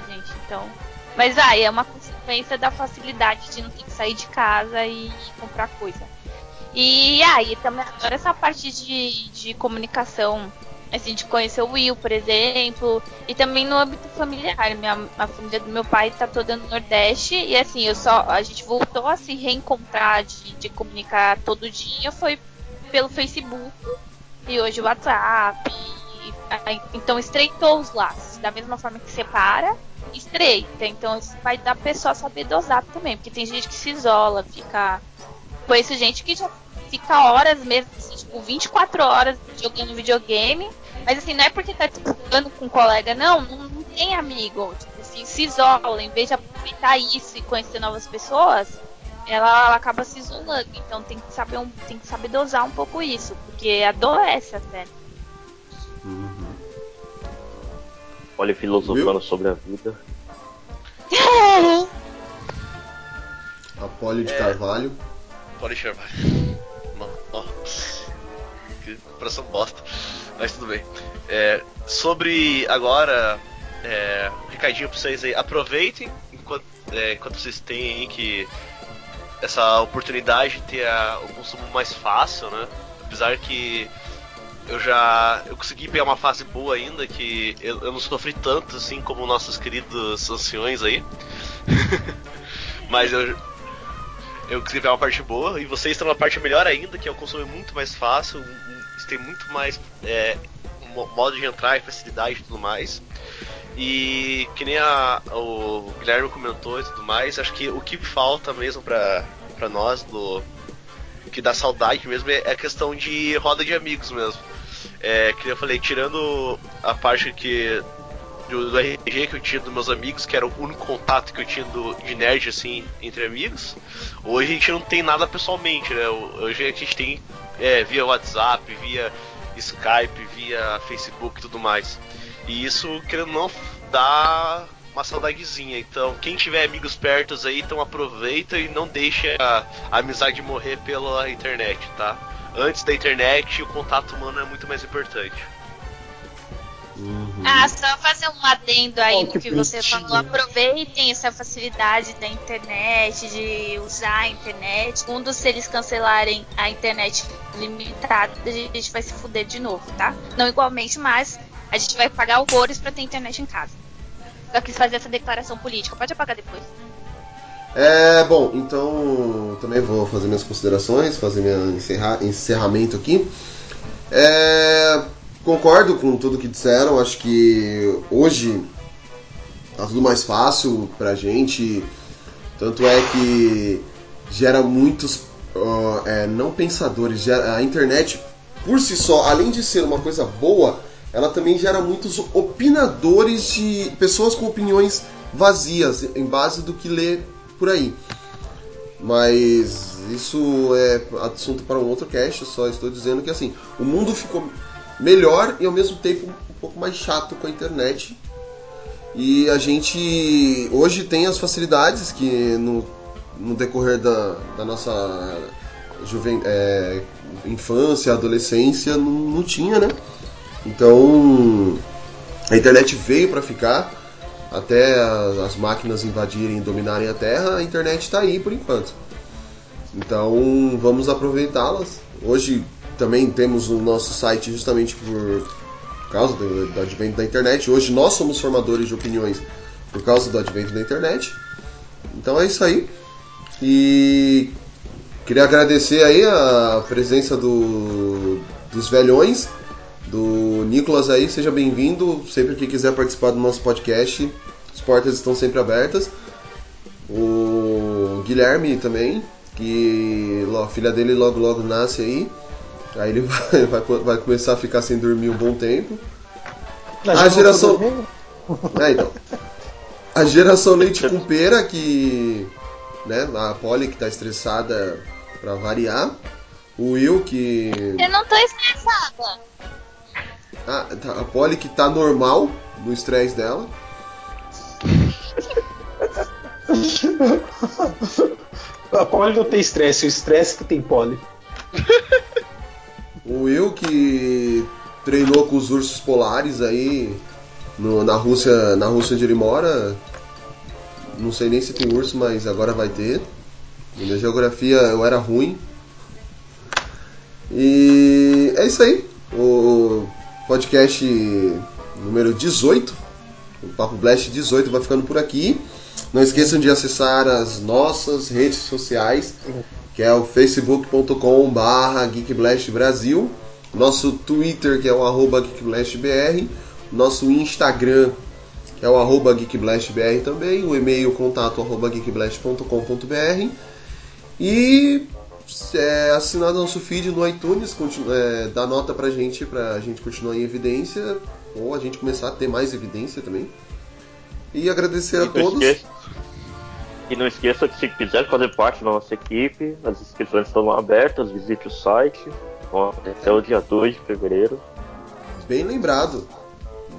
Speaker 2: Então. Mas aí ah, é uma consequência da facilidade de não ter que sair de casa e comprar coisa. E aí também agora essa parte de, de comunicação, assim, de conhecer o Will, por exemplo, e também no âmbito familiar. Minha, a família do meu pai tá toda no Nordeste e assim, eu só a gente voltou a se reencontrar de, de comunicar todo dia foi pelo Facebook e hoje o WhatsApp. E, então estreitou os laços, da mesma forma que separa, estreita. Então isso vai dar pra pessoa saber dosar também. Porque tem gente que se isola, fica. Conheço gente que já fica horas mesmo, assim, tipo, 24 horas jogando videogame. Mas assim, não é porque tá jogando com um colega, não, não, não tem amigo. Tipo, assim, se isola, em vez de aproveitar isso e conhecer novas pessoas, ela, ela, acaba se isolando. Então tem que saber um, tem que saber dosar um pouco isso, porque adoece até.
Speaker 5: Uhum. Olha, filosofando Viu? sobre a vida.
Speaker 1: Apólio de é... Carvalho.
Speaker 3: Apólio de Carvalho. Nossa. Que coração bosta. Mas tudo bem. É, sobre agora, é, um recadinho pra vocês aí. Aproveitem enquanto, é, enquanto vocês têm aí que essa oportunidade de ter a, o consumo mais fácil, né? Apesar que eu já eu consegui pegar uma fase boa ainda que eu, eu não sofri tanto assim como nossos queridos anciões aí. Mas eu eu consegui pegar uma parte boa e vocês estão numa parte melhor ainda, que é o muito mais fácil, tem muito mais é, modo de entrar e facilidade e tudo mais. E que nem a, o Guilherme comentou e tudo mais, acho que o que falta mesmo pra, pra nós do que dá saudade mesmo é a questão de roda de amigos mesmo. É, que eu falei, tirando a parte que do, do RG que eu tinha dos meus amigos, que era o único contato que eu tinha do, de nerd, assim, entre amigos. Hoje a gente não tem nada pessoalmente, né? Hoje a gente tem é, via WhatsApp, via Skype, via Facebook e tudo mais. E isso, querendo não, dá uma saudadezinha. Então, quem tiver amigos pertos aí, então aproveita e não deixe a, a amizade morrer pela internet, tá? Antes da internet, o contato humano é muito mais importante.
Speaker 2: Ah, só fazer um adendo aí
Speaker 4: Oh,
Speaker 2: no
Speaker 4: que
Speaker 2: que você falou. Aproveitem essa facilidade da internet, de usar a internet. Quando se eles cancelarem a internet limitada, a gente vai se fuder de novo, tá? Não igualmente, mas a gente vai pagar horrores pra ter internet em casa. Eu quis fazer essa declaração política. Pode apagar depois.
Speaker 1: É, bom, então também vou fazer minhas considerações, fazer meu encerra- encerramento aqui. É, concordo com tudo que disseram, acho que hoje tá tudo mais fácil pra gente, tanto é que gera muitos ó, é, não pensadores, gera- a internet por si só, além de ser uma coisa boa, ela também gera muitos opinadores de pessoas com opiniões vazias em base do que lê por aí. Mas isso é assunto para um outro cast, só estou dizendo que assim, o mundo ficou melhor e ao mesmo tempo um pouco mais chato com a internet. E a gente hoje tem as facilidades que no, no decorrer da, da nossa juven, é, infância, adolescência não, não tinha, né? Então a internet veio para ficar até as, as máquinas invadirem e dominarem a Terra, a internet está aí por enquanto. Então vamos aproveitá-las. Hoje também temos o nosso site justamente por causa do, do advento da internet. Hoje nós somos formadores de opiniões por causa do advento da internet. Então é isso aí. E queria agradecer aí a presença do, dos velhões, do Nicolas aí, seja bem-vindo. Sempre que quiser participar do nosso podcast, as portas estão sempre abertas. O Guilherme também, que a filha dele logo logo nasce aí. Aí ele vai, vai, vai começar a ficar sem dormir um bom tempo. A geração-? É, então. A geração leite com pera, que. Né, a Polly que tá estressada pra variar. O Will que.
Speaker 2: Eu não tô estressada.
Speaker 1: Ah, tá, a Polly que tá normal no estresse dela.
Speaker 4: A poli não tem estresse, o estresse que tem poli.
Speaker 1: O Will que treinou com os ursos polares aí no- na Rússia, na Rússia onde ele mora. Não sei nem se tem urso, mas agora vai ter. Na minha geografia eu era ruim. E é isso aí. O podcast número 18, o Papo Blast 18 vai ficando por aqui. Não esqueçam de acessar as nossas redes sociais, que é o facebook.com barra Geekblast Brasil, nosso Twitter, que é o arroba GeekblastBR, nosso Instagram, que é o arroba GeekblastBR também, o e-mail contato arroba geekblast.com.br e é, assinar nosso feed no iTunes, é, dá nota pra gente, pra gente continuar em evidência, ou a gente começar a ter mais evidência também. E agradecer a
Speaker 5: E não
Speaker 1: todos.
Speaker 5: esqueça- E não esqueça que se quiser fazer parte da nossa equipe, as inscrições estão abertas, visite o site ó, até o dia 2 de fevereiro.
Speaker 1: Bem lembrado.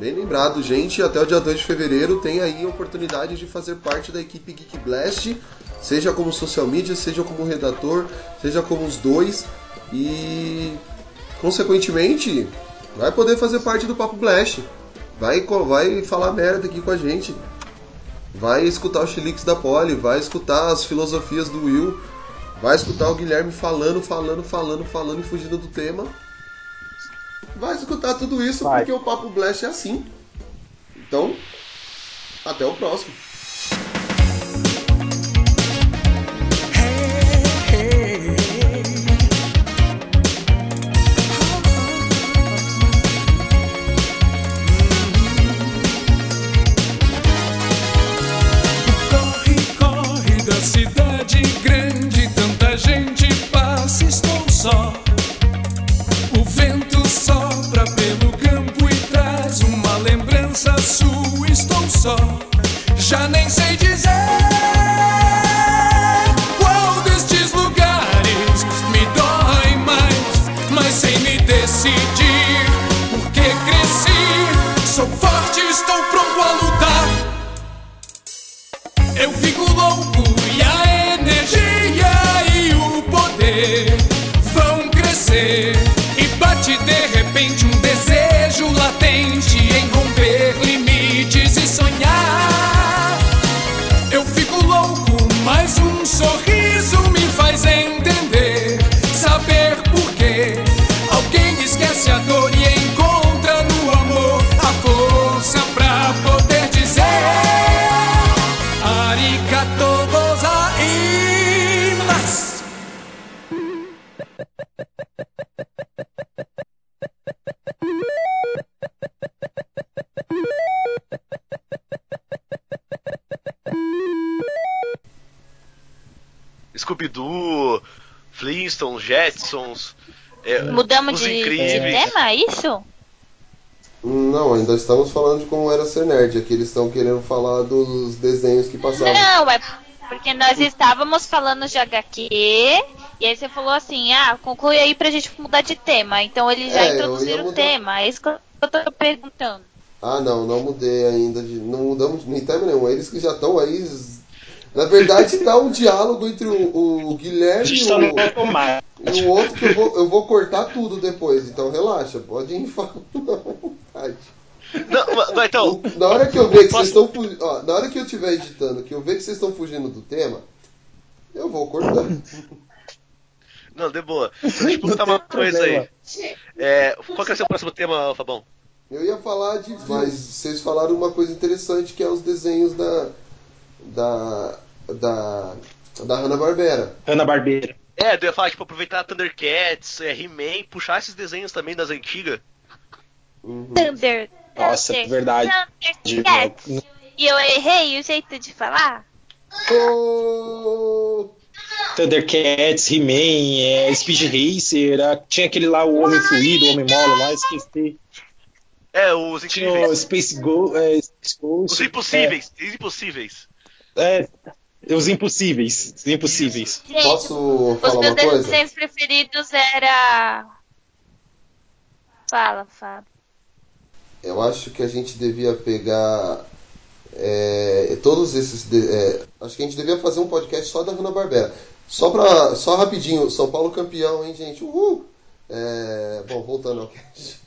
Speaker 1: Bem lembrado, gente. Até o dia 2 de fevereiro tem aí a oportunidade de fazer parte da equipe Geek Blast, seja como social media, seja como redator, seja como os dois. E consequentemente, vai poder fazer parte do Papo Blast. Vai, vai falar merda aqui com a gente. Vai escutar os chiliques da Polly, vai escutar as filosofias do Will, vai escutar o Guilherme falando, falando, falando, falando e fugindo do tema. Vai escutar tudo isso
Speaker 4: Vai.
Speaker 1: porque o Papo Blast é assim. Então, até o próximo.
Speaker 6: Só. Já nem sei
Speaker 3: Scooby-Doo, Flintstones, Jetsons. é,
Speaker 2: Mudamos
Speaker 3: os
Speaker 2: de, de
Speaker 3: incríveis.
Speaker 2: tema, é isso?
Speaker 1: Não, ainda estamos falando de como era ser nerd. Aqui eles estão querendo falar dos desenhos que passavam.
Speaker 2: Não, é porque nós estávamos falando de HQ. E aí você falou assim, ah, conclui aí pra gente mudar de tema. Então eles já
Speaker 1: É,
Speaker 2: introduziram o tema. É isso que eu tô perguntando.
Speaker 1: Ah, não, não mudei ainda. De, não mudamos nem tema nenhum. Eles que já estão aí. Na verdade, tá um diálogo entre o, o Guilherme e
Speaker 4: tá no
Speaker 1: o, e o outro que eu vou, eu vou cortar tudo depois. Então relaxa, pode ir falando à vontade.
Speaker 3: Não, mas então,
Speaker 1: Na hora que eu ver que
Speaker 3: Posso-
Speaker 1: vocês estão fugindo. ó, Na hora que eu estiver editando, que eu ver que vocês estão fugindo do tema, eu vou cortar.
Speaker 3: Não, de boa. Deixa eu perguntar uma coisa aí. É, qual que é o seu próximo tema, Fabão?
Speaker 1: Eu ia falar de. Mas vocês falaram uma coisa interessante que é os desenhos da. Da. Da. Da Hanna-Barbera.
Speaker 4: Ana Barbeira.
Speaker 3: É, eu ia falar, tipo, aproveitar Thundercats, é, He-Man, puxar esses desenhos também das antigas.
Speaker 1: Uhum.
Speaker 2: Thunder.
Speaker 4: Nossa,
Speaker 2: Thunder,
Speaker 4: verdade.
Speaker 2: Thundercats. E eu errei o jeito de falar?
Speaker 1: Oh!
Speaker 4: Thundercats, He-Man, é, Speed Racer, a- tinha aquele lá, o Homem Fluido, o Homem Molo lá, esqueci.
Speaker 3: É, os
Speaker 4: Tinha o
Speaker 3: incríveis.
Speaker 4: Space, Go, é, Space Ghost.
Speaker 3: Os impossíveis. Os impossíveis.
Speaker 4: É, é, os impossíveis. Os impossíveis.
Speaker 2: Gente,
Speaker 1: Posso
Speaker 2: os
Speaker 1: falar
Speaker 2: meus
Speaker 1: uma coisa?
Speaker 2: desenhos preferidos era. Fala, Fábio.
Speaker 1: Eu acho que a gente devia pegar é, todos esses. é, acho que a gente devia fazer um podcast só da Hanna-Barbera. Só, pra, só rapidinho, São Paulo campeão, hein, gente? Uhul! É, bom, voltando ao cast.